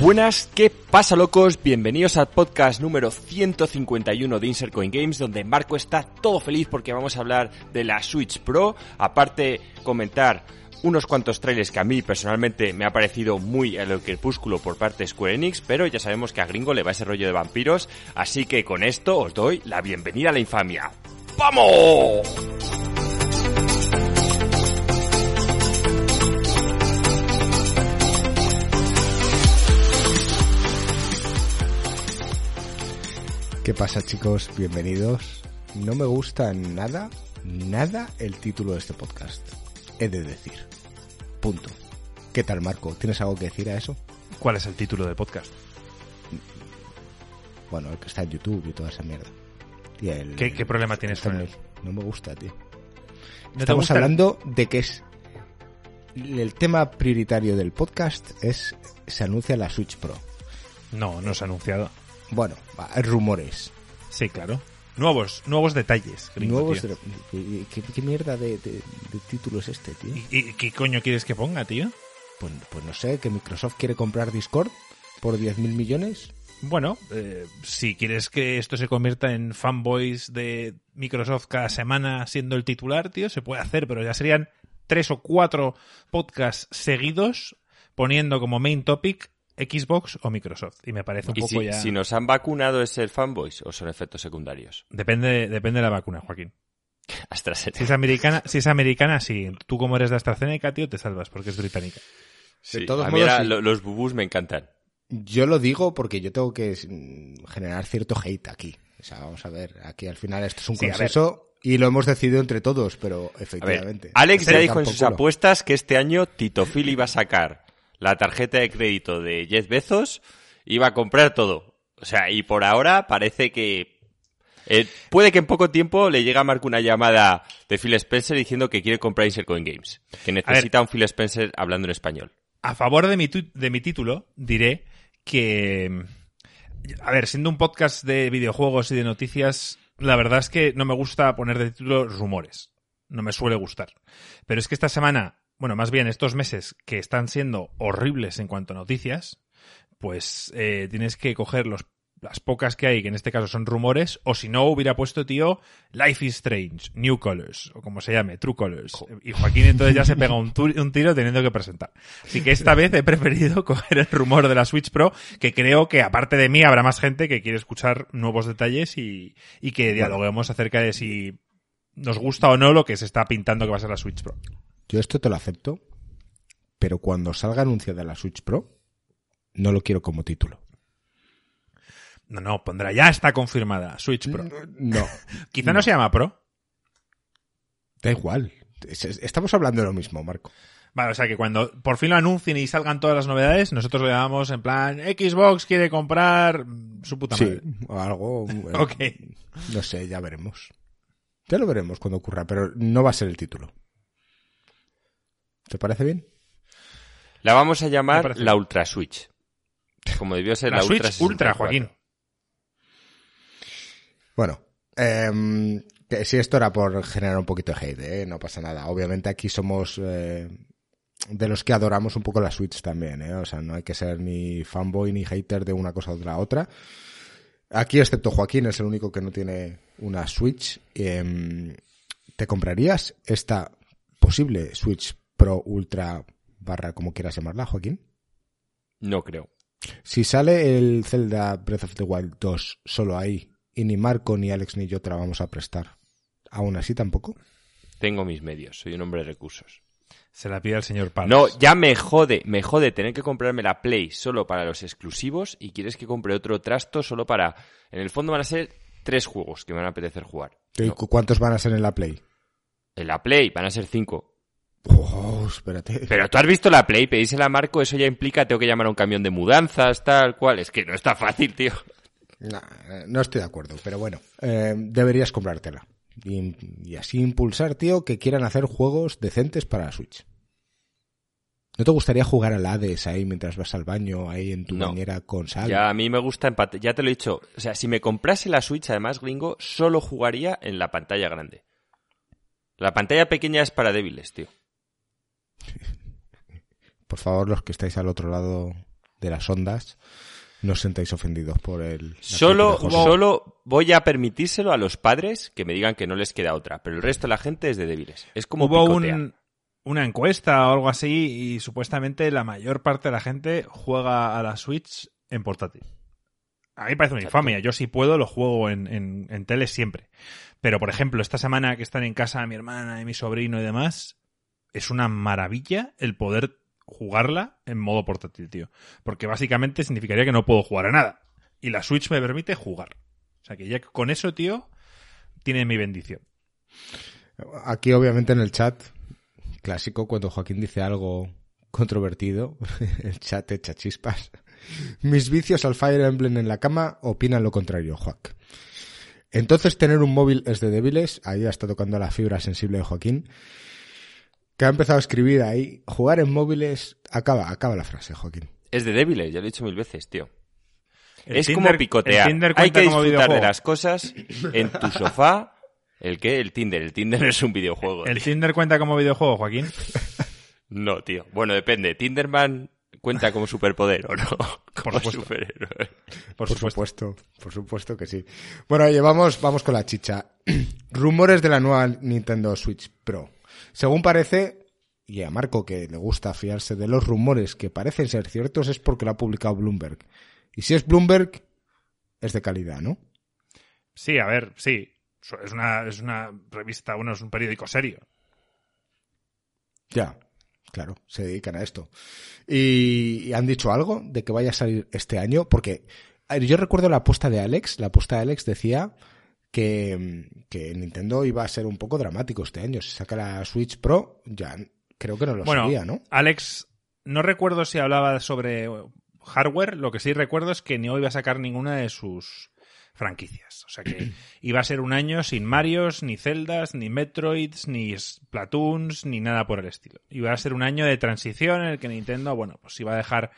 Buenas, ¿qué pasa locos? Bienvenidos al podcast número 151 de Insert Coin Games, donde Marco está todo feliz porque vamos a hablar de la Switch Pro, aparte comentar unos cuantos trailers que a mí personalmente me ha parecido muy a lo crepúsculo por parte de Square Enix, pero ya sabemos que a Gringo le va ese rollo de vampiros, así que con esto os doy la bienvenida a la infamia. ¡Vamos! ¿Qué pasa chicos? Bienvenidos. No me gusta nada, nada el título de este podcast. He de decir. Punto. ¿Qué tal Marco? ¿Tienes algo que decir a eso? ¿Cuál es el título del podcast? Bueno, el que está en YouTube y toda esa mierda. El- ¿Qué, qué problema tienes con él? No me gusta, tío. ¿No te Estamos gusta hablando de que es... El tema prioritario del podcast es... Se anuncia la Switch Pro. No, no se ha anunciado. Bueno, rumores. Sí, claro. Nuevos, nuevos detalles, gringo, Nuevos... tío. ¿Qué, qué- qué mierda de, de- de título es este, tío? ¿Y, y qué coño quieres que ponga, tío? Pues, pues no sé, que Microsoft quiere comprar Discord por 10.000 millones. Bueno, eh, si quieres que esto se convierta en fanboys de Microsoft cada semana siendo el titular, tío, se puede hacer, pero ya serían tres o cuatro podcasts seguidos poniendo como main topic Xbox o Microsoft. Y me parece un Y poco si, ya... si nos han vacunado es ser fanboys o son efectos secundarios. Depende, depende de la vacuna, Joaquín. Si AstraZeneca. es americana, si es americana, sí. Tú como eres de AstraZeneca, tío, te salvas porque es británica. Sí, todos a mí modos, sí. los bubús me encantan. Yo lo digo porque yo tengo que mm, generar cierto hate aquí. O sea, vamos a ver, aquí al final esto es un Sí, consenso y lo hemos decidido entre todos, pero A ver, efectivamente. Alex ya Se dijo en sus culo. apuestas que este año Tito Phil iba a sacar la tarjeta de crédito de Jeff Bezos, iba a comprar todo. O sea, y por ahora parece que eh, puede que en poco tiempo le llegue a Marco una llamada de Phil Spencer diciendo que quiere comprar Coin Games, que necesita un Phil Spencer hablando en español. A favor de mi, de mi título, diré que. A ver, siendo un podcast de videojuegos y de noticias, la verdad es que no me gusta poner de título rumores. No me suele gustar. Pero es que esta semana, bueno, más bien estos meses que están siendo horribles en cuanto a noticias, pues eh, tienes que coger los, las pocas que hay, que en este caso son rumores, o si no hubiera puesto, tío, Life is Strange, New Colors, o como se llame, True Colors. Y Joaquín entonces ya se pega un, un tiro teniendo que presentar. Así que esta vez he preferido coger el rumor de la Switch Pro, que creo que aparte de mí habrá más gente que quiere escuchar nuevos detalles y, y que dialoguemos acerca de si nos gusta o no lo que se está pintando que va a ser la Switch Pro. Yo esto te lo acepto, pero cuando salga anunciada la Switch Pro, no lo quiero como título. No, no, pondrá, ya está confirmada, Switch Pro. No, Quizá no se llama Pro, da igual. Es- es- Estamos hablando de lo mismo, Marco. Vale, o sea que cuando por fin lo anuncien y salgan todas las novedades, nosotros le llamamos en plan, Xbox quiere comprar mm, su puta Sí, madre. o algo. eh, Ok. No sé, ya veremos. Ya lo veremos cuando ocurra, pero no va a ser el título. ¿Te parece bien? La vamos a llamar la. Ultra Switch. Como debió ser La, la, Switch Ultra Ultra, 64. Joaquín. Bueno, em, que si esto era por generar un poquito de hate, ¿eh? no pasa nada. Obviamente aquí somos eh, de los que adoramos un poco la Switch también, ¿eh? o sea, no hay que ser ni fanboy ni hater de una cosa o de la otra. Aquí, excepto Joaquín, es el único que no tiene una Switch. Em, ¿Te comprarías esta posible Switch Pro Ultra barra como quieras llamarla, Joaquín? No creo. Si sale el Zelda Breath of the Wild 2 solo ahí y ni Marco, ni Alex, ni yo te la vamos a prestar, aún así tampoco. Tengo mis medios, soy un hombre de recursos. Se la pide al señor Pals. No, ya me jode, me jode tener que comprarme la Play solo para los exclusivos y quieres que compre otro trasto solo para... En el fondo van a ser tres juegos que me van a apetecer jugar. ¿Y No, cu- ¿Cuántos van a ser en la Play? En la Play van a ser cinco. Oh, espérate. Pero tú has visto la Play, pedísela a Marco, eso ya implica tengo que llamar a un camión de mudanzas, tal cual. Es que no está fácil, tío. No, no estoy de acuerdo, pero bueno, eh, deberías comprártela. Y, y así impulsar, tío, que quieran hacer juegos decentes para la Switch. ¿No te gustaría jugar al Hades ahí mientras vas al baño, ahí en tu No. bañera con sal? Ya a mí me gusta empate, ya te lo he dicho. O sea, si me comprase la Switch, además, gringo, solo jugaría en la pantalla grande. La pantalla pequeña es para débiles, tío. Por favor, los que estáis al otro lado de las ondas, no os sentáis ofendidos por el... Solo, solo voy a permitírselo a los padres que me digan que no les queda otra, pero el resto de la gente es de débiles. Es como Hubo un- una encuesta o algo así y supuestamente la mayor parte de la gente juega a la Switch en portátil. A mí me parece una Exacto. infamia. Yo si puedo lo juego en, en, en tele siempre. Pero, por ejemplo, esta semana que están en casa mi hermana y mi sobrino y demás, es una maravilla el poder jugarla en modo portátil, tío. Porque básicamente significaría que no puedo jugar a nada. Y la Switch me permite jugar. O sea que ya con eso, tío, tiene mi bendición. Aquí, obviamente, en el chat, clásico, cuando Joaquín dice algo controvertido, el chat echa chispas. Mis vicios al Fire Emblem en la cama opinan lo contrario, Joac. Entonces, tener un móvil es de débiles. Ahí está tocando la fibra sensible de Joaquín. Que ha empezado a escribir ahí. Jugar en móviles. Acaba, acaba la frase, Joaquín. Es de débiles, ya lo he dicho mil veces, tío. El es Tinder- como picotear. Hay cuenta que como disfrutar de las cosas en tu sofá. ¿El qué? El Tinder. El Tinder es un videojuego. ¿El tío. Tinder cuenta como videojuego, Joaquín? No, tío. Bueno, depende. ¿Tinderman cuenta como superpoder o no? Como supuesto. superhéroe. Por, Por supuesto. supuesto, por supuesto que sí. Bueno, oye, vamos, vamos con la chicha. Rumores de la nueva Nintendo Switch Pro. Según parece, y a Marco que le gusta fiarse de los rumores que parecen ser ciertos, es porque lo ha publicado Bloomberg. Y si es Bloomberg, es de calidad, ¿no? Sí, a ver, sí. Es una, es una revista, bueno, es un periódico serio. Ya, claro, se dedican a esto. ¿Y, y han dicho algo de que vaya a salir este año? Porque yo recuerdo la apuesta de Alex. La apuesta de Alex decía que, que Nintendo iba a ser un poco dramático este año. Si saca la Switch Pro, ya creo que no lo bueno, sabía, ¿no? Alex, no recuerdo si hablaba sobre hardware, lo que sí recuerdo es que no iba a sacar ninguna de sus franquicias. O sea que iba a ser un año sin Marios, ni Zeldas, ni Metroids, ni Splatoons, ni nada por el estilo. Iba a ser un año de transición en el que Nintendo, bueno, pues iba a dejar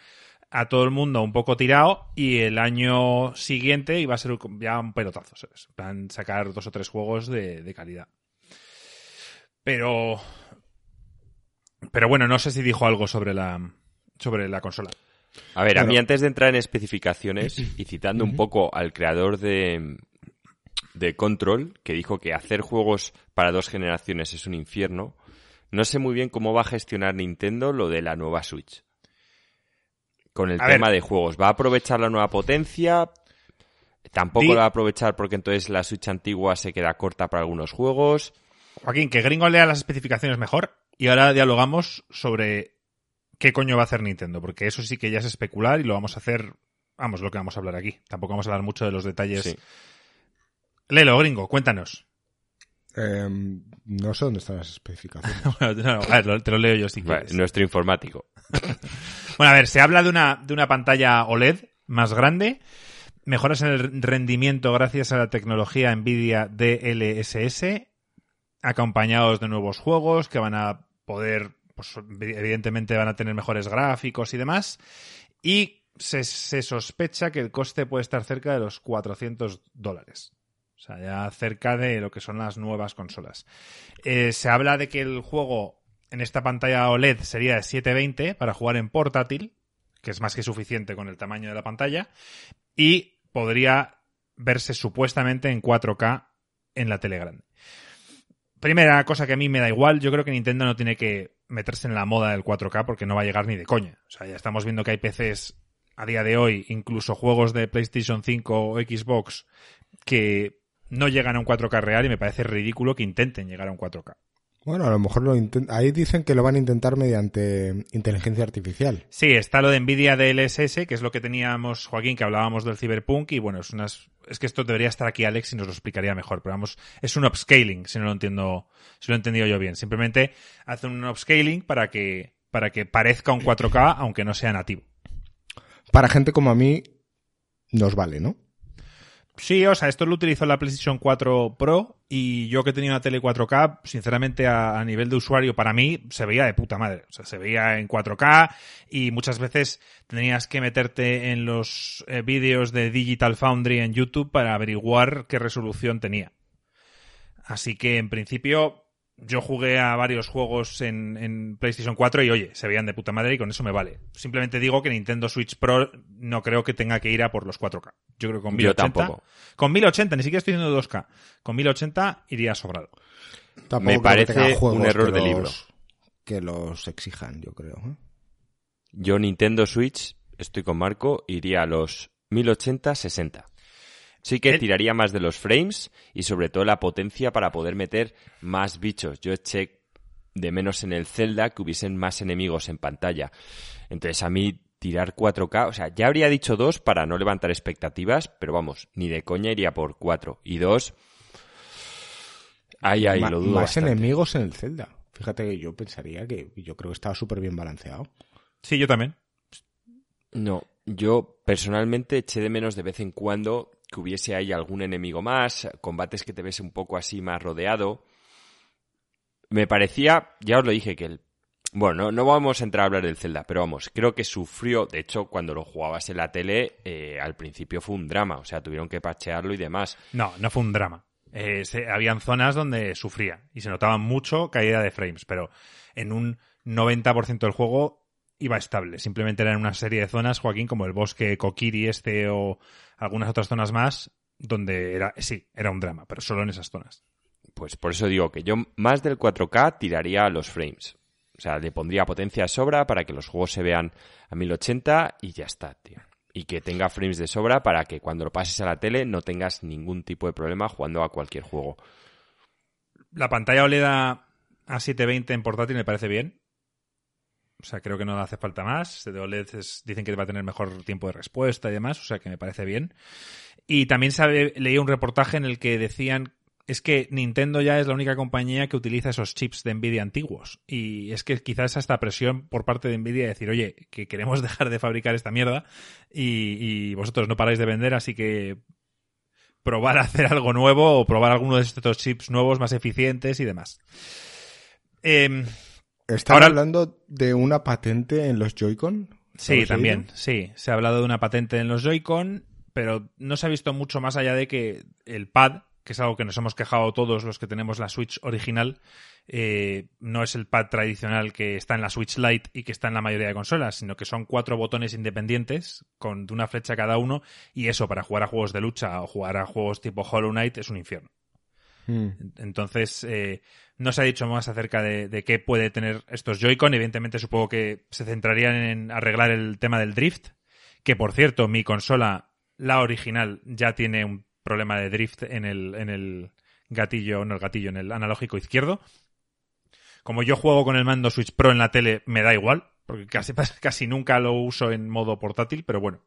a todo el mundo un poco tirado y el año siguiente iba a ser ya un pelotazo, ¿sabes? Plan, sacar dos o tres juegos de, de calidad. Pero pero bueno, no sé si dijo algo sobre la sobre la consola. A ver, a mí antes de entrar en especificaciones y citando un poco al creador de, de Control, que dijo que hacer juegos para dos generaciones es un infierno, no sé muy bien cómo va a gestionar Nintendo lo de la nueva Switch. Con el A tema ver. de juegos. ¿Va a aprovechar la nueva potencia? Tampoco Di- la va a aprovechar porque entonces la Switch antigua se queda corta para algunos juegos. Joaquín, que Gringo lea las especificaciones mejor y ahora dialogamos sobre qué coño va a hacer Nintendo, porque eso sí que ya es especular y lo vamos a hacer, vamos, lo que vamos a hablar aquí. Tampoco vamos a hablar mucho de los detalles. Sí. Lelo, Gringo, cuéntanos. Em, no sé dónde están las especificaciones. Bueno, no, a ver, lo- te lo leo yo si Vale, quieres. nuestro informático. Bueno, a ver, se habla de una, de una pantalla OLED más grande, mejoras en el rendimiento gracias a la tecnología NVIDIA DLSS, acompañados de nuevos juegos que van a poder, pues evidentemente van a tener mejores gráficos y demás, y se, sospecha que el coste puede estar cerca de los 400 dólares. O sea, ya cerca de lo que son las nuevas consolas. Eh, se habla de que el juego en esta pantalla OLED sería de 720 para jugar en portátil, que es más que suficiente con el tamaño de la pantalla, y podría verse supuestamente en 4K en la tele grande. Primera cosa que a mí me da igual, yo creo que Nintendo no tiene que meterse en la moda del 4K porque no va a llegar ni de coña. O sea, ya estamos viendo que hay PCs a día de hoy, incluso juegos de PlayStation 5 o Xbox, que no llegan a un 4K real y me parece ridículo que intenten llegar a un 4K. Bueno, a lo mejor lo ahí dicen que lo van a intentar mediante inteligencia artificial. Sí, está lo de Nvidia DLSS, que es lo que teníamos, Joaquín, que hablábamos del Cyberpunk, y bueno, es unas, es que esto debería estar aquí Alex y nos lo explicaría mejor, pero vamos, es un upscaling, si no lo entiendo, si lo he entendido yo bien. Simplemente hace un upscaling para que, para que parezca un 4K, aunque no sea nativo. Para gente como a mí, nos vale, ¿no? Sí, o sea, esto lo utilizó la PlayStation 4 Pro y yo que tenía una tele 4K, sinceramente a, a nivel de usuario para mí se veía de puta madre. O sea, se veía en 4K y muchas veces tenías que meterte en los eh, vídeos de Digital Foundry en YouTube para averiguar qué resolución tenía. Así que en principio yo jugué a varios juegos en, en, PlayStation 4 y oye, se veían de puta madre y con eso me vale. Simplemente digo que Nintendo Switch Pro no creo que tenga que ir a por los 4K. Yo creo que con 1080. Yo tampoco. Con 1080, ni siquiera estoy diciendo 2K. Con 1080 iría sobrado. Tampoco Me parece un error que de los- libro. Que los exijan, yo creo. ¿eh? Yo Nintendo Switch, estoy con Marco, iría a los 1080-60. Sí que El- tiraría más de los frames y sobre todo la potencia para poder meter más bichos. Yo eché de menos en el Zelda que hubiesen más enemigos en pantalla. Entonces a mí tirar 4K, o sea, ya habría dicho 2 para no levantar expectativas, pero vamos, ni de coña iría por 4. Y 2... Ahí, ahí, Ma- lo dudo más bastante. enemigos en el Zelda. Fíjate que yo pensaría que yo creo que estaba súper bien balanceado. Sí, yo también. No, yo personalmente eché de menos de vez en cuando que hubiese ahí algún enemigo más, combates que te ves un poco así más rodeado. Me parecía, ya os lo dije, que el... Bueno, no, vamos a entrar a hablar del Zelda, pero vamos, creo que sufrió, de hecho, cuando lo jugabas en la tele, eh, al principio fue un drama, o sea, tuvieron que parchearlo y demás. No, no fue un drama. Eh, se- habían zonas donde sufría y se notaba mucho caída de frames, pero en un 90% del juego iba estable. Simplemente eran una serie de zonas, Joaquín, como el bosque Kokiri este o algunas otras zonas más, donde era, sí, era un drama, pero solo en esas zonas. Pues por eso digo que yo más del 4K tiraría los frames. O sea, le pondría potencia de sobra para que los juegos se vean a 1080 y ya está, tío. Y que tenga frames de sobra para que cuando lo pases a la tele no tengas ningún tipo de problema jugando a cualquier juego. La pantalla OLED a a 720 en portátil me parece bien. O sea, creo que no hace falta más. De OLED dicen que va a tener mejor tiempo de respuesta y demás, o sea que me parece bien. Y también sabe, leí un reportaje en el que decían es que Nintendo ya es la única compañía que utiliza esos chips de Nvidia antiguos. Y es que quizás hasta presión por parte de Nvidia de decir, oye, que queremos dejar de fabricar esta mierda y, y vosotros no paráis de vender, así que probar a hacer algo nuevo o probar alguno de estos chips nuevos más eficientes y demás. Em, ¿Están Ahora- hablando de una patente en los Joy-Con? Sí, ¿Habéis también, sí. Se ha hablado de una patente en los Joy-Con, pero no se ha visto mucho más allá de que el pad, que es algo que nos hemos quejado todos los que tenemos la Switch original, eh, no es el pad tradicional que está en la Switch Lite y que está en la mayoría de consolas, sino que son cuatro botones independientes con una flecha cada uno y eso para jugar a juegos de lucha o jugar a juegos tipo Hollow Knight es un infierno. Mm. Entonces, eh, no se ha dicho más acerca de, de qué puede tener estos Joy-Con. Evidentemente, supongo que se centrarían en arreglar el tema del drift. Que por cierto, mi consola, la original, ya tiene un problema de drift en el, en el gatillo, no el gatillo, en el analógico izquierdo. Como yo juego con el mando Switch Pro en la tele, me da igual, porque casi, casi nunca lo uso en modo portátil, pero bueno.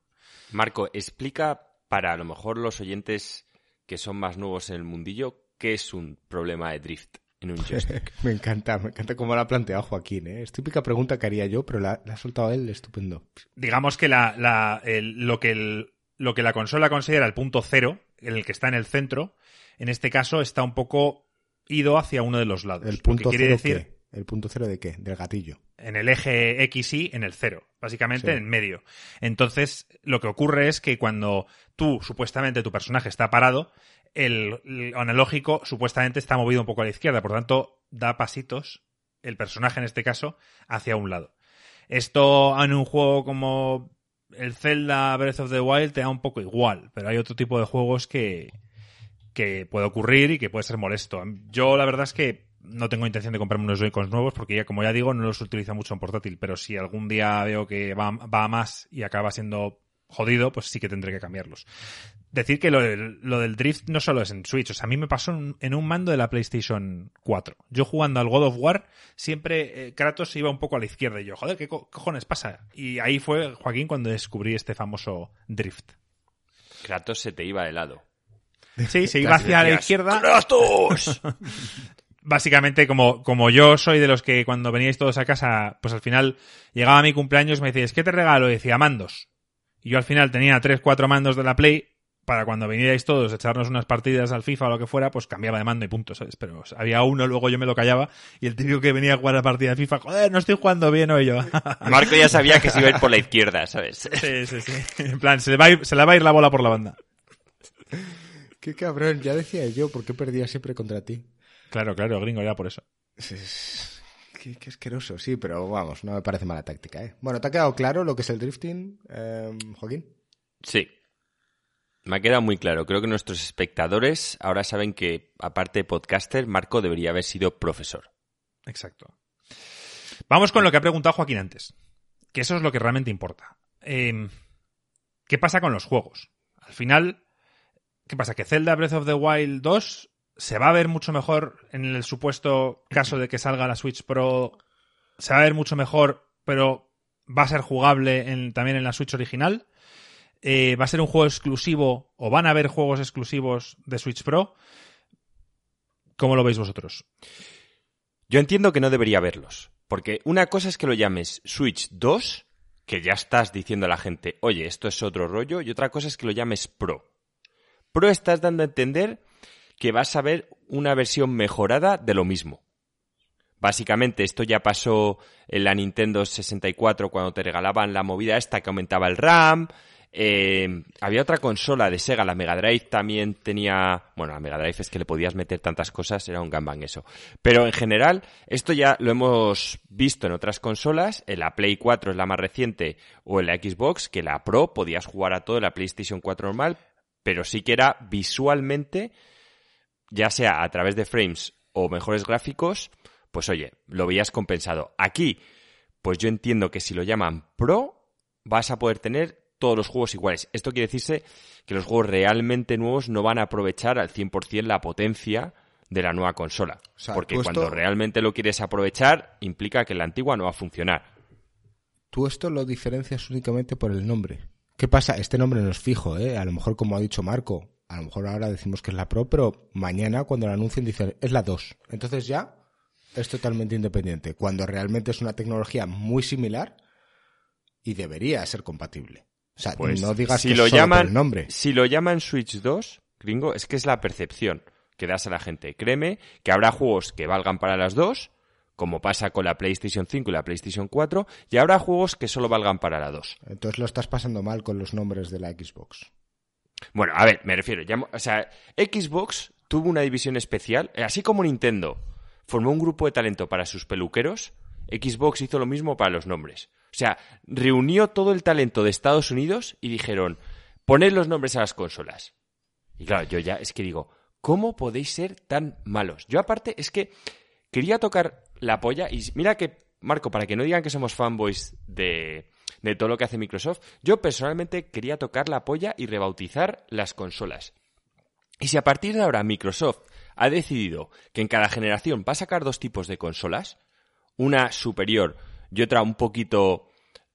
Marco, explica para a lo mejor los oyentes que son más nuevos en el mundillo qué es un problema de drift en un joystick. me encanta, me encanta cómo lo ha planteado Joaquín. ¿eh? Es típica pregunta que haría yo, pero la, la ha soltado él, estupendo. digamos que la, la- el- lo que el- lo que la consola considera el punto cero, en el que está en el centro, en este caso está un poco ido hacia uno de los lados. ¿El Lo punto que quiere cero decir qué? ¿El punto cero de qué? Del gatillo. en el eje XY en el cero, básicamente Sí. en medio. Entonces, lo que ocurre es que cuando tú, supuestamente, tu personaje está parado, el, analógico supuestamente está movido un poco a la izquierda, por tanto, da pasitos, el personaje en este caso, hacia un lado. Esto en un juego como el Zelda Breath of the Wild te da un poco igual, pero hay otro tipo de juegos que, que puede ocurrir y que puede ser molesto. Yo la verdad es que no tengo intención de comprarme unos Joy-Cons nuevos porque ya, como ya digo, no los utilizo mucho en portátil, pero si algún día veo que va, va a más y acaba siendo jodido, pues sí que tendré que cambiarlos. Decir que lo, del- lo del drift no solo es en Switch, o sea, a mí me pasó en, en un mando de la PlayStation 4. Yo jugando al God of War, siempre eh, Kratos iba un poco a la izquierda y yo, joder, ¿qué co- cojones pasa? Y ahí fue, Joaquín, cuando descubrí este famoso drift. Kratos se te iba de lado. Sí, se iba hacia la izquierda. ¡Kratos! básicamente como, como yo soy de los que cuando veníais todos a casa, pues al final llegaba mi cumpleaños me decíais, ¿qué te regalo? Y decía, mandos. Y yo al final tenía tres, cuatro mandos de la Play para cuando vinierais todos a echarnos unas partidas al FIFA o lo que fuera, pues cambiaba de mando y punto, ¿sabes? Pero había uno, luego yo me lo callaba y el típico que venía a jugar a partida de FIFA, joder, no estoy jugando bien hoy yo. Marco ya sabía que se iba a ir por la izquierda, ¿sabes? sí, sí, sí. En plan, se le, va a ir, se le va a ir la bola por la banda. Qué cabrón, ya decía yo, ¿por qué perdía siempre contra ti? Claro, claro, gringo, ya por eso. Qué, qué asqueroso, sí, pero vamos, no me parece mala táctica, ¿eh? Bueno, ¿te ha quedado claro lo que es el drifting, eh, Joaquín? Sí. Me ha quedado muy claro. Creo que nuestros espectadores ahora saben que, aparte de podcaster, Marco debería haber sido profesor. Exacto. Vamos con lo que ha preguntado Joaquín antes, que eso es lo que realmente importa. Eh, ¿Qué pasa con los juegos? Al final, ¿qué pasa? ¿Que Zelda Breath of the Wild 2 se va a ver mucho mejor en el supuesto caso de que salga la Switch Pro? ¿Se va a ver mucho mejor, pero va a ser jugable en- también en la Switch original? Eh, ¿Va a ser un juego exclusivo o van a haber juegos exclusivos de Switch Pro? ¿Cómo lo veis vosotros? Yo entiendo que no debería haberlos. Porque una cosa es que lo llames Switch 2, que ya estás diciendo a la gente, oye, esto es otro rollo, y otra cosa es que lo llames Pro. Pro estás dando a entender que vas a ver una versión mejorada de lo mismo. Básicamente, esto ya pasó en la Nintendo 64 cuando te regalaban la movida esta que aumentaba el RAM. Eh, había otra consola de Sega, la Mega Drive también tenía. Bueno, la Mega Drive es que le podías meter tantas cosas, era un gangbang eso. Pero en general, esto ya lo hemos visto en otras consolas. En la Play 4 es la más reciente, o en la Xbox, que la Pro podías jugar a todo la PlayStation 4 normal, pero sí que era visualmente, ya sea a través de frames o mejores gráficos, pues oye, lo veías compensado. Aquí, pues yo entiendo que si lo llaman Pro, vas a poder tener todos los juegos iguales. Esto quiere decirse que los juegos realmente nuevos no van a aprovechar al 100% la potencia de la nueva consola. O sea, porque esto- cuando realmente lo quieres aprovechar, implica que la antigua no va a funcionar. Tú esto lo diferencias únicamente por el nombre. ¿Qué pasa? Este nombre no es fijo, ¿eh? A lo mejor, como ha dicho Marco, a lo mejor ahora decimos que es la Pro, pero mañana cuando la anuncien dicen es la 2. Entonces ya es totalmente independiente. Cuando realmente es una tecnología muy similar y debería ser compatible. O sea, Pues no digas si que lo solo por llaman, el nombre. Si lo llaman Switch 2, gringo, es que es la percepción que das a la gente. Créeme que habrá juegos que valgan para las dos, como pasa con la PlayStation 5 y la PlayStation 4, y habrá juegos que solo valgan para la 2. Entonces lo estás pasando mal con los nombres de la Xbox. Bueno, a ver, me refiero, ya- o sea, Xbox tuvo una división especial, eh, así como Nintendo formó un grupo de talento para sus peluqueros, Xbox hizo lo mismo para los nombres. O sea, reunió todo el talento de Estados Unidos y dijeron, poned los nombres a las consolas. Y claro, yo ya es que digo, ¿cómo podéis ser tan malos? Yo aparte es que quería tocar la polla y mira que, Marco, para que no digan que somos fanboys de, de todo lo que hace Microsoft, yo personalmente quería tocar la polla y rebautizar las consolas. Y si a partir de ahora Microsoft ha decidido que en cada generación va a sacar dos tipos de consolas, una superior y otra un poquito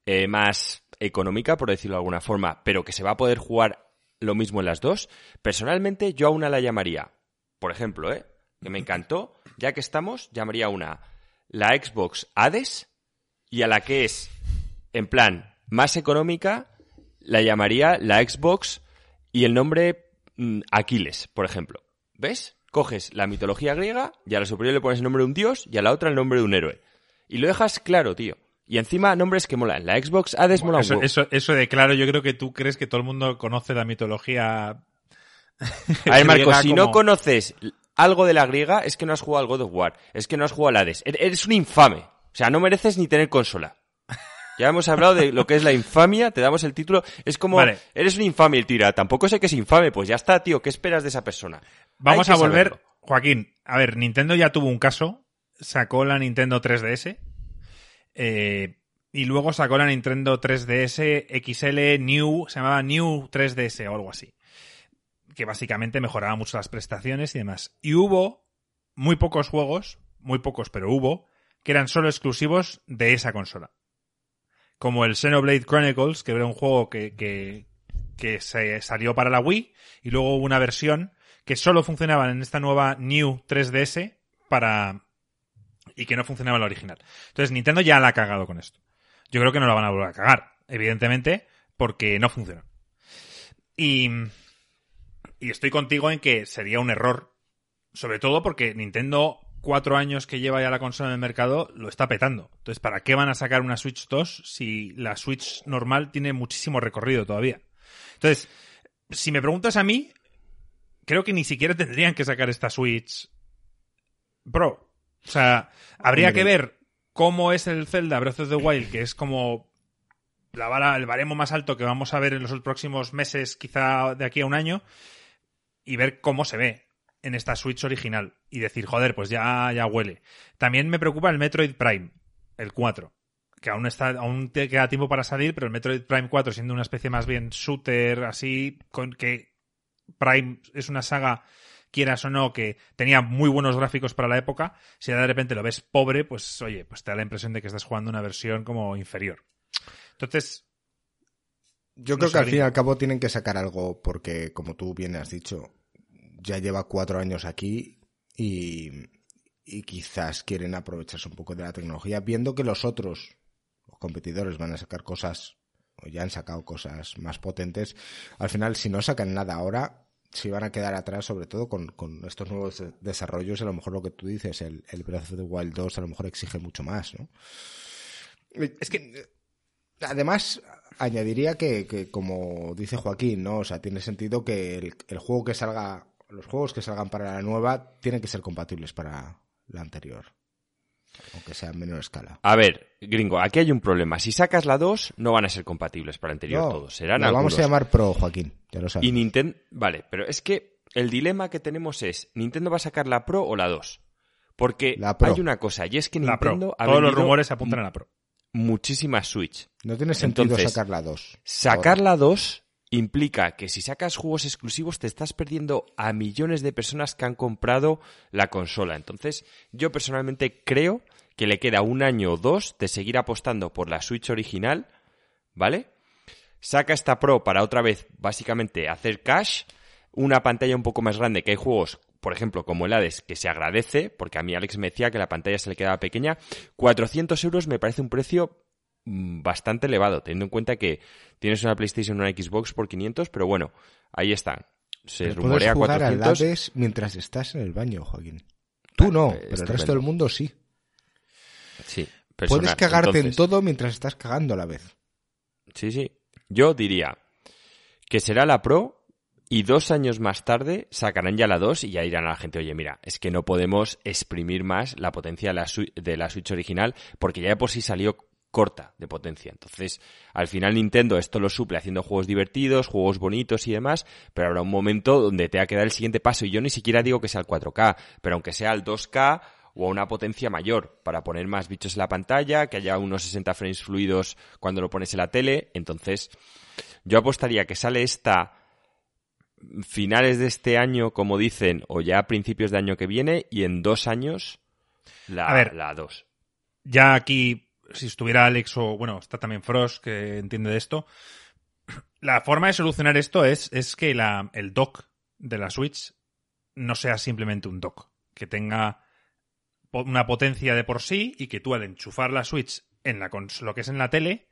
eh, más económica, por decirlo de alguna forma, pero que se va a poder jugar lo mismo en las dos, personalmente yo a una la llamaría, por ejemplo, ¿eh? que me encantó, ya que estamos, llamaría una la Xbox Hades y a la que es, en plan, más económica, la llamaría la Xbox y el nombre mm, Aquiles, por ejemplo. ¿Ves? Coges la mitología griega y a la superior le pones el nombre de un dios y a la otra el nombre de un héroe. Y lo dejas claro, tío. Y encima nombres que molan. La Xbox Hades mola un Eso, eso, eso de claro, yo creo que tú crees que todo el mundo conoce la mitología. A ver, Marco, si no conoces algo de la griega, es que no has jugado al God of War. Es que no has jugado al Hades. E- Eres un infame. O sea, no mereces ni tener consola. Ya hemos hablado de lo que es la infamia, te damos el título. Es como, Vale. eres un infame el tira. Tampoco sé que es infame. Pues ya está, tío. ¿Qué esperas de esa persona? Vamos a volver. saberlo. Joaquín, a ver, Nintendo ya tuvo un caso. Sacó la Nintendo 3DS. eh, y luego sacó la Nintendo 3DS XL New. Se llamaba New 3DS o algo así. Que básicamente mejoraba mucho las prestaciones y demás. Y hubo muy pocos juegos, muy pocos, pero hubo, que eran solo exclusivos de esa consola. Como el Xenoblade Chronicles, que era un juego que, que, que se salió para la Wii, y luego hubo una versión que solo funcionaba en esta nueva New 3DS para y que no funcionaba la original. Entonces Nintendo ya la ha cagado con esto. Yo creo que no la van a volver a cagar, evidentemente, porque no funciona. Y, y estoy contigo en que sería un error, sobre todo porque Nintendo, cuatro años que lleva ya la consola en el mercado, lo está petando. Entonces, ¿para qué van a sacar una Switch 2 si la Switch normal tiene muchísimo recorrido todavía? Entonces, si me preguntas a mí, creo que ni siquiera tendrían que sacar esta Switch Pro. O sea, habría que ver cómo es el Zelda Breath of the Wild, que es como la vara, el baremo más alto que vamos a ver en los próximos meses, quizá de aquí a un año, y ver cómo se ve en esta Switch original. Y decir, joder, pues ya, ya huele. También me preocupa el Metroid Prime, el 4 que aún está aún te queda tiempo para salir, pero el Metroid Prime 4 siendo una especie más bien shooter así con que Prime es una saga quieras o no que tenía muy buenos gráficos para la época, si de repente lo ves pobre, pues oye, pues te da la impresión de que estás jugando una versión como inferior. Entonces, yo creo que al fin y al cabo tienen que sacar algo porque, como tú bien has dicho, ya lleva cuatro años aquí y, y quizás quieren aprovecharse un poco de la tecnología, viendo que los otros los competidores van a sacar cosas o ya han sacado cosas más potentes. Al final, si no sacan nada ahora, si van a quedar atrás, sobre todo con, con estos nuevos desarrollos. A lo mejor lo que tú dices, el, el Breath of the Wild 2 a lo mejor exige mucho más, ¿no? Es que, además, añadiría que, que, como dice Joaquín, ¿no? O sea, tiene sentido que el, el juego que salga, los juegos que salgan para la nueva tienen que ser compatibles para la anterior aunque sea en menor escala. A ver, gringo, aquí hay un problema. Si sacas la 2, no van a ser compatibles para el anterior No, todos. Serán la vamos a llamar Pro, Joaquín, ya lo sabes. Y Nintendo... Vale, pero es que el dilema que tenemos es, ¿Nintendo va a sacar la Pro o la 2? Porque La Pro. hay una cosa, y es que la Pro. Nintendo ha Todos los rumores apuntan a la Pro. muchísimas Switch. No tiene sentido Entonces, sacar la 2. Sacar la 2 implica que si sacas juegos exclusivos te estás perdiendo a millones de personas que han comprado la consola. Entonces, yo personalmente creo que le queda un año o dos de seguir apostando por la Switch original, ¿vale? Saca esta Pro para otra vez, básicamente, hacer cash, una pantalla un poco más grande, que hay juegos, por ejemplo, como el Hades, que se agradece, porque a mí Alex me decía que la pantalla se le quedaba pequeña. 400 euros me parece un precio bastante elevado, teniendo en cuenta que tienes una PlayStation o una Xbox por 500, pero bueno, ahí están. Se Pero rumorea puedes jugar al 400. Hades mientras estás en el baño, Joaquín. Tú no, eh, pero el resto del mundo sí. Sí, Puedes cagarte en todo mientras estás cagando a la vez. Sí, sí. Yo diría que será la Pro y dos años más tarde sacarán ya la 2 y ya dirán a la gente, oye, mira, es que no podemos exprimir más la potencia de la, de la Switch original porque ya de por sí salió corta de potencia. Entonces, al final Nintendo esto lo suple haciendo juegos divertidos, juegos bonitos y demás, pero habrá un momento donde te va a quedar el siguiente paso y yo ni siquiera digo que sea el 4K, pero aunque sea el 2K o a una potencia mayor para poner más bichos en la pantalla, que haya unos 60 frames fluidos cuando lo pones en la tele. Entonces, yo apostaría que sale esta finales de este año, como dicen, o ya a principios de año que viene, y en dos años la, A ver. la 2. Ya aquí, si estuviera Alex o, bueno, está también Frost, que entiende de esto, la forma de solucionar esto es, es que el dock de la Switch no sea simplemente un dock, que tenga una potencia de por sí y que tú al enchufar la Switch en la lo que es en la tele,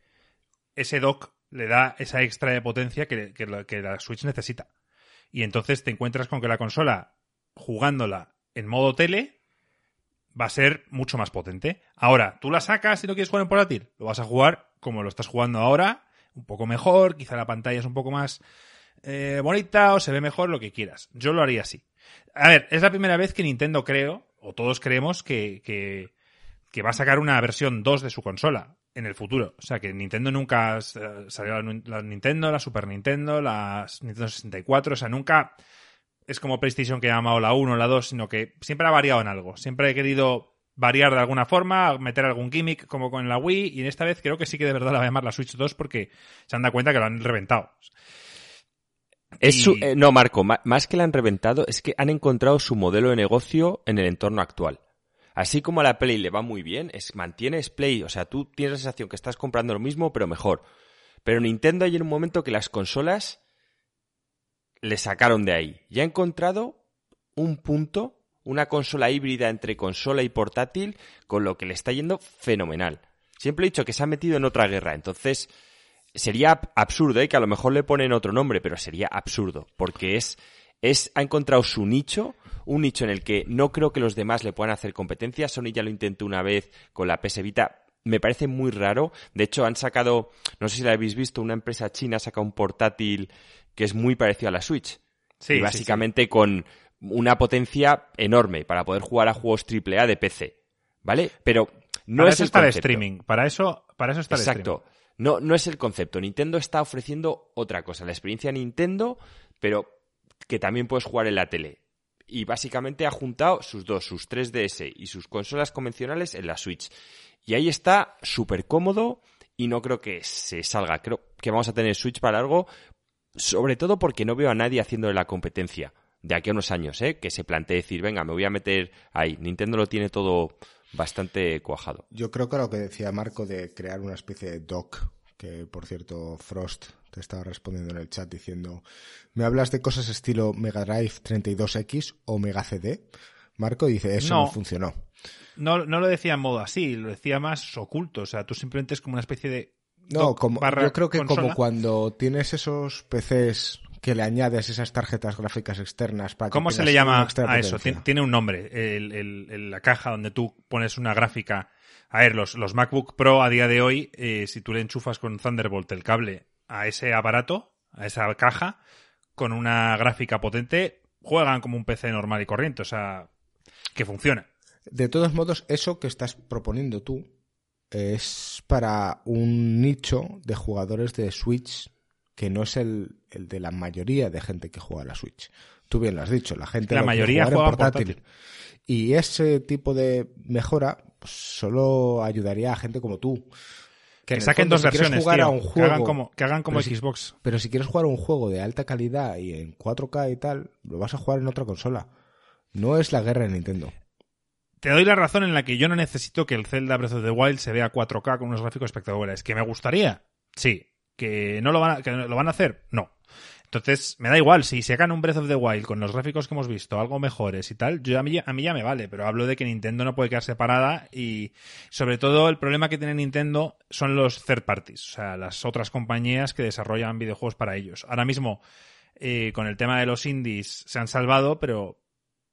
ese dock le da esa extra de potencia que la Switch necesita. Y entonces te encuentras con que la consola, jugándola en modo tele, va a ser mucho más potente. Ahora, tú la sacas y no quieres jugar en portátil, lo vas a jugar como lo estás jugando ahora, un poco mejor, quizá la pantalla es un poco más eh, bonita o se ve mejor, lo que quieras. Yo lo haría así. A ver, es la primera vez que Nintendo creo, o todos creemos, que, que, va a sacar una versión 2 de su consola en el futuro. O sea, que Nintendo nunca eh, salió la Nintendo, la Super Nintendo, la Nintendo 64, o sea, nunca es como PlayStation que ha llamado la 1 o la 2, sino que siempre ha variado en algo. Siempre he querido variar de alguna forma, meter algún gimmick como con la Wii, y en esta vez creo que sí que de verdad la va a llamar la Switch 2 porque se han dado cuenta que lo han reventado. Es Y- su- eh, no, Marco, ma- más que la han reventado, es que han encontrado su modelo de negocio en el entorno actual. Así como a la Play le va muy bien, es, mantienes Play, o sea, tú tienes la sensación que estás comprando lo mismo, pero mejor. Pero Nintendo hay en un momento que las consolas le sacaron de ahí. Y ha encontrado un punto, una consola híbrida entre consola y portátil, con lo que le está yendo fenomenal. Siempre he dicho que se ha metido en otra guerra, entonces sería ab- absurdo, ¿eh? que a lo mejor le ponen otro nombre, pero sería absurdo, porque es, es, ha encontrado su nicho, un nicho en el que no creo que los demás le puedan hacer competencia. Sony ya lo intentó una vez con la PS Vita. Me parece muy raro. De hecho, han sacado, no sé si la habéis visto, una empresa china ha sacado un portátil que es muy parecido a la Switch. Sí, y sí, básicamente con una potencia enorme para poder jugar a juegos AAA de PC. ¿vale? Pero no para es eso el está el concepto. streaming. Para eso, para eso está el Exacto. No, no es el concepto. Nintendo está ofreciendo otra cosa. La experiencia Nintendo, pero que también puedes jugar en la tele. Y básicamente ha juntado sus dos, sus 3DS y sus consolas convencionales en la Switch. Y ahí está súper cómodo y no creo que se salga. Creo que vamos a tener Switch para largo, sobre todo porque no veo a nadie haciendo la competencia de aquí a unos años, ¿eh? que se plantee decir, venga, me voy a meter ahí. Nintendo lo tiene todo bastante cuajado. Yo creo que lo que decía Marco de crear una especie de dock, que por cierto Frost te estaba respondiendo en el chat diciendo, ¿me hablas de cosas estilo Mega Drive 32X o Mega CD? Marco dice, eso no, No. funcionó. No, no lo decía en modo así, lo decía más oculto. O sea, tú simplemente es como una especie de. No, como, barra yo creo que consola. como cuando tienes esos PCs que le añades esas tarjetas gráficas externas para que ¿Cómo se le llama a eso? potencia. Tien- Tiene un nombre, el- el- el- la caja donde tú pones una gráfica. A ver, los, los MacBook Pro a día de hoy, eh, si tú le enchufas con Thunderbolt el cable a ese aparato, a esa caja, con una gráfica potente, juegan como un PC normal y corriente, o sea, que funciona. De todos modos, eso que estás proponiendo tú es para un nicho de jugadores de Switch que no es el, el de la mayoría de gente que juega a la Switch. Tú bien lo has dicho, la gente La mayoría en juega portátil. Y ese tipo de mejora pues, solo ayudaría a gente como tú. Que, saquen fondo, dos si versiones, jugar tío, a un que juego, hagan como, que hagan como pero si- Xbox. pero si quieres jugar a un juego de alta calidad y en 4K y tal, lo vas a jugar en otra consola. No es la guerra de Nintendo. Te doy la razón en la que yo no necesito que el Zelda Breath of the Wild se vea 4K con unos gráficos espectaculares. ¿Que me gustaría? Sí. ¿Que no lo van a, que lo van a hacer? No. Entonces, me da igual, si sacan un Breath of the Wild con los gráficos que hemos visto, algo mejores y tal, yo a mí, a mí ya me vale, pero hablo de que Nintendo no puede quedar separada y sobre todo el problema que tiene Nintendo son los third parties, o sea, las otras compañías que desarrollan videojuegos para ellos. Ahora mismo, eh, con el tema de los indies se han salvado, pero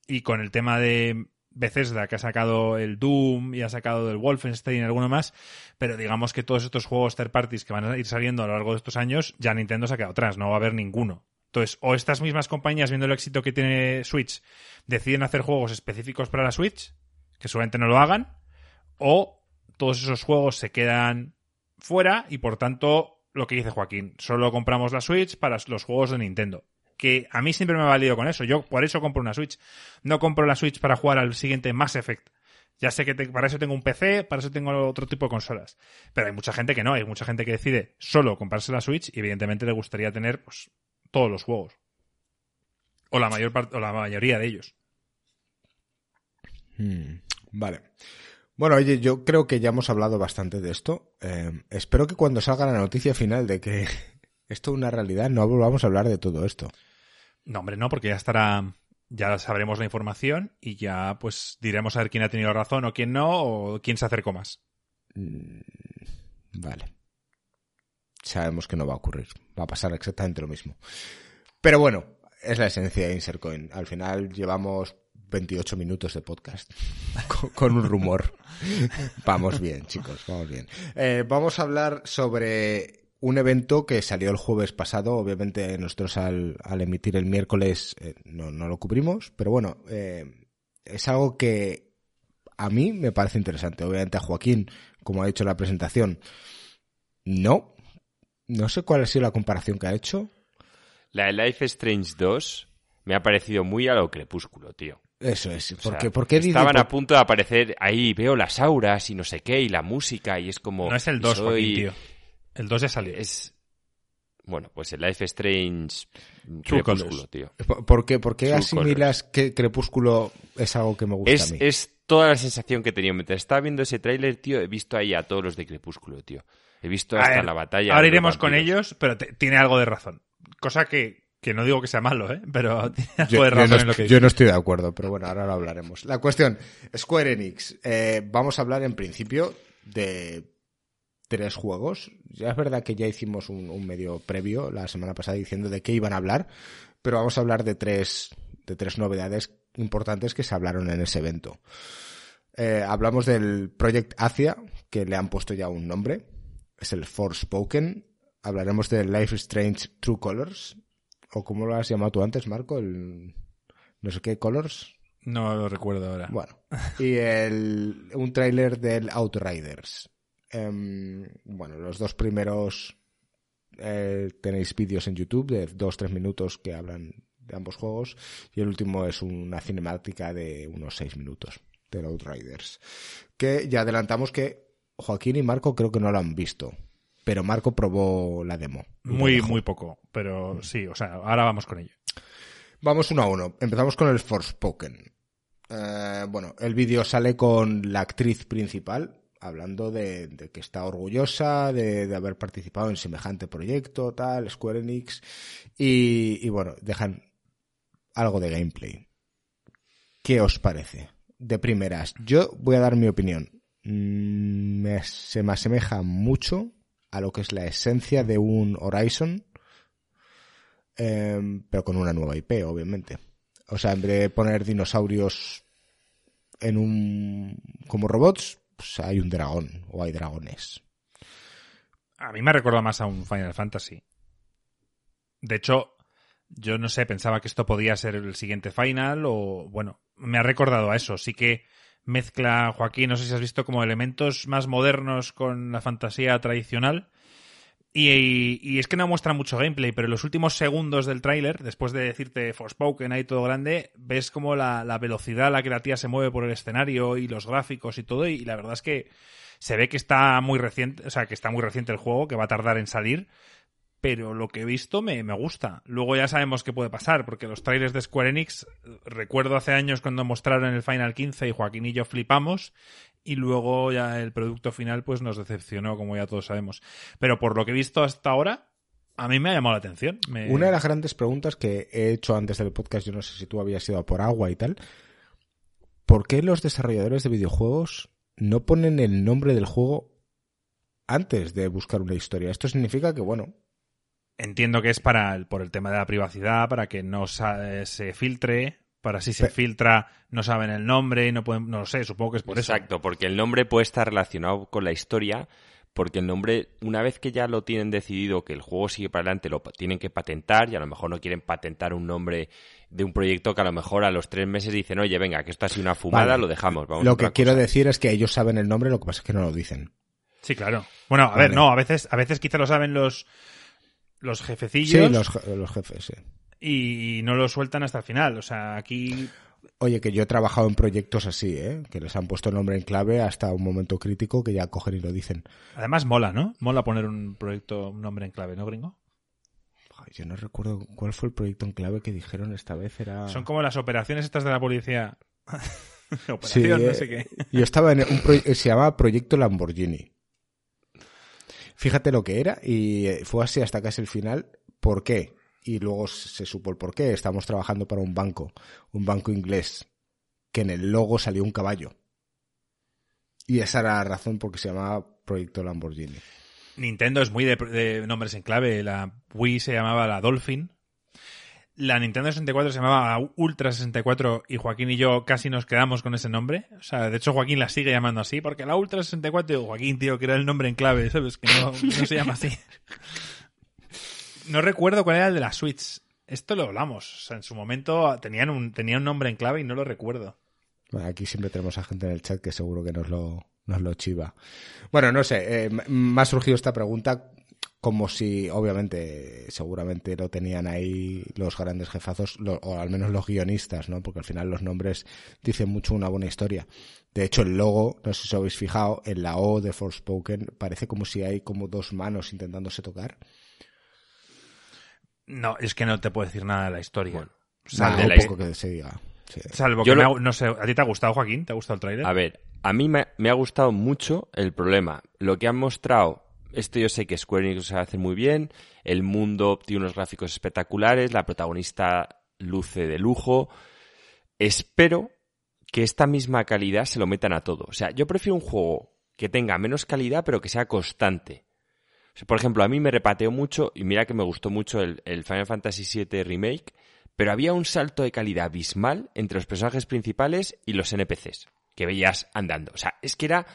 y con el tema de Bethesda que ha sacado el Doom y ha sacado el Wolfenstein y alguno más, pero digamos que todos estos juegos third parties que van a ir saliendo a lo largo de estos años, ya Nintendo se ha quedado atrás, no va a haber ninguno. Entonces, o estas mismas compañías, viendo el éxito que tiene Switch, deciden hacer juegos específicos para la Switch, que seguramente no lo hagan, o todos esos juegos se quedan fuera y por tanto, lo que dice Joaquín, solo compramos la Switch para los juegos de Nintendo. Que a mí siempre me ha valido con eso. Yo por eso compro una Switch. No compro la Switch para jugar al siguiente Mass Effect. Ya sé que para eso tengo un PC, para eso tengo otro tipo de consolas. Pero hay mucha gente que no, hay mucha gente que decide solo comprarse la Switch y evidentemente le gustaría tener pues, todos los juegos. O la mayor o la mayoría de ellos. Hmm, vale. Bueno, oye, yo creo que ya hemos hablado bastante de esto. Eh, espero que cuando salga la noticia final de que esto es una realidad, no volvamos a hablar de todo esto. No, hombre, no, porque ya estará. Ya sabremos la información y ya pues diremos a ver quién ha tenido razón o quién no, o quién se acercó más. Mm, Vale. Sabemos que no va a ocurrir. Va a pasar exactamente lo mismo. Pero bueno, es la esencia de Insercoin. Al final llevamos 28 minutos de podcast con, con un rumor. Vamos bien, chicos, vamos bien. Eh, vamos a hablar sobre un evento que salió el jueves pasado. Obviamente nosotros al, al emitir el miércoles eh, no, no lo cubrimos, pero bueno, eh, es algo que a mí me parece interesante. Obviamente a Joaquín, como ha dicho en la presentación, no. No sé cuál ha sido la comparación que ha hecho. La de Life Strange 2 me ha parecido muy a lo crepúsculo, tío. Eso es. O Porque, sea, porque dice- estaban a punto de aparecer ahí, veo las auras y no sé qué, y la música, y es como... No es el 2, soy- Joaquín, tío. El 2 ya salió. Es... Bueno, pues el Life Strange True crepúsculo, tío. ¿Por qué, por qué True asimilas que Crepúsculo es algo que me gusta a Es, mí? es toda la sensación que he tenido. Mientras estaba viendo ese tráiler, tío, he visto ahí a todos los de Crepúsculo, tío. He visto A hasta ver, la batalla. Ahora iremos con ellos, pero te- tiene algo de razón. Cosa que, que no digo que sea malo, ¿eh? Pero tiene algo Yo, de yo razón no, en lo que yo dice. no estoy de acuerdo, pero bueno, ahora lo hablaremos. La cuestión, Square Enix, eh, vamos a hablar en principio de tres juegos. Ya es verdad que ya hicimos un, un medio previo la semana pasada diciendo de qué iban a hablar, pero vamos a hablar de tres, de tres novedades importantes que se hablaron en ese evento. Eh, hablamos del Project Asia, que le han puesto ya un nombre, es el Forspoken. Hablaremos del Life Strange True Colors, o como lo has llamado tú antes, Marco, el no sé qué Colors. No lo recuerdo ahora. Bueno, y el, un tráiler del Outriders. Em, bueno, los dos primeros eh, tenéis vídeos en YouTube de 2-3 minutos que hablan de ambos juegos y el último es una cinemática de unos 6 minutos del Outriders. Que ya adelantamos que Joaquín y Marco creo que no lo han visto, pero Marco probó la demo. Muy, muy poco, pero sí, o sea, ahora vamos con ello. Vamos uno a uno. Empezamos con el Forspoken. Eh, bueno, el vídeo sale con la actriz principal, hablando de, que está orgullosa de, haber participado en semejante proyecto, tal, Square Enix, y, bueno, dejan algo de gameplay. ¿Qué os parece? De primeras, yo voy a dar mi opinión. Mm, se me asemeja mucho a lo que es la esencia de un Horizon, em, pero con una nueva IP, obviamente. O sea, en vez de poner dinosaurios en un como robots, pues hay un dragón o hay dragones. A mí me recuerda más a un Final Fantasy. De hecho, yo no sé, pensaba que esto podía ser el siguiente Final o bueno, me ha recordado a eso. Sí que mezcla Joaquín, no sé si has visto como elementos más modernos con la fantasía tradicional y, es que no muestra mucho gameplay, pero en los últimos segundos del tráiler, después de decirte Forspoken ahí todo grande, ves como la, velocidad a la que la tía se mueve por el escenario y los gráficos y todo, y la verdad es que se ve que está muy reciente, o sea, que está muy reciente el juego, que va a tardar en salir, pero lo que he visto me, gusta. Luego ya sabemos qué puede pasar, porque los trailers de Square Enix, recuerdo hace años cuando mostraron el Final 15 y Joaquín y yo flipamos, y luego ya el producto final pues nos decepcionó, como ya todos sabemos. Pero por lo que he visto hasta ahora, a mí me ha llamado la atención. Una de las grandes preguntas que he hecho antes del podcast, yo no sé si tú habías ido por agua y tal, ¿por qué los desarrolladores de videojuegos no ponen el nombre del juego antes de buscar una historia? Esto significa que, bueno, Entiendo que es para el, por el tema de la privacidad, para que no se filtre, para si se filtra no saben el nombre, no pueden, no lo sé, supongo que es por eso. Exacto, porque el nombre puede estar relacionado con la historia, porque el nombre, una vez que ya lo tienen decidido que el juego sigue para adelante, lo tienen que patentar y a lo mejor no quieren patentar un nombre de un proyecto que a lo mejor a los tres meses dicen, oye, venga, que esto ha sido una fumada, lo dejamos. Vamos lo que quiero decir es que ellos saben el nombre, lo que pasa es que no lo dicen. Sí, claro. Bueno, a ver, no, a veces, a veces quizá lo saben los los jefecillos. Sí, los, jefes, sí. Y no lo sueltan hasta el final. O sea, aquí. Oye, que yo he trabajado en proyectos así, ¿eh? Que les han puesto nombre en clave hasta un momento crítico que ya cogen y lo dicen. Además mola, ¿no? Mola poner un proyecto, un nombre en clave, ¿no, gringo? Yo no recuerdo cuál fue el proyecto en clave que dijeron esta vez. Era... Son como las operaciones estas de la policía. Operación, no sé qué. Yo estaba en un proyecto, se llamaba Proyecto Lamborghini. Fíjate lo que era y eh, fue así hasta casi el final. ¿Por qué? Y luego se supo el por qué. Estamos trabajando para un banco, un banco inglés, que en el logo salió un caballo. Y esa era la razón por qué se llamaba Proyecto Lamborghini. Nintendo es muy de, de, nombres en clave. La Wii se llamaba la Dolphin la Nintendo 64 se llamaba Ultra 64 y Joaquín y yo casi nos quedamos con ese nombre. O sea, de hecho Joaquín la sigue llamando así, porque la Ultra 64, Joaquín, tío, que era el nombre en clave, ¿sabes? Que no, se llama así. No recuerdo cuál era el de la Switch. Esto lo hablamos. O sea, en su momento tenían un, tenía un nombre en clave y no lo recuerdo. Aquí siempre tenemos a gente en el chat que seguro que nos lo, nos lo chiva. Bueno, no sé, eh, me ha surgido esta pregunta como si, obviamente, seguramente lo tenían ahí los grandes jefazos, o al menos los guionistas, ¿no? Porque al final los nombres dicen mucho una buena historia. De hecho, el logo, no sé si os habéis fijado, en la O de Forspoken parece como si hay como dos manos intentándose tocar. No, es que no te puedo decir nada de la historia. salvo poco que se diga. Salvo que no sé, ¿a ti te ha gustado, Joaquín? ¿Te ha gustado el trailer? A ver, a mí me, me ha gustado mucho el problema. Lo que han mostrado esto yo sé que Square Enix se hace muy bien, el mundo tiene unos gráficos espectaculares, la protagonista luce de lujo. Espero que esta misma calidad se lo metan a todo. O sea, yo prefiero un juego que tenga menos calidad pero que sea constante. Por ejemplo, a mí me repateó mucho, y mira que me gustó mucho el, el Final Fantasy VII Remake, pero había un salto de calidad abismal entre los personajes principales y los NPCs que veías andando. O sea, es que era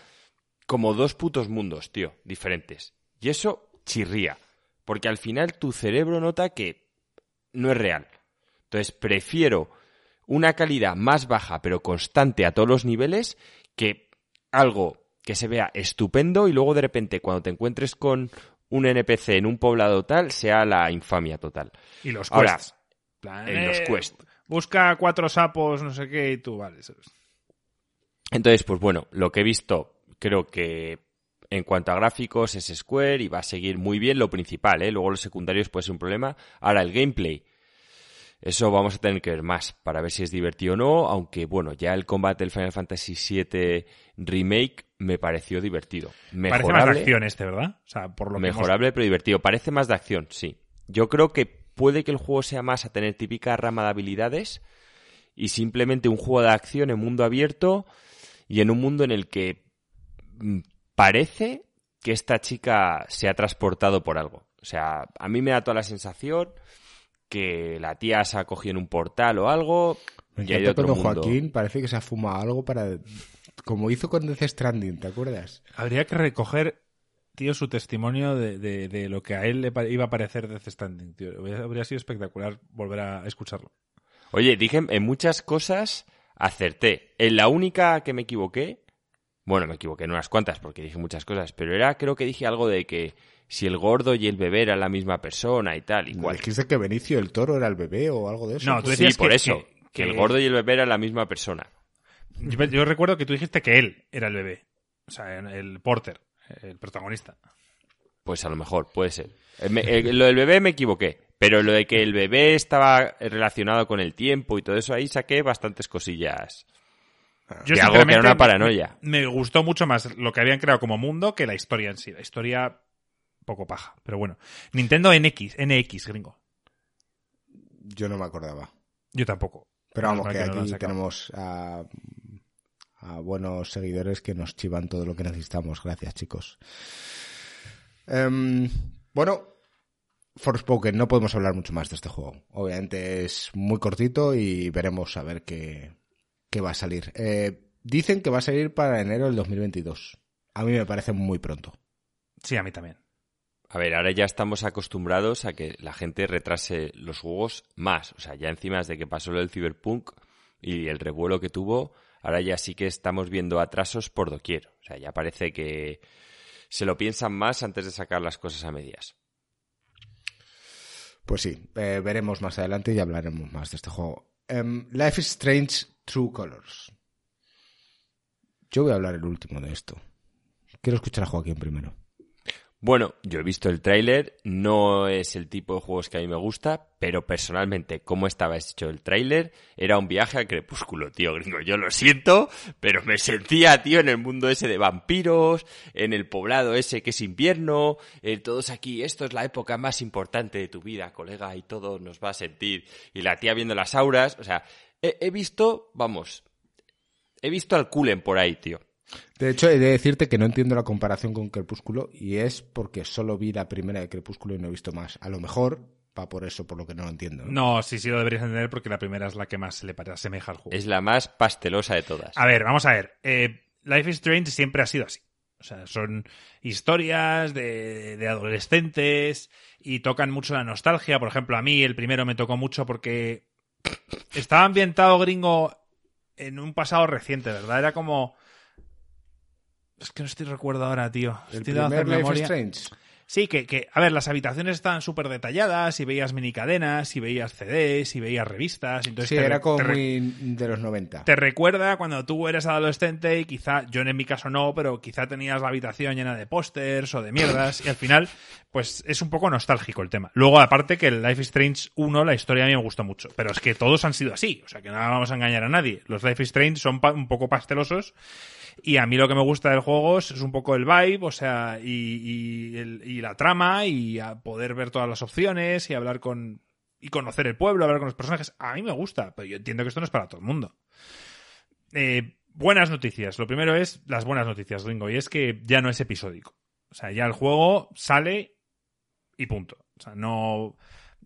como dos putos mundos, tío, diferentes. Y eso chirría, porque al final tu cerebro nota que no es real. Entonces prefiero una calidad más baja pero constante a todos los niveles que algo que se vea estupendo y luego de repente cuando te encuentres con un NPC en un poblado tal sea la infamia total. Y los Ahora, quests. plan, en los eh, quests. Busca cuatro sapos, no sé qué, y tú, vale. Entonces, pues bueno, lo que he visto, creo que en cuanto a gráficos es Square y va a seguir muy bien lo principal, ¿eh? Luego los secundarios puede ser un problema. Ahora, el gameplay. Eso vamos a tener que ver más para ver si es divertido o no, aunque bueno, ya el combate del Final Fantasy VII Remake me pareció divertido. Parece más de Mejorable, acción este, ¿verdad? O sea, por lo hemos- mejorable pero divertido. Parece más de acción, sí. Yo creo que puede que el juego sea más a tener típica rama de habilidades y simplemente un juego de acción en mundo abierto y en un mundo en el que mm, parece que esta chica se ha transportado por algo. O sea, a mí me da toda la sensación que la tía se ha cogido en un portal o algo Me y hay encanta otro cuando mundo. Joaquín parece que se ha fumado algo para... Como hizo con Death Stranding, ¿te acuerdas? Habría que recoger, tío, su testimonio de, de- de lo que a él le iba a parecer Death Standing, tío. Habría habría sido espectacular volver a escucharlo. Oye, dije en muchas cosas acerté. En la única que me equivoqué, bueno, me equivoqué en unas cuantas porque dije muchas cosas, pero era, creo que dije algo de que si el gordo y el bebé eran la misma persona y tal y cual. ¿Dijiste que Benicio el toro era el bebé o algo de eso? No, tú Sí, decías por que- eso, que- que, el gordo y el bebé eran la misma persona. Yo, yo recuerdo que tú dijiste que él era el bebé. O sea, el Porter, el protagonista. Pues a lo mejor, puede ser. Eh, me- eh, lo del bebé me equivoqué, pero lo de que el bebé estaba relacionado con el tiempo y todo eso, ahí saqué bastantes cosillas. Yo, De algo que era una paranoia. Me, me gustó mucho más lo que habían creado como mundo que la historia en sí. La historia, poco paja. Pero bueno. Nintendo NX, NX, gringo. Yo no me acordaba. Yo tampoco. Pero vamos, que no aquí tenemos a, a buenos seguidores que nos chivan todo lo que necesitamos. Gracias, chicos. Em, bueno, Forspoken, no podemos hablar mucho más de este juego. Obviamente es muy cortito y veremos a ver qué, qué va a salir. Eh, dicen que va a salir para enero del 2022. A mí me parece muy pronto. Sí, a mí también. A ver, ahora ya estamos acostumbrados a que la gente retrase los juegos más. O sea, ya encima desde que pasó lo del Cyberpunk y el revuelo que tuvo, ahora ya sí que estamos viendo atrasos por doquier. O sea, ya parece que se lo piensan más antes de sacar las cosas a medias. Pues sí, eh, veremos más adelante y hablaremos más de este juego. Em, Life is Strange True Colors. Yo voy a hablar el último de esto. Quiero escuchar a Joaquín primero. Bueno, yo he visto el tráiler, no es el tipo de juegos que a mí me gusta, pero personalmente, cómo estaba hecho el tráiler, era un viaje al crepúsculo, tío gringo. Yo lo siento, pero me sentía, tío, en el mundo ese de vampiros, en el poblado ese que es invierno, eh, todos aquí, esto es la época más importante de tu vida, colega, y todo nos va a sentir. Y la tía viendo las auras, o sea, he, he visto, vamos, he visto al Kulen por ahí, tío. De hecho, he de decirte que no entiendo la comparación con Crepúsculo y es porque solo vi la primera de Crepúsculo y no he visto más. A lo mejor va por eso, por lo que no lo entiendo. ¿no? No, sí, sí lo deberías entender porque la primera es la que más se le asemeja al juego. Es la más pastelosa de todas. A ver, vamos a ver. Eh, Life is Strange siempre ha sido así. O sea, son historias de, de adolescentes y tocan mucho la nostalgia. Por ejemplo, a mí el primero me tocó mucho porque estaba ambientado gringo en un pasado reciente, ¿verdad? Era como... Es que no estoy recuerdo ahora, tío. El Estoy primer Life memoria. Strange. Sí, que, que, a ver, las habitaciones estaban súper detalladas y veías minicadenas y veías CDs y veías revistas. Entonces Sí, te era como te re- muy de los 90. te recuerda cuando tú eres adolescente y quizá, yo en mi caso no, pero quizá tenías la habitación llena de pósters o de mierdas y al final, pues es un poco nostálgico el tema. Luego, aparte que el Life is Strange 1, la historia a mí me gustó mucho, pero es que todos han sido así, o sea que no vamos a engañar a nadie. Los Life is Strange son pa- un poco pastelosos y a mí lo que me gusta del juego es un poco el vibe, o sea, y, y, el- y la trama y poder ver todas las opciones y hablar con... Y conocer el pueblo, hablar con los personajes. A mí me gusta, pero yo entiendo que esto no es para todo el mundo. Eh, buenas noticias. Lo primero es las buenas noticias, Ringo, y es que ya no es episódico. O sea, ya el juego sale y punto. O sea, no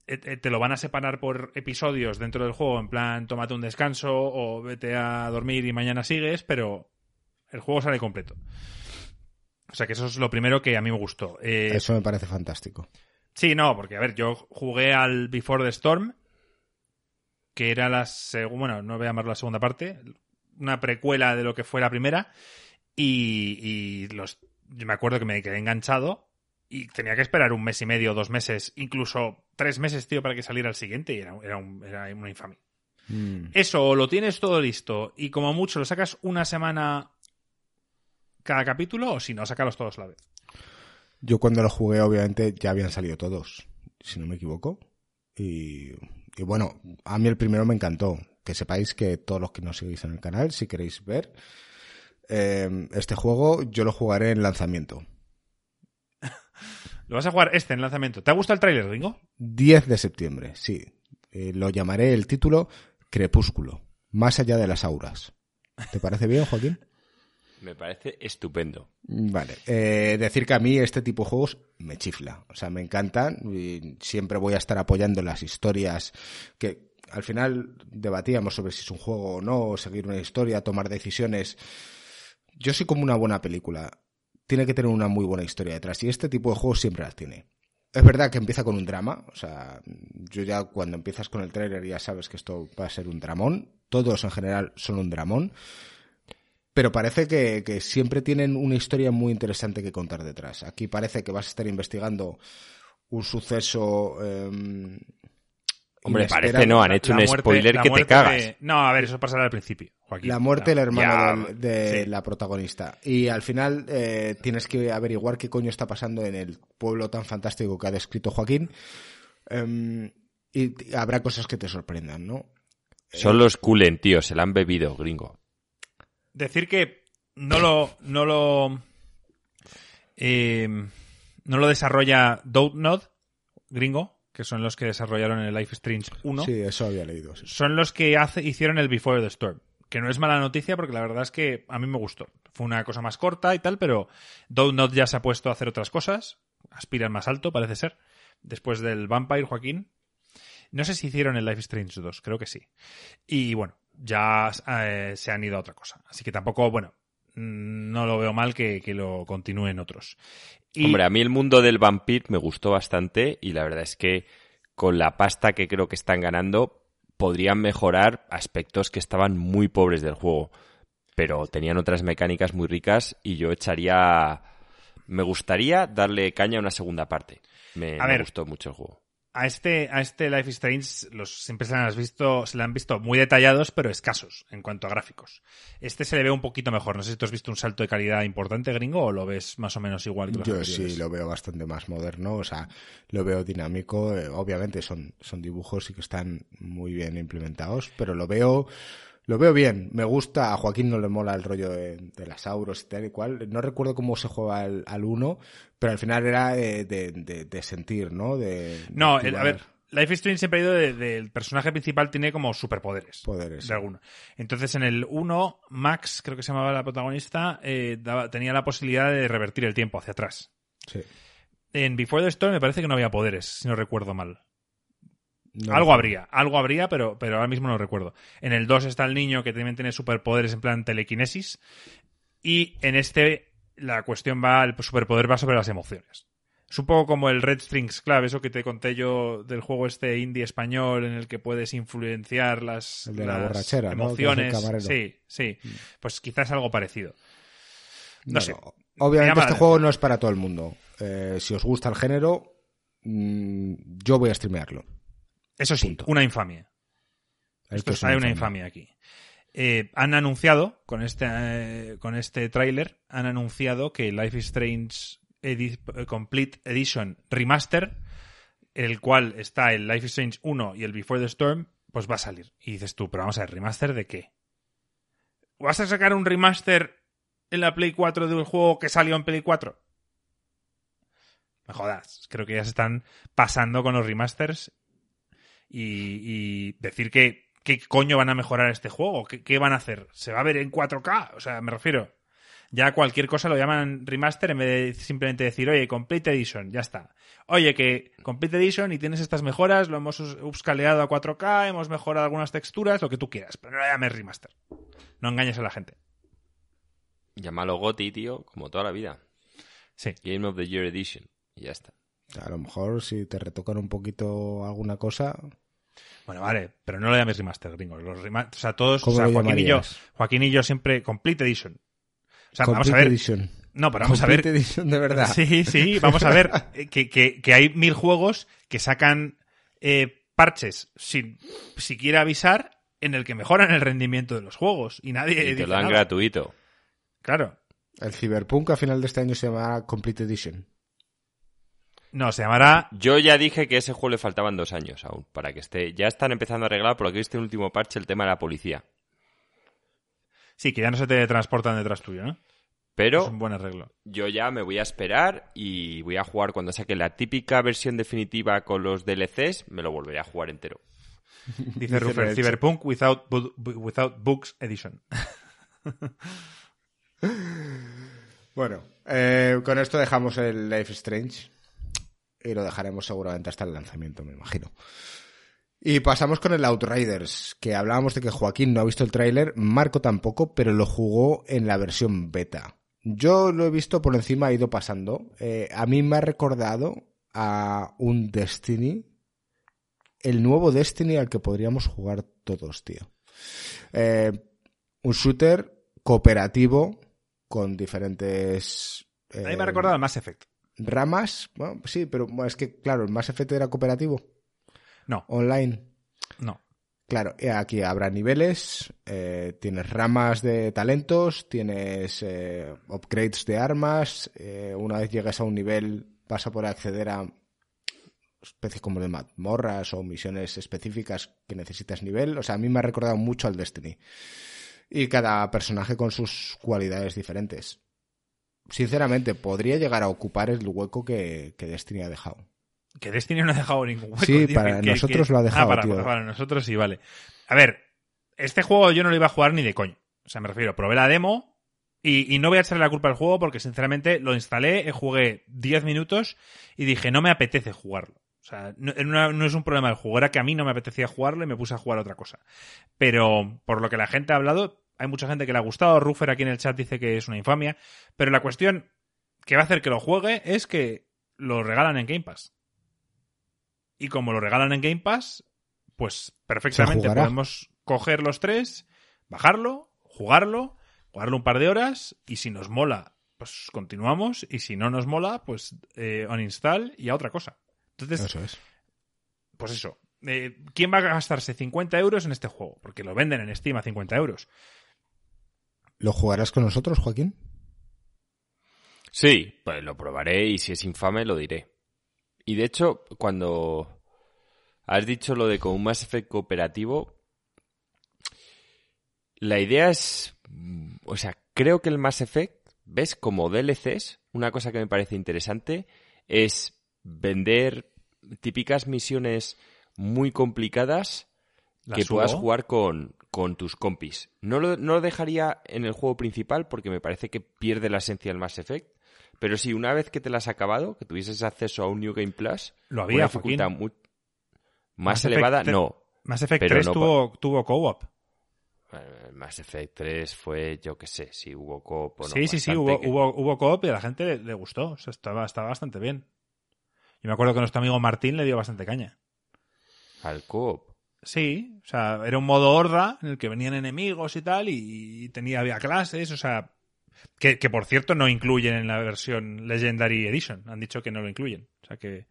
eh, eh, te lo van a separar por episodios dentro del juego, en plan, tómate un descanso o vete a dormir y mañana sigues, pero el juego sale completo. O sea, que eso es lo primero que a mí me gustó. Eh, Eso me parece fantástico. Sí, no, porque a ver, yo jugué al Before the Storm que era la segunda, bueno, no voy a llamarlo la segunda parte, una precuela de lo que fue la primera, y, y los, yo me acuerdo que me quedé enganchado y tenía que esperar un mes y medio, dos meses, incluso tres meses, tío, para que saliera el siguiente y era, era, un- era una infamia. Mm. Eso, o lo tienes todo listo y como mucho lo sacas una semana cada capítulo o si no, sácalos todos a la vez. Yo cuando lo jugué, obviamente, ya habían salido todos, si no me equivoco. Y, y bueno, a mí el primero me encantó. Que sepáis que todos los que nos seguís en el canal, si queréis ver, eh, este juego yo lo jugaré en lanzamiento. Lo vas a jugar este en lanzamiento. ¿Te ha gustado el tráiler, Ringo? 10 de septiembre, sí. Eh, lo llamaré el título Crepúsculo, más allá de las auras. ¿Te parece bien, Joaquín? Me parece estupendo. Vale. Eh, decir que a mí este tipo de juegos me chifla. O sea, me encantan y siempre voy a estar apoyando las historias que al final debatíamos sobre si es un juego o no, seguir una historia, tomar decisiones. Yo soy como una buena película. Tiene que tener una muy buena historia detrás y este tipo de juegos siempre las tiene. Es verdad que empieza con un drama, o sea, yo ya cuando empiezas con el trailer ya sabes que esto va a ser un dramón. Todos en general son un dramón. Pero parece que, que siempre tienen una historia muy interesante que contar detrás. Aquí parece que vas a estar investigando un suceso. eh, Hombre, parece no, han hecho La un muerte- spoiler que te cagas. de- No, a ver, eso pasará al principio, Joaquín. La muerte del No. hermano Ya, de sí. la protagonista. Y al final eh, tienes que averiguar qué coño está pasando en el pueblo tan fantástico que ha descrito Joaquín. Em, y habrá cosas que te sorprendan, ¿no? Son los Kulen, tío, se la han bebido, gringo. Decir que no lo. No lo. eh, no lo desarrolla Dontnod, gringo, que son los que desarrollaron el Life Strange 1. Sí, eso había leído. sí. Son los que hace, hicieron el Before the Storm. Que no es mala noticia porque la verdad es que a mí me gustó. Fue una cosa más corta y tal, pero Dontnod ya se ha puesto a hacer otras cosas. Aspiran más alto, parece ser. Después del Vampire, Joaquín. No sé si hicieron el Life Strange 2, creo que sí. Y bueno, ya eh, se han ido a otra cosa. Así que tampoco, bueno, mm, no lo veo mal que, que lo continúen otros. Y, Hombre, a mí el mundo del vampir me gustó bastante y la verdad es que con la pasta que creo que están ganando podrían mejorar aspectos que estaban muy pobres del juego, pero tenían otras mecánicas muy ricas y yo echaría... Me gustaría darle caña a una segunda parte. Me, A me ver. gustó mucho el juego. A este, a este Life is Strange los, siempre se le, han visto, se le han visto muy detallados, pero escasos en cuanto a gráficos. Este se le ve un poquito mejor. No sé si tú has visto un salto de calidad importante, gringo, o lo ves más o menos igual que los Yo anteriores. sí lo veo bastante más moderno, o sea, lo veo dinámico. eh, obviamente son, son dibujos y que están muy bien implementados, pero lo veo, lo veo bien. Me gusta, a Joaquín no le mola el rollo de, de las auros y tal y cual. No recuerdo cómo se juega al, al 1, pero al final era eh, de, de- de sentir, ¿no? De, No, el- a ver, Life is Strange siempre ha ido de- del personaje principal tiene como superpoderes. Poderes. De alguno. Entonces, en el 1, Max, creo que se llamaba la protagonista, eh, daba- tenía la posibilidad de revertir el tiempo hacia atrás. Sí. En Before the Storm me parece que no había poderes, si no recuerdo mal. No algo habría, algo habría, pero, pero ahora mismo no recuerdo. En el 2 está el niño que también tiene superpoderes en plan telequinesis. Y en este, la cuestión va, el superpoder va sobre las emociones. Es un poco como el Red Strings Club, eso que te conté yo del juego este indie español en el que puedes influenciar las, El de la las borrachera, emociones. sí, sí. Pues quizás algo parecido. No sé. Obviamente este juego no es para todo el mundo. Eh, si os gusta el género, mm, yo voy a streamearlo. Eso sí, Punto. una infamia. Esto es hay una una infamia. infamia aquí. Eh, han anunciado, con este, eh, con este tráiler, han anunciado que Life is Strange Edi- Complete Edition Remaster, el cual está el Life is Strange 1 y el Before the Storm, pues va a salir. Y dices tú, pero vamos a ver, ¿remaster de qué? ¿Vas a sacar un remaster en la Play 4 de un juego que salió en Play 4? Me jodas, creo que ya se están pasando con los remasters y, y decir que qué coño van a mejorar este juego, ¿Qué, qué van a hacer, se va a ver en 4K, o sea, me refiero. Ya cualquier cosa lo llaman remaster en vez de simplemente decir, oye, Complete Edition, ya está. Oye, que Complete Edition y tienes estas mejoras, lo hemos upscaleado a 4K, hemos mejorado algunas texturas, lo que tú quieras, pero no lo llames remaster. No engañes a la gente. Llámalo GOTY, tío, como toda la vida. Sí. Game of the Year Edition. Y ya está. A lo mejor si te retocan un poquito alguna cosa, Bueno, vale, pero no lo llames remaster, gringos. Los rema- o sea, todos, o ¿Cómo sea, lo Joaquín y yo? Joaquín y yo siempre Complete Edition. O sea, vamos a ver. Edition. No, pero vamos a ver. Complete Edition de verdad. Sí, sí, vamos a ver eh, que, que, que hay mil juegos que sacan eh, parches sin siquiera avisar en el que mejoran el rendimiento de los juegos y nadie Y te dice lo dan nada. gratuito. Claro. El Cyberpunk a final de este año se llamará Complete Edition. No, se llamará Yo ya dije que a ese juego le faltaban dos años aún para que esté. Ya están empezando a arreglar, por lo que viste en el último parche, el tema de la policía. Sí, que ya no se te transportan detrás tuyo, ¿no? Es Pero un buen arreglo. yo ya me voy a esperar y voy a jugar cuando saque la típica versión definitiva con los DLCs, me lo volveré a jugar entero. Dice Ruffer. Cyberpunk without, bu- bu- without Books Edition. Bueno, eh, con esto dejamos el Life Strange y lo dejaremos seguramente hasta el lanzamiento, me imagino. Y pasamos con el Outriders, que hablábamos de que Joaquín no ha visto el tráiler, Marco tampoco, pero lo jugó en la versión beta. Yo lo he visto por encima, he ido pasando. Eh, a mí me ha recordado a un Destiny, el nuevo Destiny al que podríamos jugar todos, tío. Eh, un shooter cooperativo con diferentes A mí me eh, ha recordado al Mass Effect. Ramas. Bueno, sí, pero es que, claro, el Mass Effect era cooperativo, No, online. no. Claro, eh, aquí habrá niveles, eh, tienes ramas de talentos, tienes eh, upgrades de armas, eh, una vez llegas a un nivel vas a poder acceder a especies como de mazmorras o misiones específicas que necesitas nivel. O sea, a mí me ha recordado mucho al Destiny. Y cada personaje con sus cualidades diferentes. Sinceramente, podría llegar a ocupar el hueco que, que Destiny ha dejado. Que Destiny no ha dejado ningún hueco. Sí, tío, para que- nosotros que- lo ha dejado, Ah, para, tío. para- nosotros sí, vale. A ver, este juego yo no lo iba a jugar ni de coño. O sea, me refiero, probé la demo y, y no voy a echarle la culpa al juego porque sinceramente lo instalé, eh, jugué 10 minutos y dije, no me apetece jugarlo. O sea, no, no- no es un problema del juego, era que a mí no me apetecía jugarlo y me puse a jugar otra cosa. Pero por lo que la gente ha hablado, hay mucha gente que le ha gustado. Ruffer aquí en el chat dice que es una infamia. Pero la cuestión que va a hacer que lo juegue es que lo regalan en Game Pass. Y como lo regalan en Game Pass, pues perfectamente podemos coger los tres, bajarlo, jugarlo, jugarlo un par de horas y si nos mola, pues continuamos y si no nos mola, pues eh, uninstall y a otra cosa. Entonces, Eso es. pues eso. Eh, ¿Quién va a gastarse 50 euros en este juego? Porque lo venden en Steam a 50 euros. ¿Lo jugarás con nosotros, Joaquín? Sí, pues lo probaré y si es infame lo diré. Y de hecho, cuando has dicho lo de con un Mass Effect cooperativo, la idea es, mm, o sea, creo que el Mass Effect, ves, como DLCs, una cosa que me parece interesante es vender típicas misiones muy complicadas ¿La que subo? puedas jugar con, con tus compis. No lo, no lo dejaría en el juego principal porque me parece que pierde la esencia del Mass Effect. Pero sí, una vez que te la has acabado, que tuvieses acceso a un New Game Plus, Lo una había, dificultad muy- más Mass elevada, Effect- no. Mass Effect pero 3 no tuvo, tuvo co-op. Eh, Mass Effect 3 fue, yo qué sé, si hubo coop o no. sí, sí, sí, hubo, que- hubo, hubo co-op y a la gente le, le gustó. O sea, estaba, estaba bastante bien. Yo me acuerdo que nuestro amigo Martín le dio bastante caña. Al coop. Sí, o sea, era un modo horda en el que venían enemigos y tal, y, tenía había clases, o sea, que, que por cierto no incluyen en la versión Legendary Edition. Han dicho que no lo incluyen. O sea que,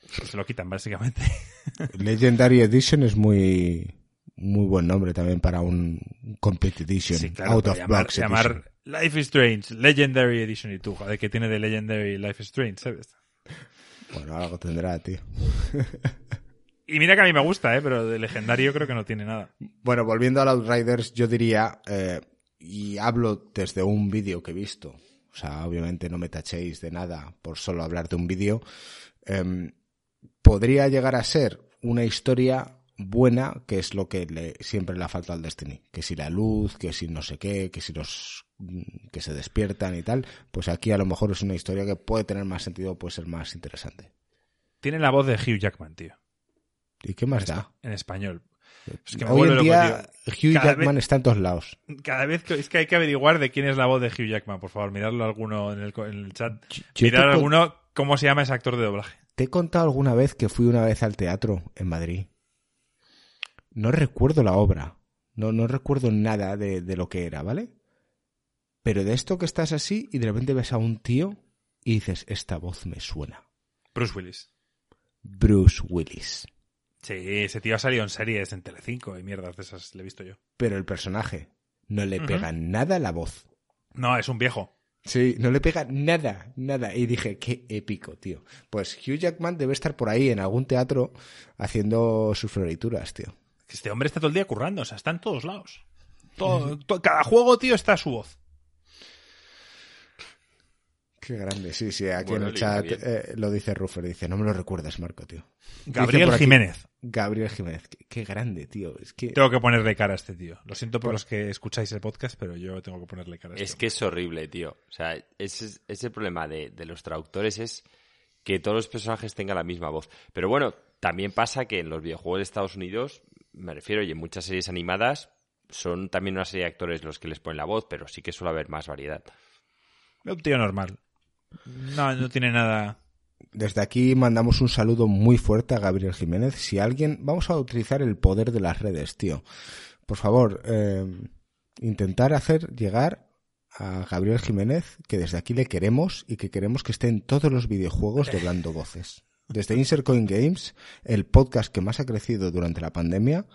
se lo quitan, básicamente. Legendary Edition es muy muy buen nombre también para un Complete Edition. Sí, claro, Out of llamar, Box llamar Edition. Life is Strange, Legendary Edition y tú, joder, que tiene de Legendary Life is Strange, ¿sabes? Bueno, algo tendrá, tío. Y mira que a mí me gusta, ¿eh? Pero de legendario creo que no tiene nada. Bueno, volviendo al Outriders, yo diría, eh, y hablo desde un vídeo que he visto, o sea, obviamente no me tachéis de nada por solo hablar de un vídeo, em, podría llegar a ser una historia buena, que es lo que le, siempre le ha faltado al Destiny. Que si la luz, que si no sé qué, que si los mm, que se despiertan y tal, pues aquí a lo mejor es una historia que puede tener más sentido, puede ser más interesante. Tiene la voz de Hugh Jackman, tío, ¿Y qué más da? en español. Es que me Hoy en día Hugh Cada Jackman vez- está en todos lados. Cada vez que es que hay que averiguar de quién es la voz de Hugh Jackman, por favor, miradlo alguno en el, en el chat. Yo con- alguno cómo se llama ese actor de doblaje. Te he contado alguna vez que fui una vez al teatro en Madrid. no recuerdo la obra. No, no recuerdo nada de, de lo que era, ¿vale? Pero de esto que estás así y de repente ves a un tío y dices, esta voz me suena. Bruce Willis. Bruce Willis. Sí, ese tío ha salido en series en Telecinco y mierdas de esas le he visto yo. Pero el personaje no le pega nada la voz. No, es un viejo. Sí, no le pega nada, nada. Y dije, qué épico, tío. Pues Hugh Jackman debe estar por ahí en algún teatro haciendo sus florituras, tío. Este hombre está todo el día currando, o sea, está en todos lados. Todo- to- cada juego, tío, está su voz. Qué grande, sí, sí. Aquí Bueno, en el chat eh, lo dice Ruffer. Dice, no me lo recuerdes, Marco, tío. Gabriel aquí- Jiménez. Gabriel Jiménez. Qué, qué grande, tío. Es que... Tengo que ponerle cara a este tío. Lo siento por los que escucháis el podcast, pero yo tengo que ponerle cara a este Es que es horrible, tío. O sea, ese, es- ese problema de, de los traductores es que todos los personajes tengan la misma voz. Pero bueno, también pasa que en los videojuegos de Estados Unidos, me refiero, y en muchas series animadas, son también una serie de actores los que les ponen la voz, pero sí que suele haber más variedad. Un tío normal. No, no tiene nada. Desde aquí mandamos un saludo muy fuerte a Gabriel Jiménez. Si alguien, vamos a utilizar el poder de las redes, tío. Por favor, eh, intentar hacer llegar a Gabriel Jiménez que desde aquí le queremos y que queremos que esté en todos los videojuegos doblando voces. Desde Insert Coin Games, el podcast que más ha crecido durante la pandemia,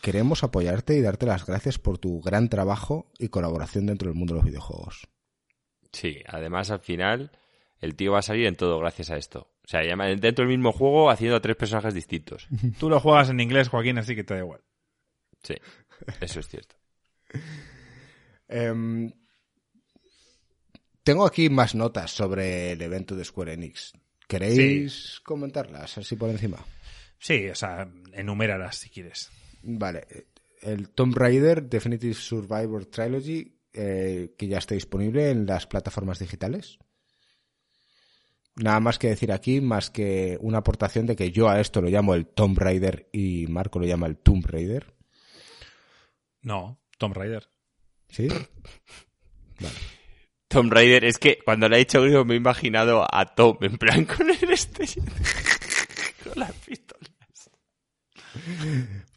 queremos apoyarte y darte las gracias por tu gran trabajo y colaboración dentro del mundo de los videojuegos. Sí, además al final el tío va a salir en todo gracias a esto. O sea, dentro del mismo juego haciendo a tres personajes distintos. Tú lo juegas en inglés, Joaquín, así que te da igual. Sí, eso es cierto. Em, tengo aquí más notas sobre el evento de Square Enix. ¿Queréis comentarlas así por encima? Sí, o sea, enuméralas si quieres. Vale. El Tomb Raider Definitive Survivor Trilogy, eh, que ya está disponible en las plataformas digitales. Nada más que decir aquí, más que una aportación de que yo a esto lo llamo el Tomb Raider y Marco lo llama el Tomb Raider. No, Tomb Raider. ¿Sí? Tom Raider, es que cuando le ha dicho griego me he imaginado a Tom en plan con el este con pistolas.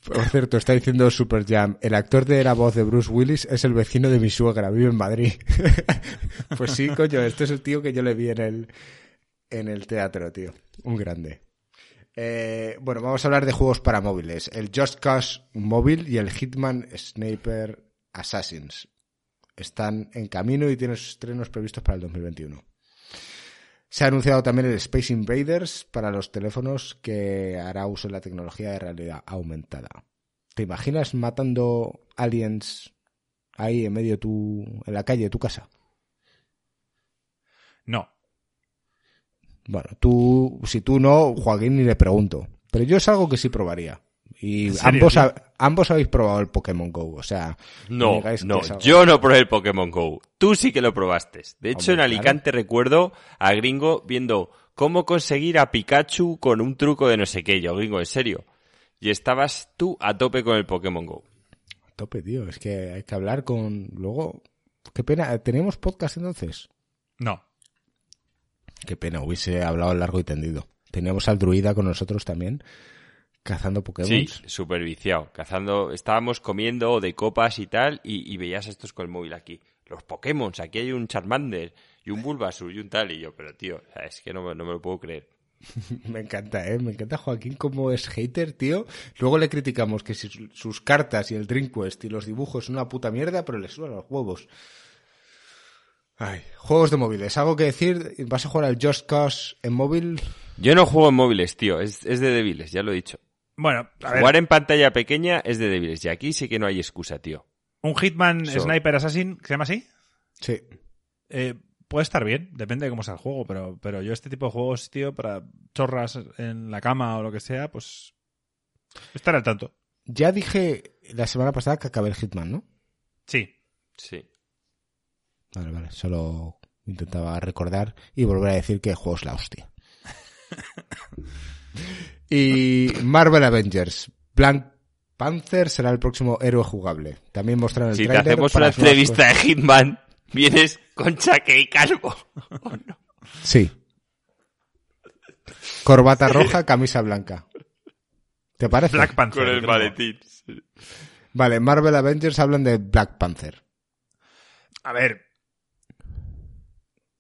Por cierto, está diciendo Super Jam, el actor de la voz de Bruce Willis es el vecino de mi suegra, vive en Madrid. pues sí, coño, este es el tío que yo le vi en el, en el teatro, tío. Un grande. Eh, bueno, vamos a hablar de juegos para móviles. El Just Cause móvil y el Hitman Sniper Assassins. Están en camino y tienen sus estrenos previstos para el 2021. Se ha anunciado también el Space Invaders para los teléfonos que hará uso de la tecnología de realidad aumentada. ¿Te imaginas matando aliens ahí en medio de tu, en la calle de tu casa? No. Bueno, tú, si tú no, Joaquín ni le pregunto. Pero yo es algo que sí probaría. Y ¿En serio, ambos? Ambos habéis probado el Pokémon Go, o sea, No, no, algo- yo no probé el Pokémon Go. Tú sí que lo probaste. De hecho, Hombre, en Alicante recuerdo a Gringo viendo cómo conseguir a Pikachu con un truco de no sé qué. Yo, Gringo, en serio. Y estabas tú a tope con el Pokémon Go. a tope, tío. Es que hay que hablar con. Luego, qué pena. ¿Tenemos podcast entonces? No. Qué pena, hubiese hablado largo y tendido. Teníamos al druida con nosotros también, cazando Pokémon. Sí, súper viciado. Cazando, estábamos comiendo de copas y tal, y, y veías a estos con el móvil aquí. Los Pokémon, aquí hay un Charmander, y un Bulbasur, y un tal, y yo, pero tío, o sea, es que no, me- no me lo puedo creer. Me encanta, ¿eh? Me encanta Joaquín como es hater, tío. Luego le criticamos que si su- sus cartas y el Dream Quest y los dibujos son una puta mierda, pero le suenan los huevos. Ay, juegos de móviles. ¿Algo que decir? ¿Vas a jugar al Just Cause en móvil? Yo no juego en móviles, tío, es, es de débiles, ya lo he dicho. Bueno, a ver, Jugar en pantalla pequeña es de débiles, y aquí sí que no hay excusa, tío. un Hitman So- Sniper Assassin, ¿se llama así? Sí. Eh, puede estar bien, depende de cómo sea el juego, pero, pero yo este tipo de juegos, tío, para chorras en la cama o lo que sea, pues estar al tanto. Ya dije la semana pasada que acabé el Hitman, ¿no? Sí. Sí. Vale, vale. Solo intentaba recordar y volver a decir que el juego es la hostia. y Marvel Avengers. Black Panther será el próximo héroe jugable. También mostraron el Si te tráiler hacemos para una entrevista de Hitman, vienes con chaque y calvo. ¿O no? cosas. Sí. Corbata roja, camisa blanca. ¿Te parece? Black Panther. Con el maletín. Vale, Marvel Avengers hablan de Black Panther. A ver.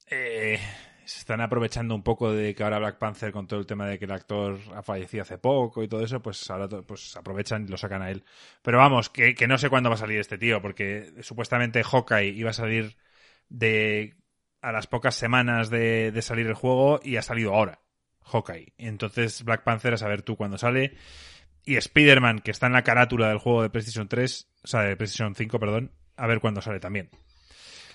Eh, se están aprovechando un poco de que ahora Black Panther, con todo el tema de que el actor ha fallecido hace poco y todo eso, pues ahora pues aprovechan y lo sacan a él. Pero vamos, que, no sé cuándo va a salir este tío, porque supuestamente Hawkeye iba a salir de a las pocas semanas de, de salir el juego y ha salido ahora. Hawkeye. Entonces Black Panther a saber tú cuándo sale. Y Spider-Man, que está en la carátula del juego de PlayStation 3, o sea, de PlayStation 5, perdón, a ver cuándo sale también.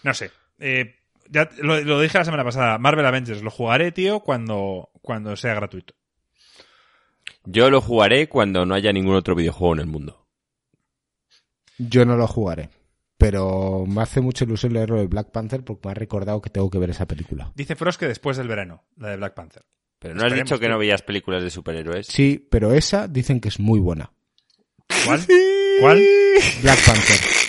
No sé. Eh, ya lo, lo dije la semana pasada. Marvel Avengers lo jugaré, tío, cuando, cuando sea gratuito. Yo lo jugaré cuando no haya ningún otro videojuego en el mundo. Yo no lo jugaré. Pero me hace mucha ilusión leerlo de Black Panther porque me ha recordado que tengo que ver esa película. Dice Frost que después del verano, la de Black Panther. Pero no has dicho que tío. no veías películas de superhéroes. Sí, pero esa dicen que es muy buena. ¿Cuál? ¿Cuál? Black Panther.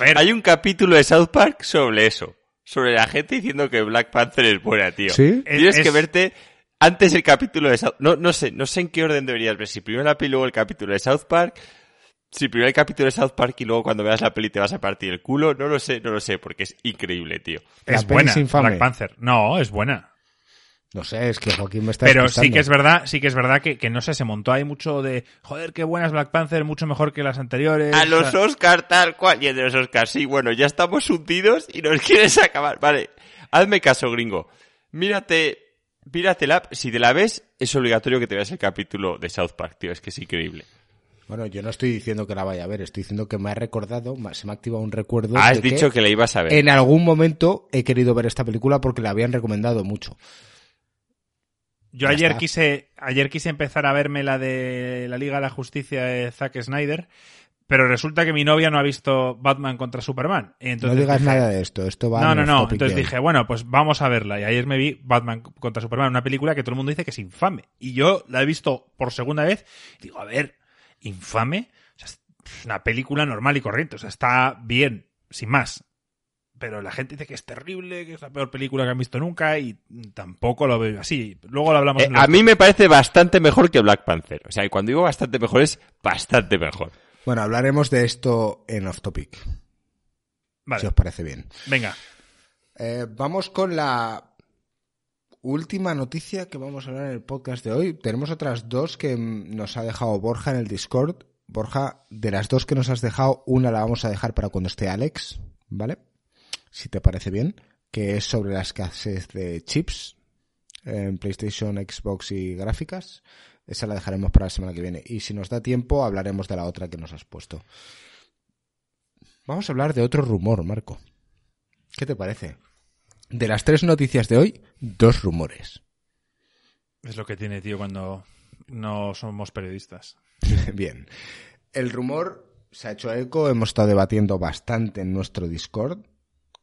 A ver, Hay un capítulo de South Park sobre eso. Sobre la gente diciendo que Black Panther es buena, tío. ¿Sí? Es- Tienes que verte antes el capítulo de South No, no sé, no sé en qué orden deberías ver. Si primero la peli, luego el capítulo de South Park. Si primero el capítulo de South Park y luego cuando veas la peli te vas a partir el culo. No lo sé, no lo sé, porque es increíble, tío. La es buena. es. Black Panther. No, es buena. No sé, es que Joaquín me está Pero sí que es verdad, sí que es verdad que, que no sé, se montó ahí mucho de joder, qué buena es Black Panther, mucho mejor que las anteriores. A los Oscars tal cual. Y el de los Oscars, sí, bueno, ya estamos hundidos y nos quieres acabar. Vale, hazme caso, gringo. Mírate, míratela. Si te la ves, es obligatorio que te veas el capítulo de South Park, tío. Es que es increíble. Bueno, yo no estoy diciendo que la vaya a ver, estoy diciendo que me ha recordado, se me ha activado un recuerdo. Has de dicho que la ibas a ver. en algún momento he querido ver esta película porque la habían recomendado mucho. Yo Ya ayer está. quise, ayer quise empezar a verme la de la Liga de la Justicia de Zack Snyder, pero resulta que mi novia no ha visto Batman contra Superman. Y entonces no digas dije, nada de esto, esto va No, no, no. Entonces dije, bueno, pues vamos a verla. Y ayer me vi Batman contra Superman, una película que todo el mundo dice que es infame. Y yo la he visto por segunda vez y digo, a ver, infame. O sea, es una película normal y corriente. O sea, está bien, sin más. Pero la gente dice que es terrible, que es la peor película que han visto nunca y tampoco lo veo así. Luego lo hablamos Eh, en a mí me parece bastante mejor que Black Panther. O sea, y cuando digo bastante mejor es bastante mejor. Bueno, hablaremos de esto en off topic, Vale, si os parece bien. venga. Eh, vamos con la última noticia que vamos a hablar en el podcast de hoy. Tenemos otras dos que nos ha dejado Borja en el Discord. Borja, de las dos que nos has dejado, una la vamos a dejar para cuando esté Alex, ¿vale? Si te parece bien, que es sobre la escasez de chips en PlayStation, Xbox y gráficas. Esa la dejaremos para la semana que viene. Y si nos da tiempo, hablaremos de la otra que nos has puesto. Vamos a hablar de otro rumor, Marco. ¿Qué te parece? De las tres noticias de hoy, dos rumores. Es lo que tiene, tío, cuando no somos periodistas. Bien. El rumor se ha hecho eco, hemos estado debatiendo bastante en nuestro Discord,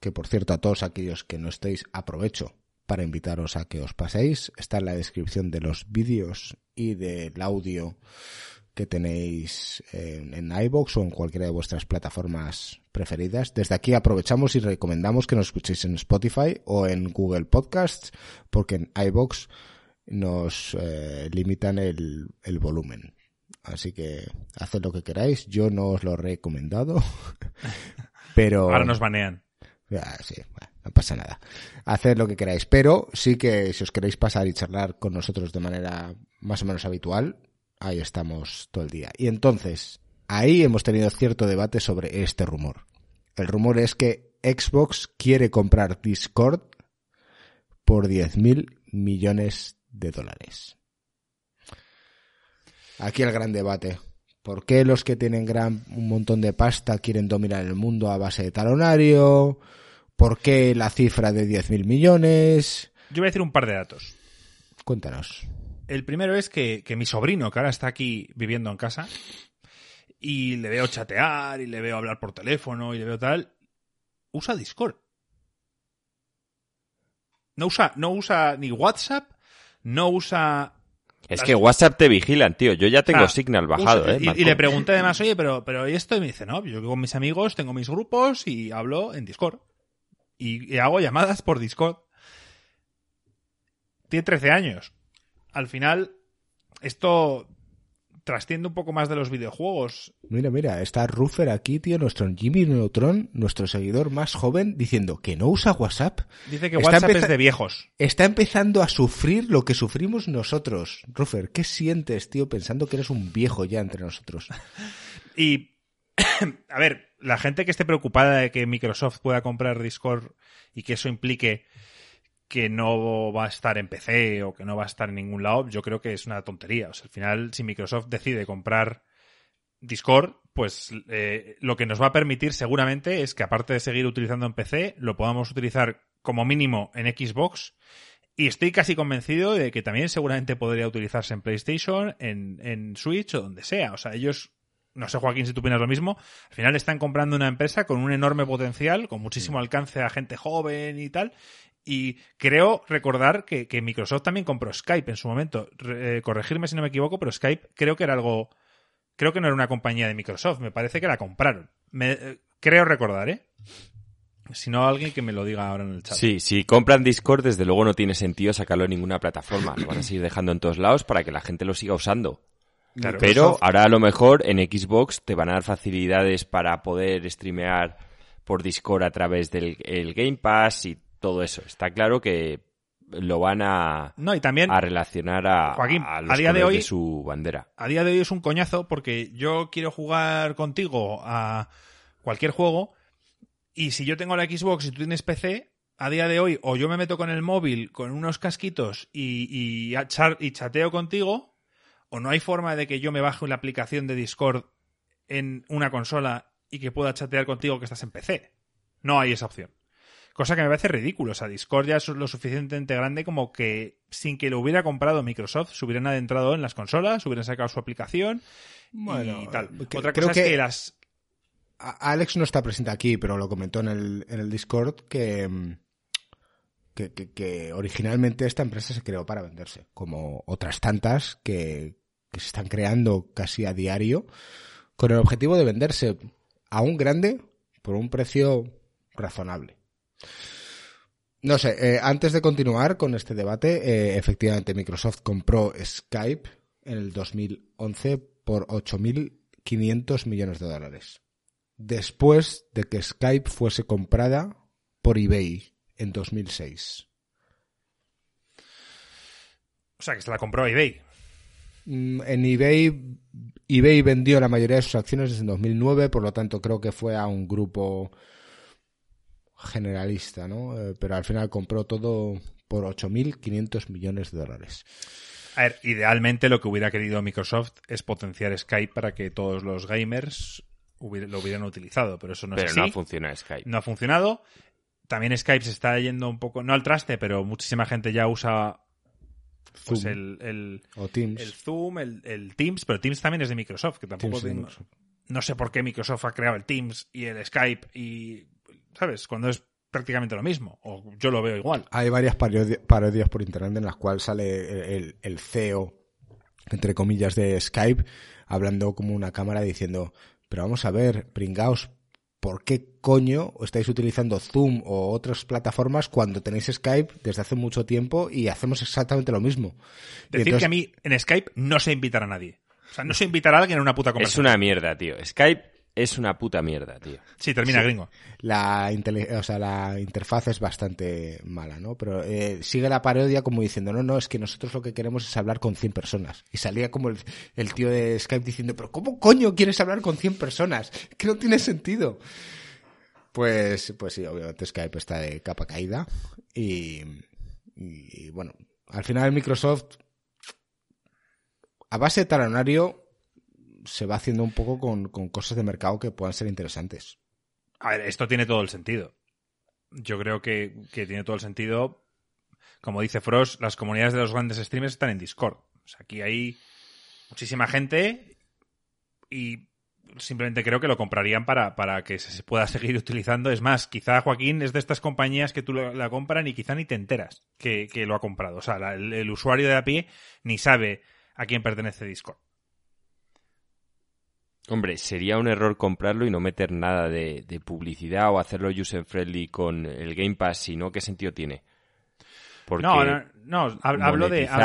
que por cierto a todos aquellos que no estéis aprovecho para invitaros a que os paséis. Está en la descripción de los vídeos y del audio que tenéis en, en iVoox o en cualquiera de vuestras plataformas preferidas. Desde aquí aprovechamos y recomendamos que nos escuchéis en Spotify o en Google Podcasts, porque en iVoox nos eh, limitan el, el volumen. Así que haced lo que queráis. Yo no os lo he recomendado. Pero. Ahora nos banean. Ah, sí, no pasa nada. Haced lo que queráis. Pero sí que si os queréis pasar y charlar con nosotros de manera más o menos habitual, ahí estamos todo el día. Y entonces, ahí hemos tenido cierto debate sobre este rumor. El rumor es que Xbox quiere comprar Discord por 10.000 millones de dólares. Aquí el gran debate. ¿Por qué los que tienen gran, un montón de pasta quieren dominar el mundo a base de talonario? ¿Por qué la cifra de 10.000 millones? Yo voy a decir un par de datos. Cuéntanos. El primero es que, que mi sobrino, que ahora está aquí viviendo en casa, y le veo chatear, y le veo hablar por teléfono, y le veo tal, usa Discord. No usa, no usa ni WhatsApp, no usa... Es Las- que WhatsApp te vigilan, tío. Yo ya tengo Ah, Signal bajado, usa- ¿eh? y-? Y, le pregunté además, oye, pero, pero ¿y esto? Y me dice, no, yo con mis amigos tengo mis grupos y hablo en Discord. Y, y hago llamadas por Discord. Tiene 13 años. al final, esto trasciende un poco más de los videojuegos. Mira, mira, está Ruffer aquí, tío, nuestro Jimmy Neutron, nuestro seguidor más joven, diciendo que no usa WhatsApp. Dice que Está WhatsApp es de viejos. Está empezando a sufrir lo que sufrimos nosotros. Ruffer, ¿qué sientes, tío, pensando que eres un viejo ya entre nosotros? Y, a ver, la gente que esté preocupada de que Microsoft pueda comprar Discord y que eso implique que no va a estar en PC o que no va a estar en ningún lado, yo creo que es una tontería. O sea, al final, si Microsoft decide comprar Discord, pues eh, lo que nos va a permitir seguramente es que aparte de seguir utilizando en PC, lo podamos utilizar como mínimo en Xbox. Y estoy casi convencido de que también seguramente podría utilizarse en PlayStation, en, en Switch o donde sea. O sea, ellos no sé Joaquín si tú opinas lo mismo, al final están comprando una empresa con un enorme potencial, con muchísimo alcance a gente joven y tal. Y creo recordar que, que Microsoft también compró Skype en su momento. Eh, corregirme si no me equivoco, pero Skype creo que era algo... Creo que no era una compañía de Microsoft, me parece que la compraron. Me- eh, creo recordar, ¿eh? Si no, alguien que me lo diga ahora en el chat. Sí, si compran Discord, desde luego no tiene sentido sacarlo en ninguna plataforma. Lo van a seguir dejando en todos lados para que la gente lo siga usando. Claro. Pero ahora a lo mejor en Xbox te van a dar facilidades para poder streamear por Discord a través del el Game Pass y todo eso. Está claro que lo van a, No, y también... a relacionar a, Joaquín, a día de hoy- su bandera. a día de hoy es un coñazo porque yo quiero jugar contigo a cualquier juego y si yo tengo la Xbox y tú tienes PC, a día de hoy o yo me meto con el móvil con unos casquitos y, y, a char- y chateo contigo o no hay forma de que yo me baje la aplicación de Discord en una consola y que pueda chatear contigo que estás en PC. No hay esa opción. Cosa que me parece ridículo. O sea, Discord ya es lo suficientemente grande como que sin que lo hubiera comprado Microsoft, se hubieran adentrado en las consolas, hubieran sacado su aplicación Bueno, y tal. eh, que- Otra creo cosa es que- que las... Alex no está presente aquí, pero lo comentó en el, en el Discord que, mm, que, que- que originalmente esta empresa se creó para venderse, como otras tantas que, que se están creando casi a diario, con el objetivo de venderse a un grande por un precio razonable. No sé, eh, antes de continuar con este debate, eh, efectivamente Microsoft compró Skype en el 2011 por 8.500 millones de dólares después de que Skype fuese comprada por eBay en 2006. O sea, que se la compró eBay. Mm, En eBay, eBay vendió la mayoría de sus acciones desde 2009, por lo tanto creo que fue a un grupo generalista, ¿no? Eh, Pero al final compró todo por 8.500 millones de dólares. A ver, idealmente lo que hubiera querido Microsoft es potenciar Skype para que todos los gamers hubiera- lo hubieran utilizado, pero eso no pero es no así. funciona Skype. no ha funcionado. También Skype se está yendo un poco, no al traste, pero muchísima gente ya usa pues, el, el, O Teams. el Zoom, el, el Teams, pero Teams también es de Microsoft, que tampoco tengo- no sé por qué Microsoft ha creado el Teams y el Skype y ¿sabes? Cuando es prácticamente lo mismo, o yo lo veo igual. Hay varias parodi- parodias por internet en las cuales sale el, el CEO, entre comillas, de Skype, hablando como una cámara diciendo, pero vamos a ver, pringaos, ¿por qué coño estáis utilizando Zoom o otras plataformas cuando tenéis Skype desde hace mucho tiempo y hacemos exactamente lo mismo? Decir entonces- que a mí en Skype no sé invitar a nadie. O sea, no sé invitar a alguien a una puta Es conversación. una mierda, tío. Skype es una puta mierda, tío. Sí, termina Sí. gringo. la, o sea, la interfaz es bastante mala, ¿no? Pero eh, sigue la parodia como diciendo, no, no, es que nosotros lo que queremos es hablar con 100 personas. Y salía como el, el tío de Skype diciendo, pero ¿cómo coño quieres hablar con 100 personas? Que no tiene sentido. Pues, pues sí, obviamente Skype está de capa caída. Y, y bueno, al final Microsoft, a base de talonario, se va haciendo un poco con, con cosas de mercado que puedan ser interesantes. A ver, esto tiene todo el sentido. Yo creo que, que tiene todo el sentido. Como dice Frost, las comunidades de los grandes streamers están en Discord. O sea, aquí hay muchísima gente y simplemente creo que lo comprarían para, para que se pueda seguir utilizando. Es más, quizá Joaquín es de estas compañías que tú lo- la compran y quizá ni te enteras que, que lo ha comprado. O sea, la- el, el usuario de a pie ni sabe a quién pertenece Discord. Hombre, sería un error comprarlo y no meter nada de, de publicidad o hacerlo user friendly con el Game Pass, si no, ¿qué sentido tiene? Porque No, no, no, hab- hablo de... Hablo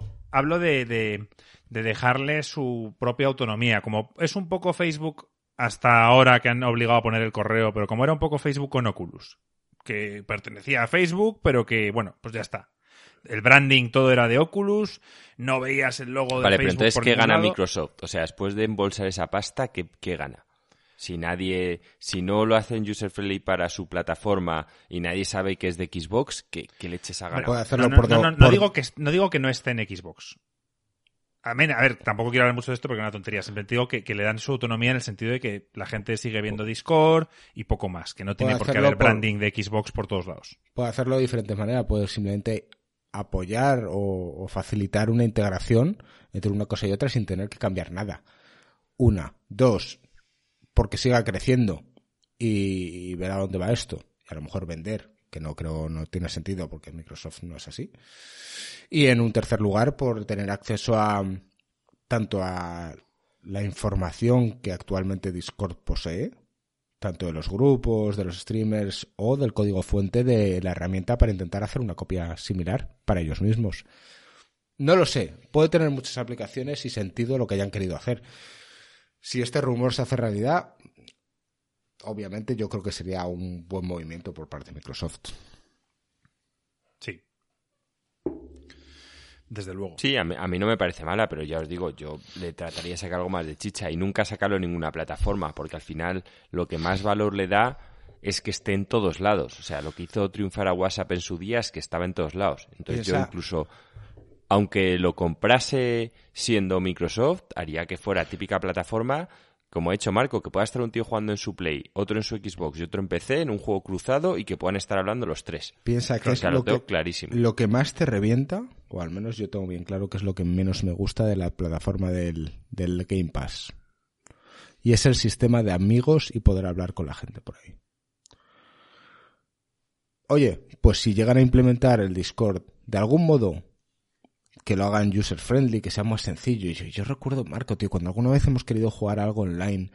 de hablo de, de, de dejarle su propia autonomía. Como es un poco Facebook hasta ahora que han obligado a poner el correo, pero como era un poco Facebook con Oculus, que pertenecía a Facebook, pero que, bueno, pues ya está. El branding todo era de Oculus, no veías el logo de Vale, pero Facebook. entonces, por ¿qué gana lado. Microsoft? O sea, después de embolsar esa pasta, ¿qué, qué gana? Si nadie, si no lo hacen user friendly para su plataforma y nadie sabe que es de Xbox, ¿qué, qué leches ha ganado? Puede hacerlo no, por no, no, no por- digo que, no digo que no esté en Xbox. A, men- a ver, tampoco quiero hablar mucho de esto porque es una tontería. Simplemente digo que, que le dan su autonomía en el sentido de que la gente sigue viendo Discord y poco más. Que no tiene por qué haber por- branding de Xbox por todos lados. Puede hacerlo de diferentes maneras. Puede simplemente apoyar o, facilitar una integración entre una cosa y otra sin tener que cambiar nada. Una. Dos. Porque siga creciendo y, y ver a dónde va esto. Y a lo mejor vender, que no creo no tiene sentido porque Microsoft no es así. Y en un tercer lugar, por tener acceso a tanto a la información que actualmente Discord posee, tanto de los grupos, de los streamers o del código fuente de la herramienta para intentar hacer una copia similar para ellos mismos. No lo sé, puede tener muchas aplicaciones y sentido lo que hayan querido hacer. Si este rumor se hace realidad, obviamente yo creo que sería un buen movimiento por parte de Microsoft. Sí. Desde luego. Sí, a mí, a mí no me parece mala, pero ya os digo, yo le trataría de sacar algo más de chicha y nunca sacarlo en ninguna plataforma, porque al final lo que más valor le da es que esté en todos lados. O sea, lo que hizo triunfar a WhatsApp en su día es que estaba en todos lados. Entonces yo incluso, aunque lo comprase siendo Microsoft, haría que fuera típica plataforma, como ha hecho Marco, que pueda estar un tío jugando en su Play, otro en su Xbox y otro en PC, en un juego cruzado y que puedan estar hablando los tres. Piensa que es lo que, clarísimo. lo que más te revienta, o al menos yo tengo bien claro que es lo que menos me gusta de la plataforma del, del Game Pass. Y es el sistema de amigos y poder hablar con la gente por ahí. Oye, pues si llegan a implementar el Discord de algún modo que lo hagan user friendly, que sea más sencillo. Y yo, yo recuerdo, Marco, tío, cuando alguna vez hemos querido jugar algo online,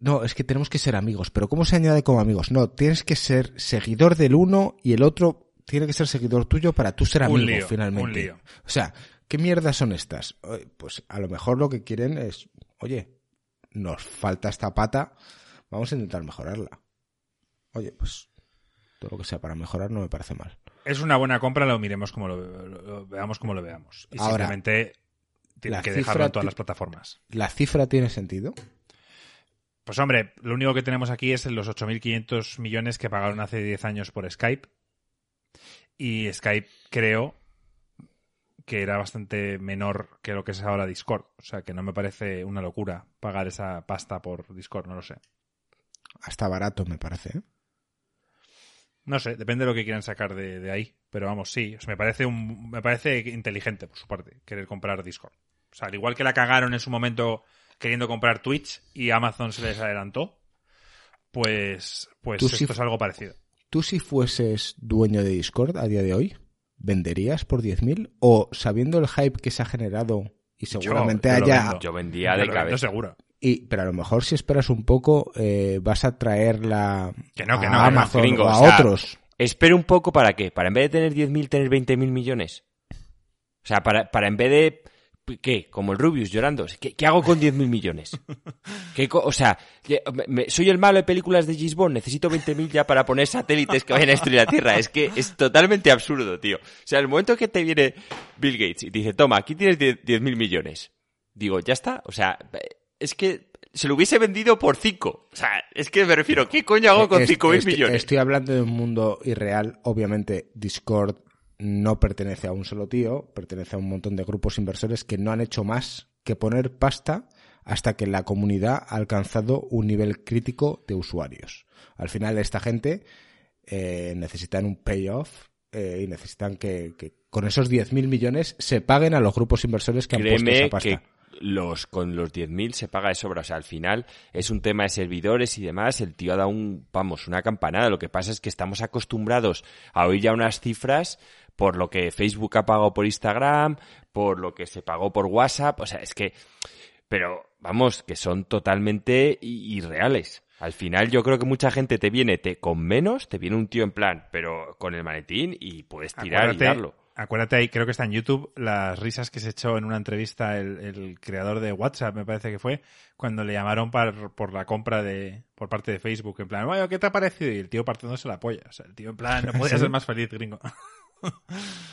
no, es que tenemos que ser amigos, pero ¿cómo se añade como amigos? No, tienes que ser seguidor del uno y el otro tiene que ser seguidor tuyo para tú ser Un amigo lío, finalmente. un lío. O sea, ¿qué mierdas son estas? Pues a lo mejor lo que quieren es, oye, nos falta esta pata, vamos a intentar mejorarla. Oye, pues todo lo que sea para mejorar no me parece mal. Es una buena compra, lo miremos como lo, lo- lo veamos como lo veamos. Y Ahora, simplemente tiene que dejarlo en todas las plataformas. ¿La cifra tiene sentido? Pues hombre, lo único que tenemos aquí es los 8.500 millones que pagaron hace 10 años por Skype. Y Skype creo que era bastante menor que lo que es ahora Discord. O sea que no me parece una locura pagar esa pasta por Discord, no lo sé. Hasta barato, me parece. ¿eh? No sé, depende de lo que quieran sacar de, de ahí. Pero vamos, sí, o sea, me parece un, me parece inteligente por su parte querer comprar Discord. O sea, al igual que la cagaron en su momento queriendo comprar Twitch y Amazon se les adelantó, pues, pues esto es algo parecido. ¿Tú si fueses dueño de Discord a día de hoy, venderías por 10.000? ¿O sabiendo el hype que se ha generado y seguramente yo haya... Yo vendía de cabeza. seguro. Y, pero a lo mejor si esperas un poco, eh, vas a traerla Que no, que a no, que no, Amazon gringo, o a o sea, otros. Espera un poco para qué? Para en vez de tener 10.000, tener 20.000 millones. O sea, para, para en vez de... ¿Qué? Como el Rubius llorando. ¿Qué, qué hago con 10.000 millones? ¿Qué o sea, que- me- me- soy el malo de películas de Bond. Necesito 20.000 ya para poner satélites que vayan a destruir la Tierra. Es que es totalmente absurdo, tío. O sea, el momento que te viene Bill Gates y te dice, toma, aquí tienes 10 10.000 millones. Digo, ya está. O sea, es que se lo hubiese vendido por 5. O sea, es que me refiero, ¿qué coño hago con Est- 5.000 estoy- millones? Estoy hablando de un mundo irreal. Obviamente, Discord no pertenece a un solo tío, pertenece a un montón de grupos inversores que no han hecho más que poner pasta hasta que la comunidad ha alcanzado un nivel crítico de usuarios. Al final, esta gente eh, necesitan un payoff eh, y necesitan que, que con esos 10.000 millones se paguen a los grupos inversores que han puesto esa pasta. que los, con los 10.000 se paga de sobra. O sea, al final es un tema de servidores y demás. El tío ha dado un, vamos, una campanada. Lo que pasa es que estamos acostumbrados a oír ya unas cifras por lo que Facebook ha pagado por Instagram, por lo que se pagó por WhatsApp. O sea, es que, pero vamos, que son totalmente irreales. Al final yo creo que mucha gente te viene te, con menos, te viene un tío en plan, pero con el maletín y puedes tirar Acuérdate y darlo. Acuérdate ahí, creo que está en YouTube, las risas que se echó en una entrevista el, el creador de WhatsApp, me parece que fue, cuando le llamaron par- por la compra de por parte de Facebook, en plan, "Oye, ¿qué te ha parecido? Y el tío partiéndose la polla. O sea, el tío en plan, no podía ser más feliz, gringo.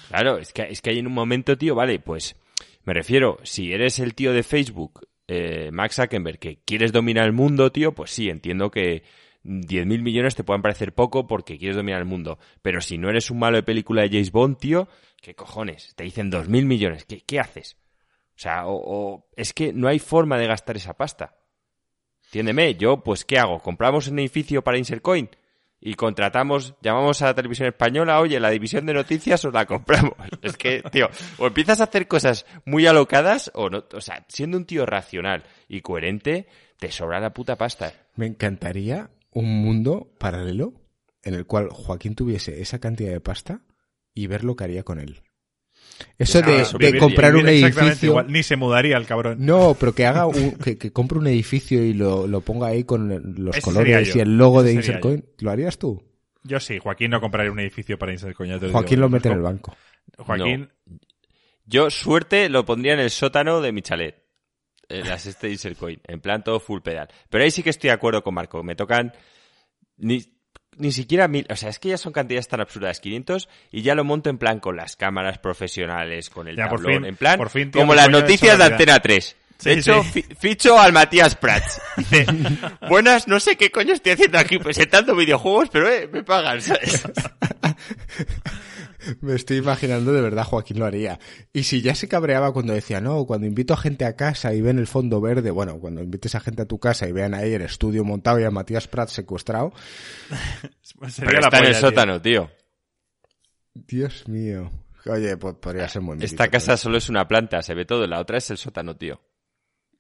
Claro, es que, es que hay en un momento, tío, vale, pues me refiero, si eres el tío de Facebook, eh, Max Zuckerberg, que quieres dominar el mundo, tío, pues sí, entiendo que 10.000 millones te puedan parecer poco porque quieres dominar el mundo. Pero si no eres un malo de película de James Bond, tío, ¿qué cojones? Te dicen 2.000 millones, ¿qué, qué haces? O sea, o, o- es que no hay forma de gastar esa pasta. Entiéndeme, yo, pues, ¿qué hago? ¿Compramos un edificio para Insercoin? Y contratamos, llamamos a la televisión española, oye, la división de noticias os la compramos. Es que, tío, o empiezas a hacer cosas muy alocadas o no, o sea, siendo un tío racional y coherente, te sobra la puta pasta. Me encantaría un mundo paralelo en el cual Joaquín tuviese esa cantidad de pasta y ver lo que haría con él. Eso Nada, de, comprar un edificio. igual, Ni se mudaría el cabrón. No, pero que haga un, que, que compre un edificio y lo, lo ponga ahí con los Ese colores y el logo de Ese Insercoin. ¿Lo harías tú? Yo sí, Joaquín no compraría un edificio para Insert Coin, ya te Joaquín digo. lo mete en el banco. Joaquín, Yo, suerte, lo pondría en el sótano de mi chalet. En las este Insercoin, en plan todo full pedal. Pero ahí sí que estoy de acuerdo con Marco. Me tocan ni, ni siquiera mil, o sea, es que ya son cantidades tan absurdas, 500, y ya lo monto en plan con las cámaras profesionales, con el Ya, por tablón, fin, en plan, por fin, tío, como las noticias hecho de. Antena 3. De Sí, hecho, sí. fi- ficho al Matías Prats. Dice, buenas, no sé qué coño estoy haciendo aquí presentando videojuegos, pero eh, me pagan, ¿sabes? Me estoy imaginando de verdad Joaquín lo haría. Y si ya se cabreaba cuando decía, no, cuando invito a gente a casa y ven el fondo verde, bueno, cuando invites a gente a tu casa y vean ahí el estudio montado y a Matías Prats secuestrado, sería Pero la está en el tío. sótano, tío. Dios mío. Oye, pues podría ser muy Esta mítico, casa ¿eh? solo es una planta, se ve todo. La otra es el sótano, tío.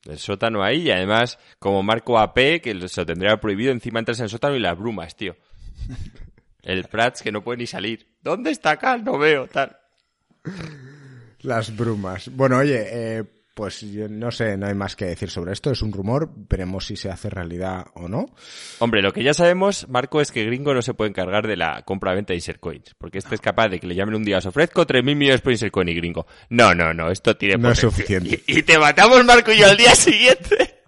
El sótano ahí y además, como Marco AP, que se lo tendría prohibido, encima entras en el sótano y las brumas, tío. El Prats que no puede ni salir. ¿Dónde está acá? No veo, tal. Las brumas. Bueno, oye, eh, pues yo no sé, no hay más que decir sobre esto. Es un rumor, veremos si se hace realidad o no. Hombre, lo que ya sabemos, Marco, es que Gringo no se puede encargar de la compra-venta de Insercoins. Porque este es capaz de que le llamen un día, os ofrezco 3.000 millones por Insercoin y Gringo. No, no, no, esto tiene No es suficiente. Y, y te matamos, Marco y yo, al día siguiente.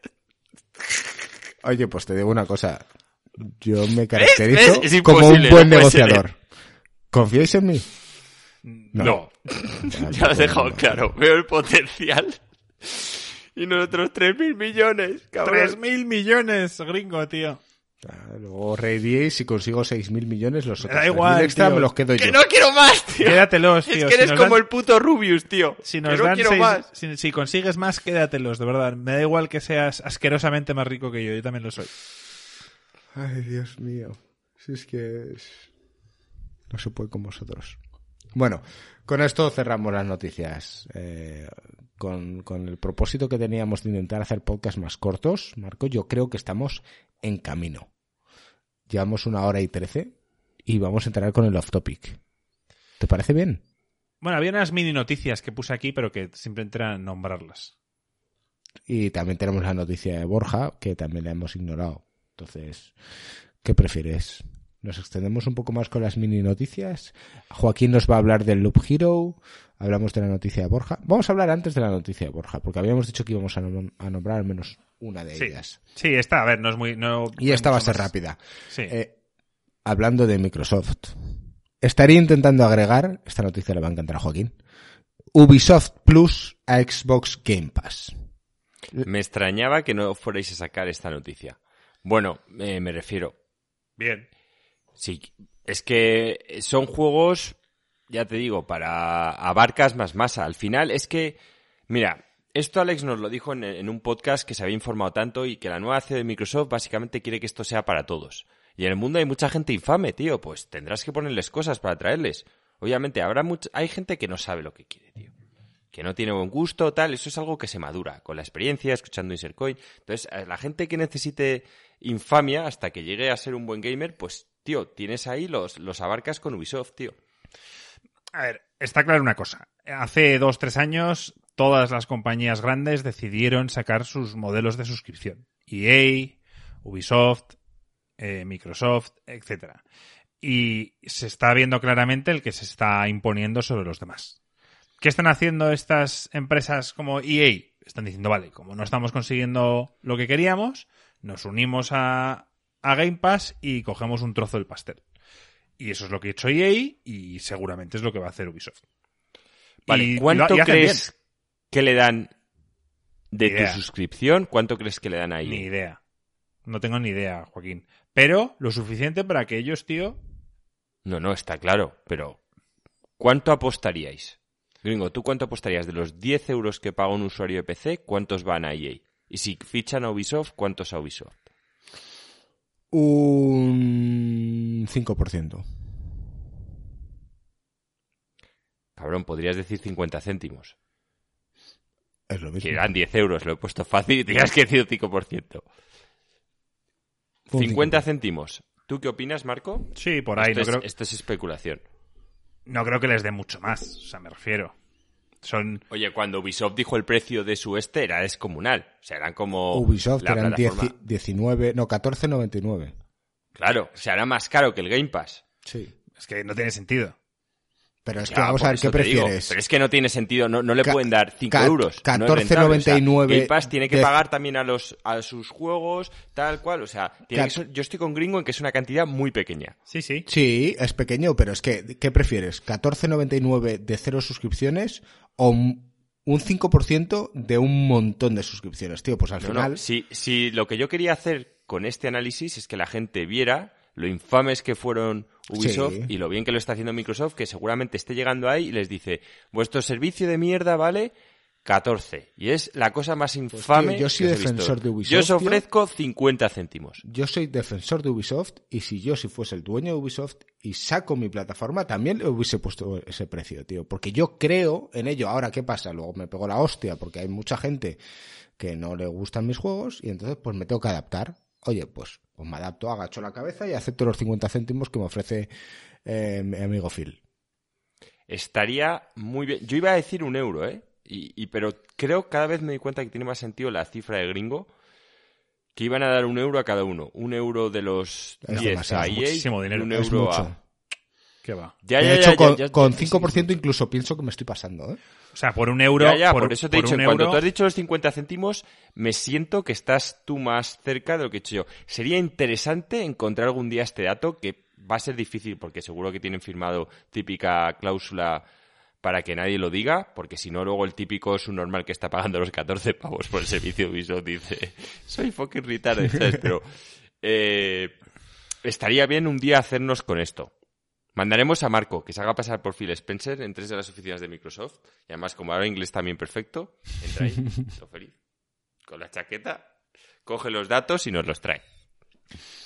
Oye, pues te digo una cosa. Yo me caracterizo ¿Ves? Es como un buen no ser. negociador. ¿Confíais en mí? No. Ya lo has pues dejado no. claro. Veo el potencial. Y nosotros 3.000 millones, cabrón. Tres mil millones, gringo, tío. Luego reiríais si consigo 6.000 millones, los otros da igual, 3.000 extra tío. me los quedo yo. ¡Que no quiero más, tío! Quédatelos, tío. es que eres como dan- el puto Rubius, tío. Si que no dan quiero seis- más. Si, si consigues más, quédatelos, de verdad. Me da igual que seas asquerosamente más rico que yo. Yo también lo soy. Ay, Dios mío. Si es que es- no se puede con vosotros. Bueno, con esto cerramos las noticias. Eh, con, con el propósito que teníamos de intentar hacer podcasts más cortos, Marco, yo creo que estamos en camino. Llevamos una hora y trece y vamos a entrar con el off topic. ¿Te parece bien? Bueno, había unas mini noticias que puse aquí, pero que simplemente era nombrarlas. Y también tenemos la noticia de Borja, que también la hemos ignorado. Entonces, ¿qué prefieres? ¿Nos extendemos un poco más con las mini noticias? Joaquín nos va a hablar del Loop Hero. Hablamos de la noticia de Borja. Vamos a hablar antes de la noticia de Borja, porque habíamos dicho que íbamos a, nom- a nombrar al menos una de Sí. ellas. Sí, esta, a ver, no es muy. No, Y esta va a ser más. rápida. Sí. Eh, hablando de Microsoft. Estaría intentando agregar, esta noticia le va a encantar a Joaquín, Ubisoft Plus a Xbox Game Pass. Me extrañaba que no fuerais a sacar esta noticia. Bueno, eh, me refiero. Bien. Sí, es que son juegos, ya te digo, para abarcas más masa. Al final es que, mira, esto Alex nos lo dijo en, un podcast que se había informado tanto y que la nueva CEO de Microsoft básicamente quiere que esto sea para todos. Y en el mundo hay mucha gente infame, tío, pues tendrás que ponerles cosas para traerles. Obviamente habrá hay gente que no sabe lo que quiere, tío. Que no tiene buen gusto, tal, eso es algo que se madura con la experiencia, escuchando Insercoin. Entonces, a la gente que necesite infamia hasta que llegue a ser un buen gamer, pues, tío, tienes ahí los, los abarcas con Ubisoft, tío. A ver, está claro una cosa. Hace dos, tres años, todas las compañías grandes decidieron sacar sus modelos de suscripción. EA, Ubisoft, eh, Microsoft, etcétera. y se está viendo claramente el que se está imponiendo sobre los demás. ¿Qué están haciendo estas empresas como EA? Están diciendo, vale, como no estamos consiguiendo lo que queríamos, nos unimos a, a Game Pass y cogemos un trozo del pastel. Y eso es lo que ha hecho EA y seguramente es lo que va a hacer Ubisoft. Vale, Y- ¿cuánto lo- crees que le dan de Ni tu idea. suscripción? ¿Cuánto crees que le dan ahí? Ni idea. No tengo ni idea, Joaquín. Pero lo suficiente para que ellos, tío, No, no, está claro, pero ¿cuánto apostaríais? Gringo, ¿tú cuánto apostarías? De los 10 euros que paga un usuario de PC, ¿cuántos van a EA? Y si fichan a Ubisoft, ¿cuántos a Ubisoft? Un 5%. Cabrón, podrías decir 50 céntimos. Es lo Que mismo. eran 10 euros, lo he puesto fácil y tenías que decir 5%. Un 50 céntimos. ¿Tú qué opinas, Marco? sí, por ahí. esto, No es, creo, esto es especulación. no creo que les dé mucho más. O sea, me refiero. Son. Oye, cuando Ubisoft dijo el precio de su este era descomunal. O sea, eran como Ubisoft la eran 10 plataforma- 19, no, 14.99. Claro, o sea, era más caro que el Game Pass. Sí. Es que no tiene sentido. Pero es Ya, que vamos a ver qué digo. prefieres. Pero es que no tiene sentido, no, no le Ca- pueden dar 5 ca- euros. no es rentable, o sea, 14,99 Game Pass tiene que de- pagar también a los a sus juegos, tal cual. O sea, tiene Ca- que ser- yo estoy con Gringo en que es una cantidad muy pequeña. Sí, sí. Sí, es pequeño, pero es que, ¿qué prefieres? ¿14.99 de cero suscripciones o un un 5% de un montón de suscripciones, tío? Pues al No, final... no, si, si lo que yo quería hacer con este análisis es que la gente viera lo infames que fueron Ubisoft Sí. y lo bien que lo está haciendo Microsoft, que seguramente esté llegando ahí y les dice, vuestro servicio de mierda vale 14. Y es la cosa más infame Pues, tío, yo soy que defensor de Ubisoft, Yo os tío. ofrezco 50 céntimos. Yo soy defensor de Ubisoft y si yo si fuese el dueño de Ubisoft y saco mi plataforma, también le hubiese puesto ese precio, tío. Porque yo creo en ello. Ahora, ¿qué pasa? Luego me pego la hostia porque hay mucha gente que no le gustan mis juegos y entonces pues me tengo que adaptar. Oye, pues, pues me adapto, agacho la cabeza y acepto los 50 céntimos que me ofrece eh, mi amigo Phil. Estaría muy bien. Yo iba a decir un euro, ¿eh? Y, y- pero creo cada vez me doy cuenta que tiene más sentido la cifra de gringo. Que iban a dar un euro a cada uno. Un euro de los Es 10 demasiado, a es EA muchísimo dinero. un Es euro mucho. a... ¿Qué va? Ya, de ya, hecho, ya, con, ya, ya, con sí, sí, 5% sí. incluso pienso que me estoy pasando, ¿eh? O sea, por un euro. Ya, ya, por, por, eso te he por dicho, cuando euro- tú has dicho los 50 céntimos, me siento que estás tú más cerca de lo que he hecho yo. Sería interesante encontrar algún día este dato, que va a ser difícil porque seguro que tienen firmado típica cláusula para que nadie lo diga, porque si no, luego el típico subnormal que está pagando los 14 pavos por el servicio de Ubisoft dice, soy fucking retarded, ¿sabes? Pero eh, estaría bien un día hacernos con esto. Mandaremos a Marco, que se haga pasar por Phil Spencer en tres de las oficinas de Microsoft. Y además, como habla inglés también perfecto, entra ahí, todo feliz. Con la chaqueta, coge los datos y nos los trae.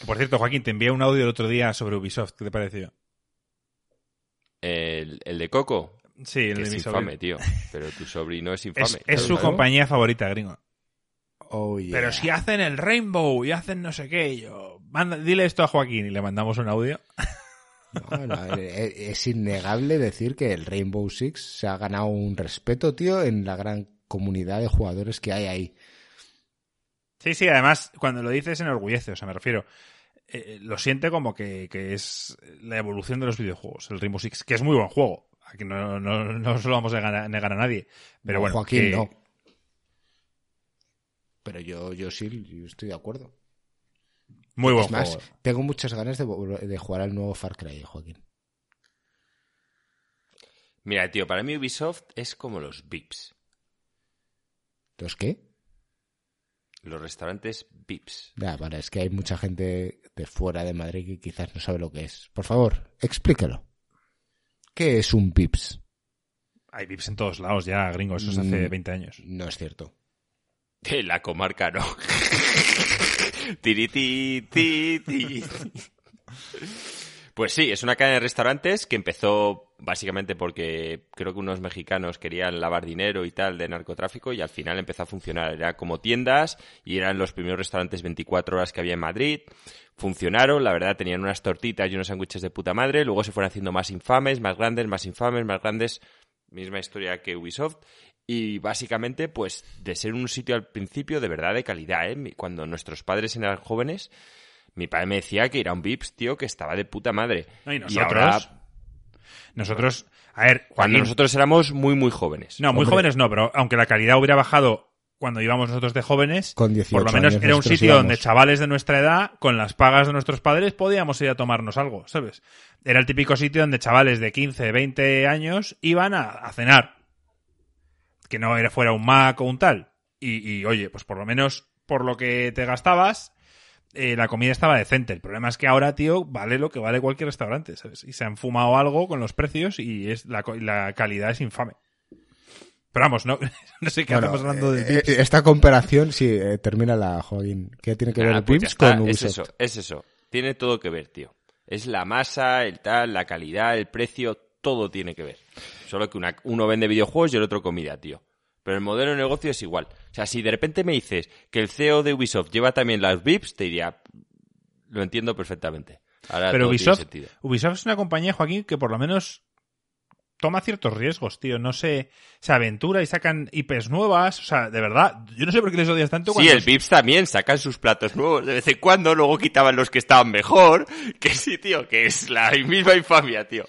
Por cierto, Joaquín, te envié un audio el otro día sobre Ubisoft. ¿Qué te pareció? El, el de Coco, Sí, el que de es mi infame, sobrino. tío. Pero tu sobrino es infame. Es, su compañía favorita, gringo. Oh, yeah. Pero si hacen el Rainbow y hacen no sé qué, yo. Manda, dile esto a Joaquín y le mandamos un audio. No, no, es es innegable decir que el Rainbow Six se ha ganado un respeto, tío, en la gran comunidad de jugadores que hay ahí. Sí, sí, además, cuando lo dices, enorgullece. O sea, me refiero. eh, lo siente como que, que es la evolución de los videojuegos, el Rainbow Six, que es muy buen juego. Aquí no, no, no se lo vamos a negar, negar a nadie. Pero No, bueno, Joaquín, que- no. Pero yo, yo sí, yo estoy de acuerdo. muy buen es más, juego. tengo muchas ganas de, de jugar al nuevo Far Cry, Joaquín. Mira, tío, para mí Ubisoft es como los VIPs. ¿Los qué? Los restaurantes VIPs. Ya, vale, es que hay mucha gente de fuera de Madrid que quizás no sabe lo que es. Por favor, explícalo. ¿Qué es un Pips? Hay VIPs en todos lados ya, gringo. Eso es hace Mm. 20 años. No es cierto. De la comarca, no. Tiriti, ti, ti. Pues sí, es una cadena de restaurantes que empezó básicamente porque creo que unos mexicanos querían lavar dinero y tal de narcotráfico y al final empezó a funcionar. Era como tiendas y eran los primeros restaurantes 24 horas que había en Madrid. Funcionaron, la verdad, tenían unas tortitas y unos sándwiches de puta madre. Luego se fueron haciendo más infames, más grandes, más infames, más grandes. Misma historia que Ubisoft. Y básicamente, pues, de ser un sitio al principio de verdad de calidad, ¿eh? Cuando nuestros padres eran jóvenes, Mi padre me decía que era un Vips, tío, que estaba de puta madre. No, y Y nosotros. ahora, Nosotros. A ver, cuando nosotros éramos muy, muy jóvenes. No, muy Hombre. jóvenes no, pero aunque la calidad hubiera bajado cuando íbamos nosotros de jóvenes, Con 18 por lo menos años era un sitio íbamos. donde chavales de nuestra edad, con las pagas de nuestros padres, podíamos ir a tomarnos algo, ¿sabes? Era el típico sitio donde chavales de 15, 20 años iban a, a cenar. Que no era fuera un Mac o un tal. Y, y, oye, pues por lo menos por lo que te gastabas, eh, la comida estaba decente. El problema es que ahora, tío, vale lo que vale cualquier restaurante, ¿sabes? Y se han fumado algo con los precios y es la, calidad es infame. Pero vamos, no, no sé qué Bueno, hacemos hablando eh, del Vips. eh, esta comparación, sí, eh, termina la Joaquín. ¿Qué tiene que ver Ah, el pues con es Ubisoft? eso, es eso. Tiene todo que ver, tío. Es la masa, el tal, la calidad, el precio, todo tiene que ver. Solo que una- uno vende videojuegos y el otro comida, tío. Pero el modelo de negocio es igual. O sea, si de repente me dices que el CEO de Ubisoft lleva también las VIPs, te diría, lo entiendo perfectamente. Ahora Pero Ubisoft, sentido. Ubisoft es una compañía, Joaquín, que por lo menos toma ciertos riesgos, tío. No se, se aventura y sacan IPs nuevas. O sea, de verdad, yo no sé por qué les odias tanto Sí, cuando... el VIPs también sacan sus platos nuevos de vez en cuando, luego quitaban los que estaban mejor. Que sí, tío, que es la misma infamia, tío.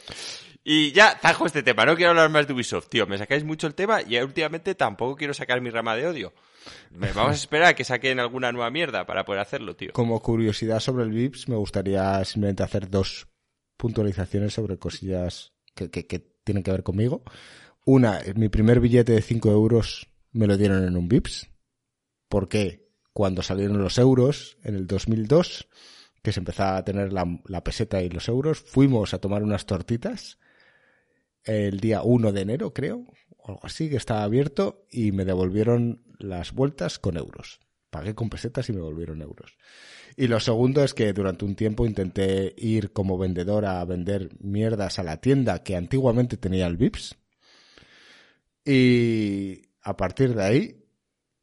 Y ya, tajo este tema, no quiero hablar más de Ubisoft, tío. Me sacáis mucho el tema y últimamente tampoco quiero sacar mi rama de odio. Vamos a esperar a que saquen alguna nueva mierda para poder hacerlo, tío. Como curiosidad sobre el Vips, me gustaría simplemente hacer dos puntualizaciones sobre cosillas que, que- que tienen que ver conmigo. Una, mi primer billete de 5 euros me lo dieron en un Vips. Porque cuando salieron los euros, en el 2002, que se empezaba a tener la, la peseta y los euros, fuimos a tomar unas tortitas el día 1 de enero, creo, o algo así, que estaba abierto, y me devolvieron las vueltas con euros. Pagué con pesetas y me volvieron euros. Y lo segundo es que durante un tiempo intenté ir como vendedor a vender mierdas a la tienda que antiguamente tenía el Vips. Y a partir de ahí,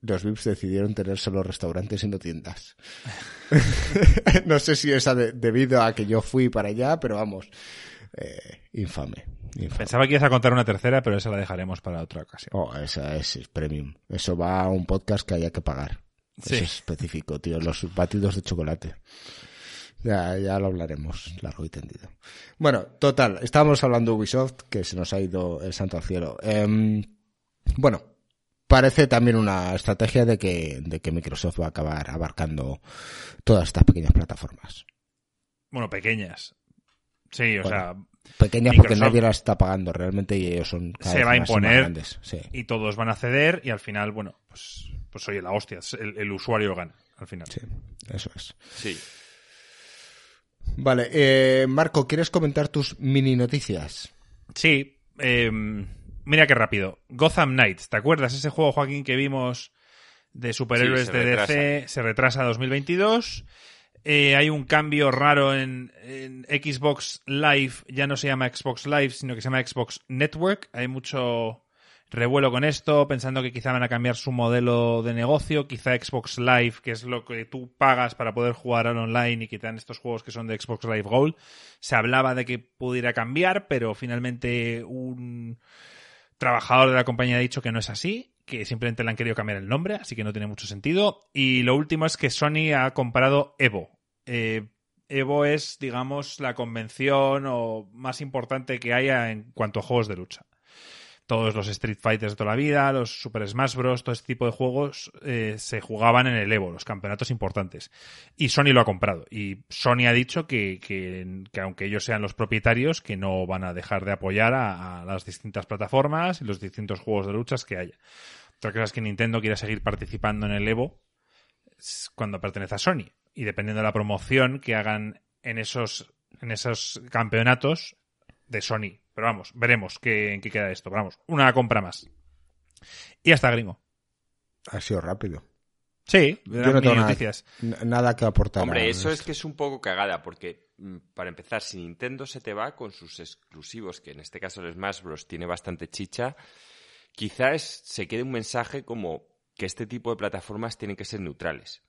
los Vips decidieron tener solo restaurantes y no tiendas. no sé si es debido a que yo fui para allá, pero vamos, eh, infame. Pensaba que ibas a contar una tercera, pero esa la dejaremos para otra ocasión. Oh, esa es, es premium. Eso va a un podcast que haya que pagar. Sí. Eso es específico, tío. Los batidos de chocolate. Ya, ya lo hablaremos largo y tendido. Bueno, total. Estábamos hablando de Ubisoft, que se nos ha ido el santo al cielo. Em, bueno, parece también una estrategia de que, de que Microsoft va a acabar abarcando todas estas pequeñas plataformas. Bueno, pequeñas. Sí, o Bueno, sea, Pequeñas porque nadie las está pagando realmente y ellos son cada Se vez va a más imponer. grandes. Sí. y todos van a ceder y al final, bueno, pues, pues oye, la hostia, el, el usuario gana al final. sí, eso es. Sí. Vale, eh, Marco, ¿quieres comentar tus mini noticias? Sí, eh, mira qué rápido. Gotham Knights, ¿te acuerdas ese juego, Joaquín, que vimos de superhéroes Sí, de DC? Se retrasa a 2022. Eh, hay un cambio raro en, en Xbox Live, ya no se llama Xbox Live, sino que se llama Xbox Network. Hay mucho revuelo con esto, pensando que quizá van a cambiar su modelo de negocio, quizá Xbox Live, que es lo que tú pagas para poder jugar al online y dan estos juegos que son de Xbox Live Gold. Se hablaba de que pudiera cambiar, pero finalmente un trabajador de la compañía ha dicho que no es así, que simplemente le han querido cambiar el nombre, así que no tiene mucho sentido. Y lo último es que Sony ha comprado Evo. Eh, Evo es, digamos, la convención o más importante que haya en cuanto a juegos de lucha. Todos los Street Fighters de toda la vida, los Super Smash Bros., todo este tipo de juegos eh, se jugaban en el Evo, los campeonatos importantes. Y Sony lo ha comprado. Y Sony ha dicho que, que, que aunque ellos sean los propietarios, que no van a dejar de apoyar a, a las distintas plataformas y los distintos juegos de luchas que haya. Otra cosa es que Nintendo quiera seguir participando en el Evo cuando pertenece a Sony. Y dependiendo de la promoción que hagan en esos, en esos campeonatos de Sony. Pero vamos, veremos qué, en qué queda esto. Pero vamos, una compra más. Y hasta gringo. Ha sido rápido. Sí, Yo no tengo nada, noticias. nada que aportar. Hombre, eso es que es un poco cagada, porque mm, para empezar, si Nintendo se te va con sus exclusivos, que en este caso el Smash Bros. tiene bastante chicha, quizás se quede un mensaje como que este tipo de plataformas tienen que ser neutrales.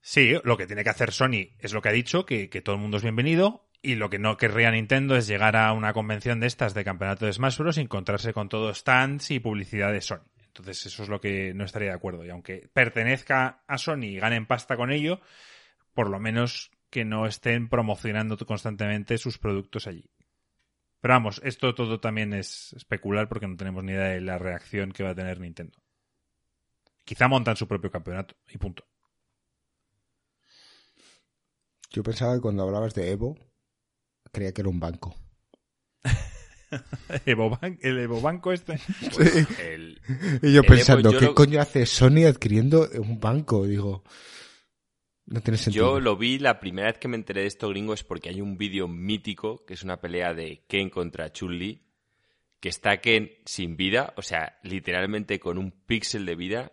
Sí, lo que tiene que hacer Sony es lo que ha dicho, que, que todo el mundo es bienvenido. Y lo que no querría Nintendo es llegar a una convención de estas de campeonato de Smash Bros. y encontrarse con todo stands y publicidad de Sony. Entonces eso es lo que no estaría de acuerdo. Y aunque pertenezca a Sony y ganen pasta con ello, por lo menos que no estén promocionando constantemente sus productos allí. Pero vamos, esto todo también es especular porque no tenemos ni idea de la reacción que va a tener Nintendo. Quizá montan su propio campeonato y punto. Yo pensaba que cuando hablabas de Evo, creía que era un banco. Evo Ban- el Evo Banco este. El- Y yo pensando, Evo, yo ¿qué lo- coño hace Sony adquiriendo un banco? Digo, no tiene sentido. Yo lo vi la primera vez que me enteré de esto gringo es porque hay un vídeo mítico que es una pelea de Ken contra Chun-Li que está Ken sin vida, o sea, literalmente con un píxel de vida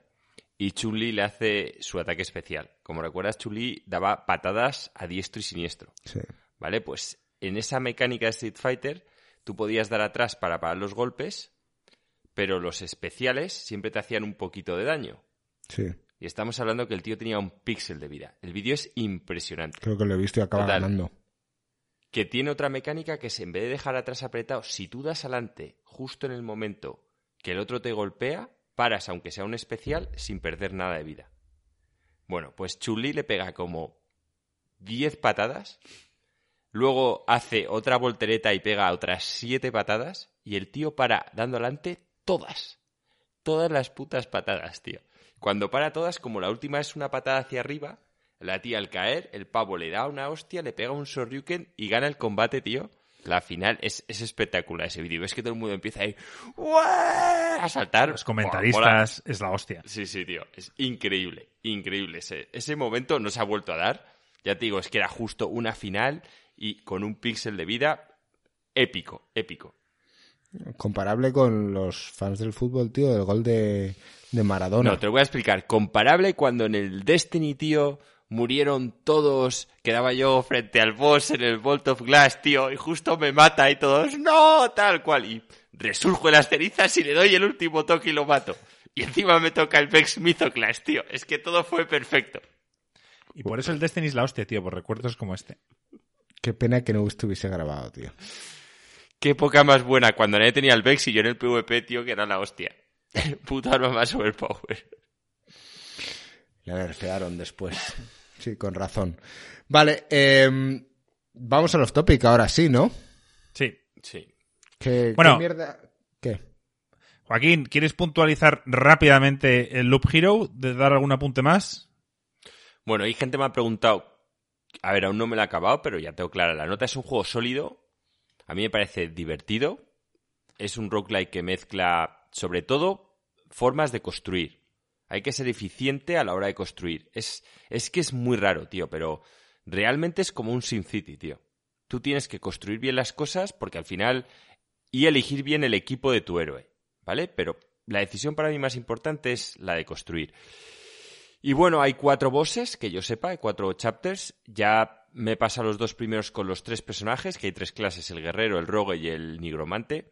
y Chun-Li le hace su ataque especial. Como recuerdas, Chun-Li daba patadas a diestro y siniestro. Sí. ¿Vale? Pues en esa mecánica de Street Fighter, tú podías dar atrás para parar los golpes, pero los especiales siempre te hacían un poquito de daño. Sí, Y estamos hablando que el tío tenía un píxel de vida. El vídeo es impresionante. creo que lo he visto y acaba Total. ganando. Que tiene otra mecánica que es en vez de dejar atrás apretado, si tú das adelante justo en el momento que el otro te golpea, paras aunque sea un especial sin perder nada de vida. Bueno, pues Chun-Li le pega como 10 patadas, luego hace otra voltereta y pega otras 7 patadas y el tío para dando adelante todas. Todas las putas patadas, tío. Cuando para todas, como la última es una patada hacia arriba, la tía al caer, el pavo le da una hostia, le pega un Shoryuken y gana el combate, tío. La final es, es espectacular ese vídeo. Es que todo el mundo empieza ahí a saltar. Los comentaristas es la hostia. Sí, sí, tío. Es increíble, increíble. Ese, ese momento no se ha vuelto a dar. Ya te digo, es que era justo una final y con un píxel de vida épico, épico. Comparable con los fans del fútbol, tío, del gol de, de Maradona. No, te lo voy a explicar. Comparable cuando en el Destiny, tío, murieron todos. Quedaba yo frente al boss en el Vault of Glass, tío, y justo me mata y todos, no, tal cual. Y resurjo en las cenizas y le doy el último toque y lo mato. Y encima me toca el Vex Mythoclast, tío. Es que todo fue perfecto. Y por eso el Destiny es la hostia, tío, por recuerdos como este. Qué pena que no estuviese grabado, tío. Qué época más buena cuando nadie tenía el Vex y yo en el PvP, tío, que era la hostia. Puta arma más overpower. Le nerfearon después. Sí, con razón. Vale, em, vamos a los topic ahora sí, ¿no? Sí. Sí. ¿Qué, Bueno. qué mierda? ¿Qué? Joaquín, ¿quieres puntualizar rápidamente el Loop Hero? ¿De dar algún apunte más? Bueno, hay gente que me ha preguntado. A ver, aún no me lo he acabado, pero ya tengo clara. La nota es un juego sólido. A mí me parece divertido. Es un roguelike que mezcla, sobre todo, formas de construir. Hay que ser eficiente a la hora de construir. Es, es que es muy raro, tío, pero realmente es como un SimCity, tío. Tú tienes que construir bien las cosas porque al final. y elegir bien el equipo de tu héroe, ¿vale? Pero la decisión para mí más importante es la de construir. Y bueno, hay cuatro bosses, que yo sepa, hay cuatro chapters. Ya me pasa los dos primeros con los tres personajes, que hay tres clases, el guerrero, el rogue y el nigromante.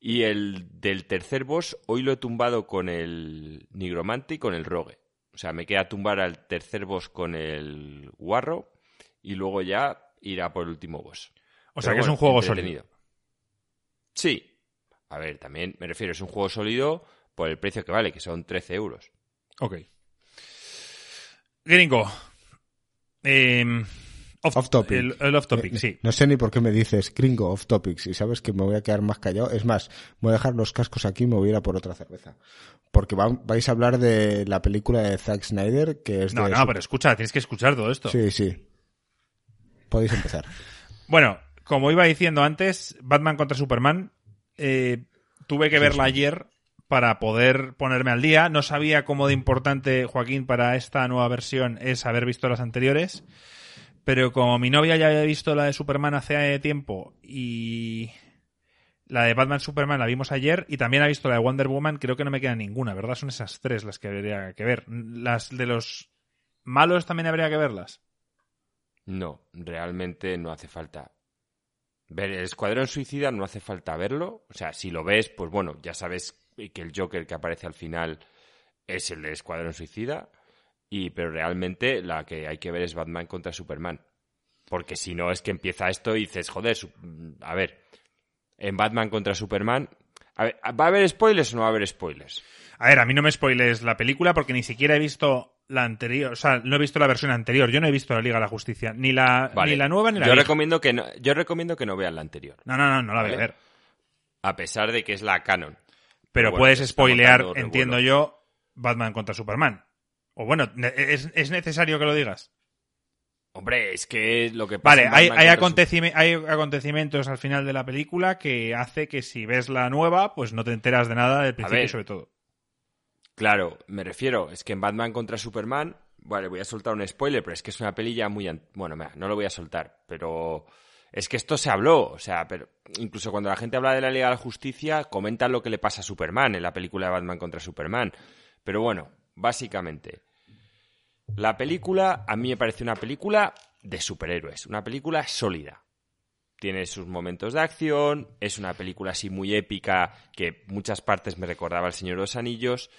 Y el del tercer boss, hoy lo he tumbado con el nigromante y con el rogue. O sea, me queda tumbar al tercer boss con el guarro y luego ya irá por el último boss. O sea Pero que es un juego sólido. Sí. A ver, también me refiero, es un juego sólido por el precio que vale, que son 13 euros. Ok. Gringo. Em, off, Off topic. El, el off topic, Eh, sí. No sé ni por qué me dices gringo off topics y sabes que me voy a quedar más callado. Es más, voy a dejar los cascos aquí y me voy a ir a por otra cerveza. Porque va- vais a hablar de la película de Zack Snyder, que es No, de no, su- pero escucha, tienes que escuchar todo esto. Sí, sí. Podéis empezar. Bueno, como iba diciendo antes, Batman contra Superman, eh, tuve que verla ayer para poder ponerme al día. No sabía cómo de importante, Joaquín, para esta nueva versión es haber visto las anteriores. Pero como mi novia ya había visto la de Superman hace tiempo y la de Batman Superman la vimos ayer y también ha visto la de Wonder Woman, creo que no me queda ninguna, ¿verdad? Son esas tres las que habría que ver. Las de los malos también habría que verlas. No, realmente no hace falta. Ver el Escuadrón Suicida no hace falta verlo. O sea, si lo ves, pues bueno, ya sabes que el Joker que aparece al final es el de Escuadrón Suicida. Y, pero realmente la que hay que ver es Batman contra Superman. Porque si no, es que empieza esto y dices, joder, a ver, en Batman contra Superman. a ver, ¿Va a haber spoilers o no va a haber spoilers? A ver, a mí no me spoiles la película porque ni siquiera he visto la anterior, o sea, no he visto la versión anterior. Yo no he visto la Liga de la Justicia, ni la, Vale. ni la nueva ni la yo vieja. recomiendo que no, yo recomiendo que no vean la anterior, No, no, no, no la voy a Vale. ver. a pesar de que es la canon. Pero bueno, puedes spoilear, entiendo yo, Batman contra Superman. O bueno, ¿es, es necesario que lo digas? Hombre, es que lo que pasa Vale, hay, hay, acontecime- hay acontecimientos al final de la película que hace que si ves la nueva, pues no te enteras de nada del principio ver. sobre todo. Claro, me refiero, es que en Batman contra Superman, vale, voy a soltar un spoiler, pero es que es una peli ya muy... Bueno, mira, no lo voy a soltar, pero es que esto se habló, o sea, pero incluso cuando la gente habla de la Liga de la Justicia, comentan lo que le pasa a Superman en la película de Batman contra Superman. Pero bueno, básicamente, la película a mí me parece una película de superhéroes, una película sólida. Tiene sus momentos de acción, es una película así muy épica que muchas partes me recordaba El Señor de los Anillos.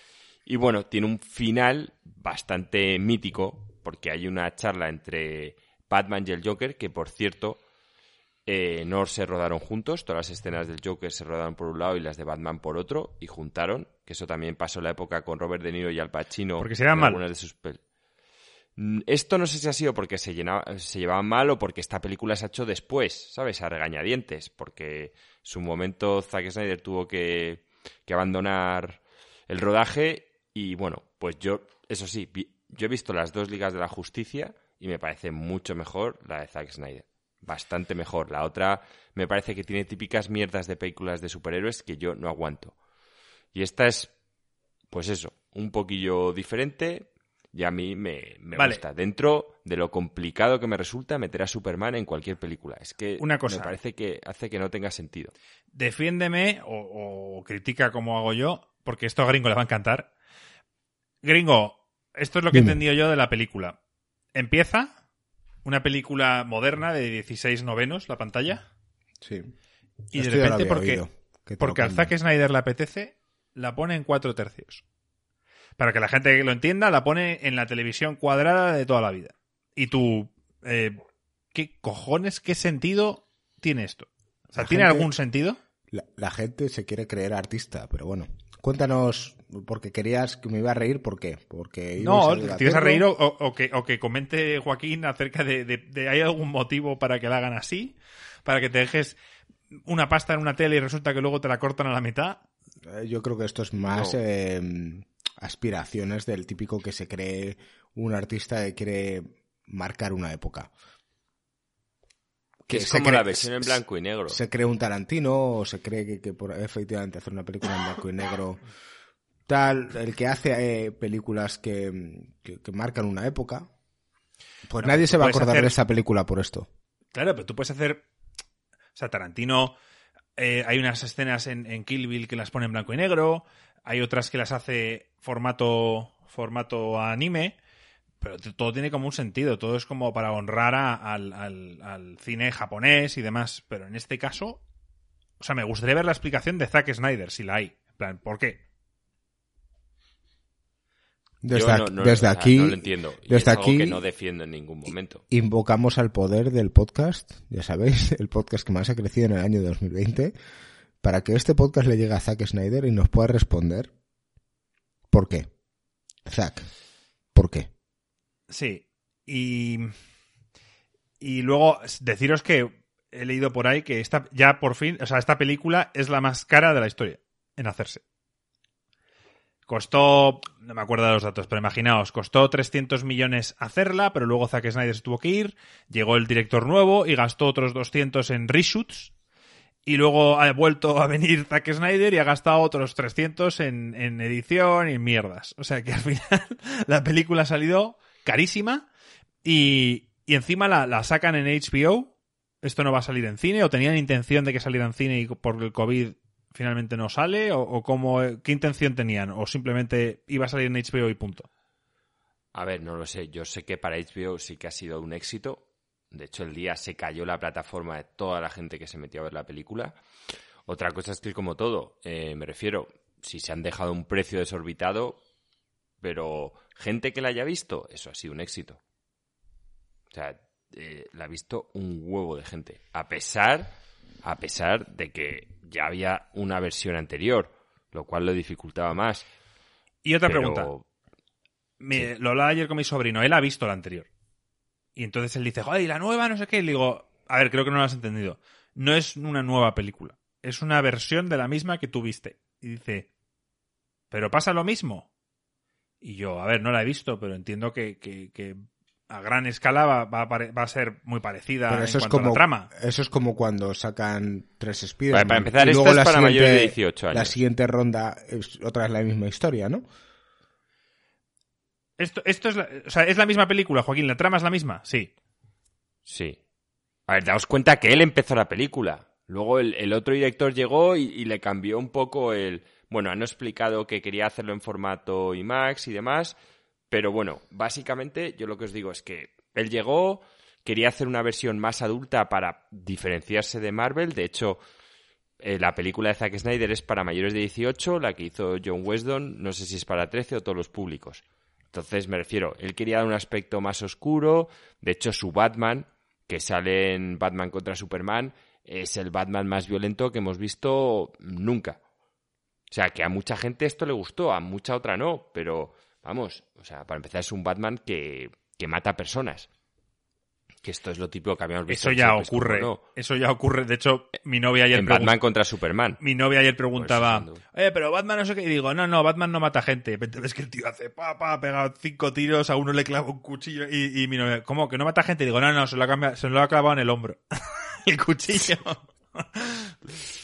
Y bueno, tiene un final bastante mítico, porque hay una charla entre Batman y el Joker, que por cierto, eh, no se rodaron juntos, todas las escenas del Joker se rodaron por un lado y las de Batman por otro, y juntaron, que eso también pasó en la época con Robert De Niro y Al Pacino. Porque se en mal. de sus Mm, Esto no sé si ha sido porque se, llenaba- se llevaban mal o porque esta película se ha hecho después, ¿sabes? A regañadientes, porque su momento Zack Snyder tuvo que, que abandonar el rodaje y bueno, pues yo, eso sí, vi- yo he visto las dos ligas de la justicia y me parece mucho mejor la de Zack Snyder. Bastante mejor. La otra me parece que tiene típicas mierdas de películas de superhéroes que yo no aguanto. Y esta es, pues eso, un poquillo diferente y a mí me, me Vale. gusta. Dentro de lo complicado que me resulta meter a Superman en cualquier película. Es que Una cosa. me parece que hace que no tenga sentido. Defiéndeme o, o critica como hago yo, porque esto a Gringo le va a encantar. Gringo, esto es lo que he entendido yo de la película. Empieza una película moderna de 16 novenos, la pantalla, Sí. y de Esto repente porque, oído, que porque al Zack. Snyder le apetece, la pone en cuatro tercios. Para que la gente lo entienda, la pone en la televisión cuadrada de toda la vida. Y tú, eh, ¿qué cojones, qué sentido tiene esto? O sea, ¿tiene gente- algún sentido? La, la gente se quiere creer artista, pero bueno. Cuéntanos, porque querías que me iba a reír, ¿por qué? Porque No, te ibas a reír o, que, o que comente Joaquín acerca de, de- de- ¿hay algún motivo para que la hagan así? Para que te dejes una pasta en una tele y resulta que luego te la cortan a la mitad. Eh, Yo creo que esto es más No. eh, aspiraciones del típico que se cree un artista que quiere marcar una época. Que es se como cree- la versión en blanco y negro. Se cree un Tarantino o se cree que, que por efectivamente hacer una película en blanco y negro tal, el que hace eh, películas que, que- que marcan una época, pues No, nadie se va a acordar hacer- de esa película por esto. Claro, pero tú puedes hacer. O sea, Tarantino. eh, hay unas escenas en, en Kill Bill que las pone en blanco y negro. Hay otras que las hace formato, formato anime. Pero todo tiene como un sentido. Todo es como para honrar a- al, al- al cine japonés y demás. Pero en este caso. O sea, me gustaría ver la explicación de Zack Snyder, si la hay. En plan, ¿por qué? Desde, Yo aquí, no- no- desde o sea, aquí no lo entiendo. Y desde es algo aquí- que no defiendo en ningún momento. invocamos al poder del podcast, ya sabéis, el podcast que más ha crecido en el año 2020, para que este podcast le llegue a Zack Snyder y nos pueda responder. ¿Por qué? Zack, ¿por qué? Sí. Y. Y luego deciros que he leído por ahí que esta ya por fin, o sea, esta película es la más cara de la historia en hacerse. Costó, no me acuerdo de los datos, pero imaginaos, costó 300 millones hacerla, pero luego Zack Snyder se tuvo que ir, llegó el director nuevo y gastó otros 200 en reshoots, y luego ha vuelto a venir Zack Snyder y ha gastado otros 300 en, en edición y en mierdas. O sea que al final la película ha salido carísima y, y encima la, la sacan en HBO. Esto no va a salir en cine o tenían intención de que saliera en cine y por el COVID finalmente no sale o, cómo, qué intención tenían o simplemente iba a salir en HBO y punto. A ver, no lo sé. Yo sé que para HBO sí que ha sido un éxito. De hecho, el día se cayó la plataforma de toda la gente que se metió a ver la película. Otra cosa es que, como todo, eh, me refiero, si se han dejado un precio desorbitado, pero gente que la haya visto, eso ha sido un éxito. O sea, eh, la ha visto un huevo de gente. A pesar, a pesar de que ya había una versión anterior, lo cual lo dificultaba más. Y otra Pero- pregunta. Me- Lo hablaba ayer con mi sobrino. Él ha visto la anterior. Y entonces él dice, joder, ¿y la nueva? No sé qué. Y le digo, a ver, creo que no lo has entendido. No es una nueva película. Es una versión de la misma que tú viste. Y dice, ¿pero pasa lo mismo? Y yo, a ver, no la he visto, pero entiendo que, que- que a gran escala va, va a va a ser muy parecida Pero en eso es cuanto a como la trama. eso es como cuando sacan tres Spider. Vale, para empezar, esto es para mayores de 18 La años. siguiente ronda es otra vez la misma historia, ¿no? Esto, esto es, la, o sea, es la misma película, Joaquín. ¿La trama es la misma? Sí. Sí. A ver, daos cuenta que él empezó la película. Luego el, el otro director llegó y, y le cambió un poco el... Bueno, han explicado que quería hacerlo en formato IMAX y demás, pero bueno, básicamente yo lo que os digo es que él llegó, quería hacer una versión más adulta para diferenciarse de Marvel. De hecho, eh, la película de Zack Snyder es para mayores de 18, la que hizo John Weston, no sé si es para 13 o todos los públicos. Entonces me refiero, él quería dar un aspecto más oscuro, de hecho su Batman, que sale en Batman contra Superman, es el Batman más violento que hemos visto nunca. O sea, que a mucha gente esto le gustó, a mucha otra no, pero vamos, o sea, para empezar es un Batman que, que mata personas. Que esto es lo típico que habíamos visto. Eso ya ocurre. ¿cómo no? Eso ya ocurre. De hecho, mi novia ayer En Batman contra Superman. Mi novia ayer preguntaba, eh, pero Batman no sé qué. Y digo, no, no, Batman no mata gente. Ves que el tío hace pa, pa, ha pegado cinco tiros, a uno le clava un cuchillo. Y, y mi novia, ¿cómo? ¿Que no mata gente? Y digo, no, no, se lo ha, se lo ha clavado en el hombro. el cuchillo.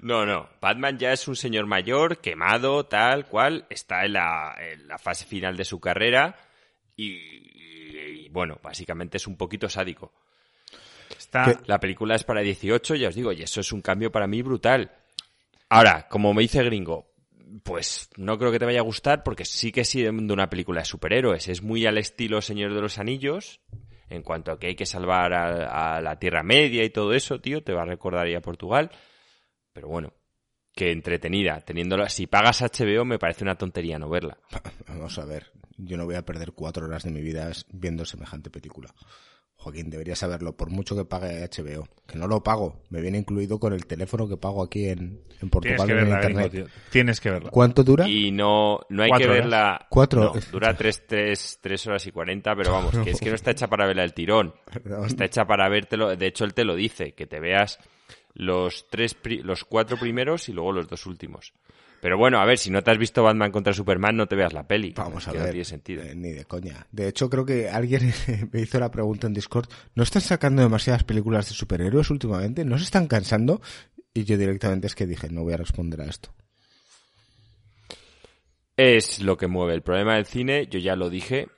No, no. Batman ya es un señor mayor, quemado, tal cual. Está en la, en la fase final de su carrera. Y, y- y, bueno, básicamente es un poquito sádico. Está. La película es para 18, ya os digo, y eso es un cambio para mí brutal. Ahora, como me dice Gringo, pues no creo que te vaya a gustar porque sí que sí de una película de superhéroes. Es muy al estilo Señor de los Anillos, en cuanto a que hay que salvar a, a la Tierra Media y todo eso, tío, te va a recordar ya a Portugal. Pero bueno, que entretenida, teniéndola. Si pagas HBO me parece una tontería no verla. Vamos a ver, yo no voy a perder cuatro horas de mi vida viendo semejante película. Joaquín, deberías saberlo, por mucho que pague HBO. Que no lo pago, me viene incluido con el teléfono que pago aquí en, en Tienes Portugal que en verla, internet. Gringo, tío. Tienes que verla. ¿Cuánto dura? Y no, no hay que horas. verla. Cuatro. No, dura tres, tres, tres horas y cuarenta, pero vamos, que es que no está hecha para verla el tirón. Está hecha para vértelo. De hecho, él te lo dice, que te veas los tres, pri- los cuatro primeros y luego los dos últimos. Pero bueno, a ver, si no te has visto Batman contra Superman, no te veas la peli. Vamos a ver. No tiene sentido. eh, ni de coña. De hecho, creo que alguien me hizo la pregunta en Discord. ¿No están sacando demasiadas películas de superhéroes últimamente? ¿No se están cansando? Y yo directamente es que dije, no voy a responder a esto. Es lo que mueve. El problema del cine, yo ya lo dije,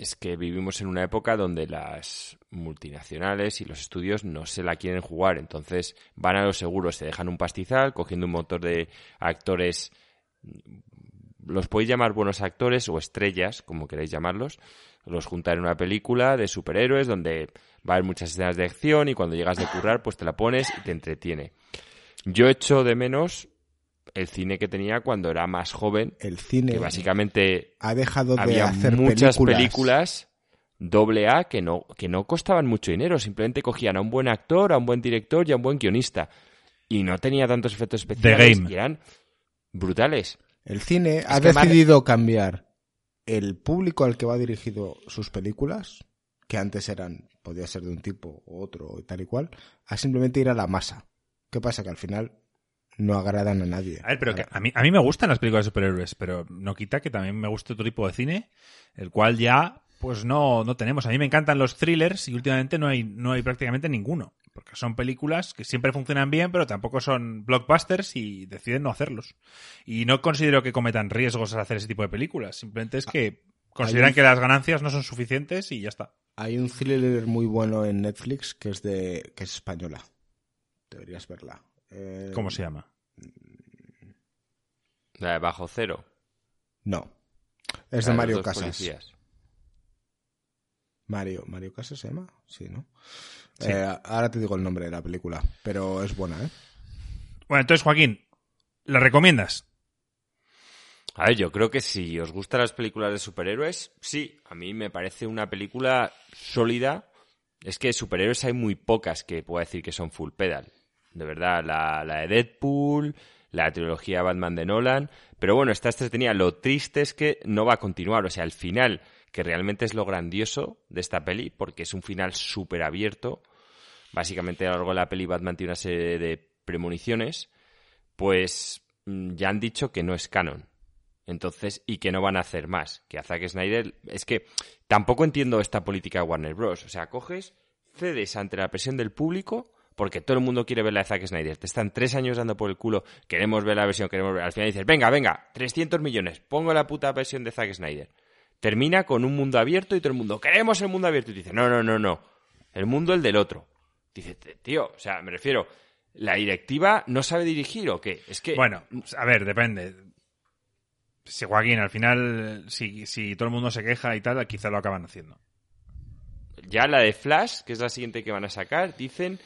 es que vivimos en una época donde las multinacionales y los estudios no se la quieren jugar. Entonces van a los seguros, se dejan un pastizal, cogiendo un montón de actores. Los podéis llamar buenos actores o estrellas, como queráis llamarlos. Los juntan en una película de superhéroes donde va a haber muchas escenas de acción y cuando llegas de currar, pues te la pones y te entretiene. Yo echo de menos el cine que tenía cuando era más joven, El cine que básicamente ha dejado de había hacer muchas películas. películas doble A que no, que no costaban mucho dinero, simplemente cogían a un buen actor, a un buen director y a un buen guionista. Y no tenía tantos efectos especiales Game. y eran brutales. El cine ha decidido cambiar el público al que va dirigido sus películas, que antes eran, podía ser de un tipo u otro y tal y cual, a simplemente ir a la masa. ¿Qué pasa? Que al final no agradan a nadie. A ver, pero que a mí, a mí me gustan las películas de superhéroes, pero no quita que también me guste otro tipo de cine, el cual ya pues no, no tenemos. A mí me encantan los thrillers y últimamente no hay, no hay prácticamente ninguno. Porque son películas que siempre funcionan bien, pero tampoco son blockbusters y deciden no hacerlos. Y no considero que cometan riesgos al hacer ese tipo de películas. Simplemente es que consideran que las ganancias no son suficientes y ya está. Hay un thriller muy bueno en Netflix que es de que es española. Deberías verla. Eh, ¿Cómo se llama? La de Bajo Cero. No. Es la de Mario Casas. policías. Mario, Mario Casas se llama, sí, ¿no? Sí. Eh, ahora te digo el nombre de la película, pero es buena, ¿eh? Bueno, entonces, Joaquín, ¿la recomiendas? A ver, yo creo que si os gustan las películas de superhéroes, sí, a mí me parece una película sólida. Es que superhéroes hay muy pocas que pueda decir que son full pedal. De verdad, la, la de Deadpool, la trilogía Batman de Nolan. Pero bueno, esta tenía Lo triste es que no va a continuar. O sea, el final, que realmente es lo grandioso de esta peli, porque es un final súper abierto. Básicamente a lo largo de la peli Batman tiene una serie de premoniciones. Pues mm, ya han dicho que no es canon. Entonces, y que no van a hacer más. Que a Zack Snyder. Es que tampoco entiendo esta política de Warner Bros. O sea, coges, cedes ante la presión del público, porque todo el mundo quiere ver la de Zack Snyder. Te están tres años dando por el culo, queremos ver la versión, queremos ver. Al final dices, venga, venga, 300 millones, pongo la puta versión de Zack Snyder. Termina con un mundo abierto y todo el mundo, queremos el mundo abierto. Y dice, no, no, no, no. El mundo el del otro. Dice, tío, o sea, me refiero, ¿la directiva no sabe dirigir o qué? Es que. Bueno, a ver, depende si Joaquín, al final, si, si todo el mundo se queja y tal, quizá lo acaban haciendo. Ya la de Flash, que es la siguiente que van a sacar, dicen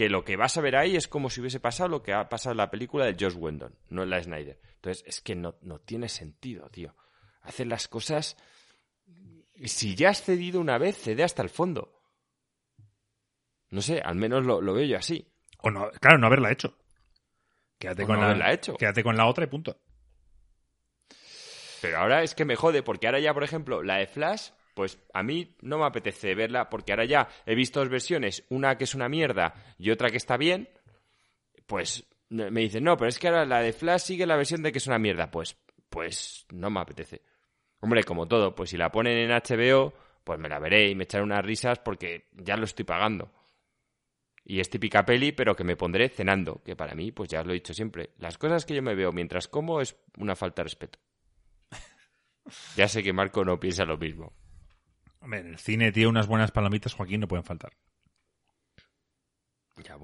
que lo que vas a ver ahí es como si hubiese pasado lo que ha pasado en la película de Josh Wendon, no en la Snyder. Entonces, es que no, no tiene sentido, tío. Hacer las cosas... Si ya has cedido una vez, cede hasta el fondo. No sé, al menos lo, veo yo así. O no, claro, no haberla hecho. Quédate, con no la, haberla hecho. quédate con la otra y punto. Pero ahora es que me jode, porque ahora ya, por ejemplo, la de Flash, pues a mí no me apetece verla, porque ahora ya he visto dos versiones, una que es una mierda y otra que está bien, pues me dicen, no, pero es que ahora la de Flash sigue la versión de que es una mierda. Pues, pues no me apetece. Hombre, como todo, pues si la ponen en HBO, pues me la veré y me echaré unas risas porque ya lo estoy pagando. Y es típica peli, pero que me pondré cenando, que para mí, pues ya os lo he dicho siempre, las cosas que yo me veo mientras como es una falta de respeto. Ya sé que Marco no piensa lo mismo. Hombre, en el cine, tío, unas buenas palomitas, Joaquín, no pueden faltar.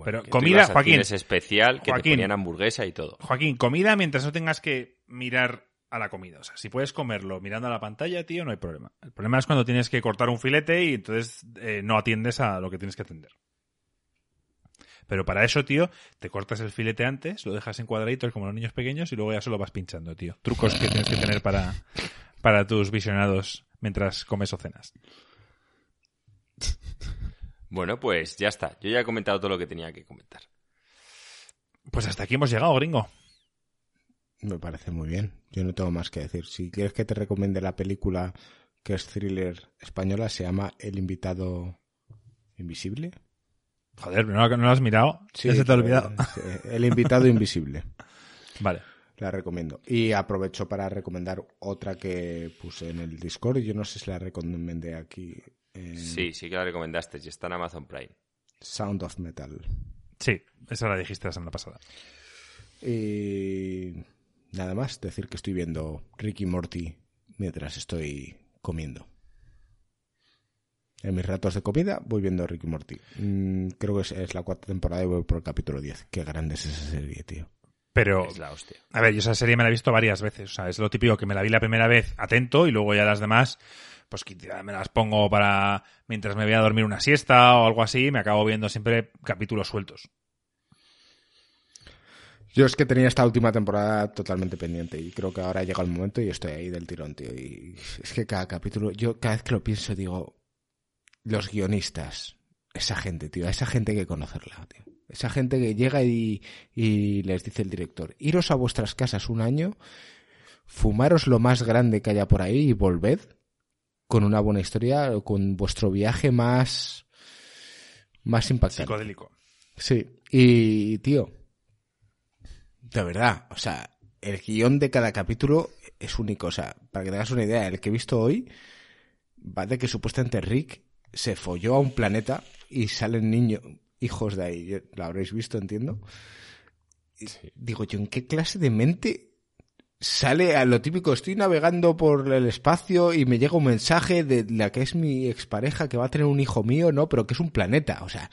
Pero comida, Joaquín. Es especial que te ponían hamburguesa y todo. Joaquín, comida mientras no tengas que mirar a la comida. O sea, si puedes comerlo mirando a la pantalla, tío, no hay problema. El problema es cuando tienes que cortar un filete y entonces eh, no atiendes a lo que tienes que atender. Pero para eso, tío, te cortas el filete antes, lo dejas en cuadraditos como los niños pequeños y luego ya se lo vas pinchando, tío. Trucos que tienes que tener para, para tus visionados mientras comes o cenas. Bueno, pues ya está. Yo ya he comentado todo lo que tenía que comentar. Pues hasta aquí hemos llegado, gringo. Me parece muy bien. Yo no tengo más que decir. Si quieres que te recomiende la película que es thriller española, se llama El invitado invisible. Joder, ¿no, lo has mirado? Sí, se te ha olvidado. El invitado invisible. Vale la recomiendo. Y aprovecho para recomendar otra que puse en el Discord. Yo no sé si la recomendé aquí. Sí, sí que la recomendaste. Y está en Amazon Prime. Sound of Metal. Sí, esa la dijiste la semana pasada. Y nada más, decir que estoy viendo Ricky Morty mientras estoy comiendo. En mis ratos de comida voy viendo Ricky Morty. Mm, creo que es, es, la cuarta temporada y voy por el capítulo 10. Qué grande es esa serie, tío. Pero, a ver, yo esa serie me la he visto varias veces. O sea, es lo típico que me la vi la primera vez atento y luego ya las demás, pues me las pongo para mientras me voy a dormir una siesta o algo así. Me acabo viendo siempre capítulos sueltos. Yo es que tenía esta última temporada totalmente pendiente y creo que ahora llega el momento y estoy ahí del tirón, tío. Y es que cada capítulo, yo cada vez que lo pienso digo, los guionistas, esa gente, tío, esa gente hay que conocerla, tío. Esa gente que llega y, les dice el director, iros a vuestras casas un año, fumaros lo más grande que haya por ahí y volved con una buena historia, con vuestro viaje más, más impactante. Psicodélico. Sí, y tío, de verdad, o sea, el guion de cada capítulo es único. O sea, para que tengas una idea, el que he visto hoy va de que supuestamente Rick se folló a un planeta y salen niños, hijos de ahí. Lo habréis visto, entiendo. Digo yo, ¿en qué clase de mente sale a lo típico? Estoy navegando por el espacio y me llega un mensaje de la que es mi expareja que va a tener un hijo mío, ¿no? Pero que es un planeta. O sea,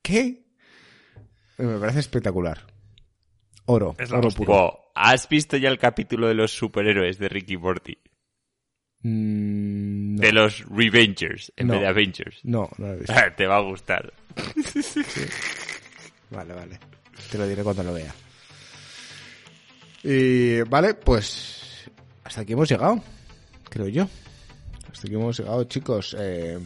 ¿qué? Me parece espectacular. Oro, oro puro. ¿Has visto ya el capítulo de los superhéroes de Ricky Morty? Mm, de los Revengers en vez de Avengers. No, no lo he visto. Te va a gustar. Vale, vale. Te lo diré cuando lo vea. Y vale, pues hasta aquí hemos llegado, creo yo. Hasta aquí hemos llegado, chicos. Eh,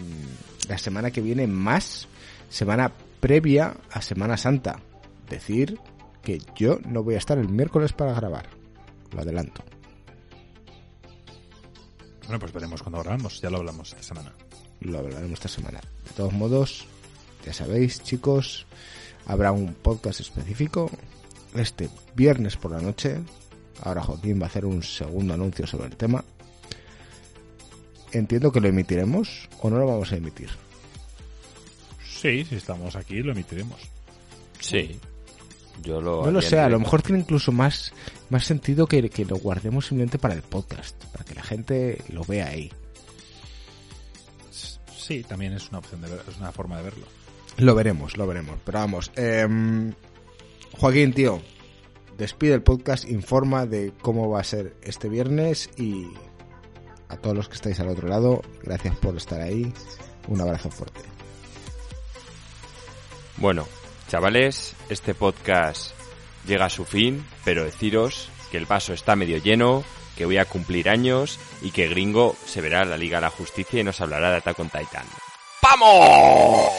la semana que viene más, semana previa a Semana Santa. Decir que yo no voy a estar el miércoles para grabar. Lo adelanto. Bueno, pues veremos cuando grabamos, ya lo hablamos esta semana. Lo hablaremos esta semana. De todos modos, ya sabéis, chicos, habrá un podcast específico este viernes por la noche. Ahora Joaquín va a hacer un segundo anuncio sobre el tema. Entiendo que lo emitiremos o no lo vamos a emitir. Sí, si estamos aquí lo emitiremos. Sí. Yo lo No lo sé, a lo mejor tiene incluso más, más sentido que, que lo guardemos simplemente para el podcast, para que la gente lo vea ahí. Sí, también es una opción de ver- es una forma de verlo. Lo veremos, lo veremos. Pero vamos, em, Joaquín, tío, despide el podcast, informa de cómo va a ser este viernes y a todos los que estáis al otro lado, gracias por estar ahí. Un abrazo fuerte. Bueno, chavales, este podcast llega a su fin, pero deciros que el vaso está medio lleno, que voy a cumplir años y que Gringo se verá en la Liga de la Justicia y nos hablará de Attack Titan. ¡Vamos!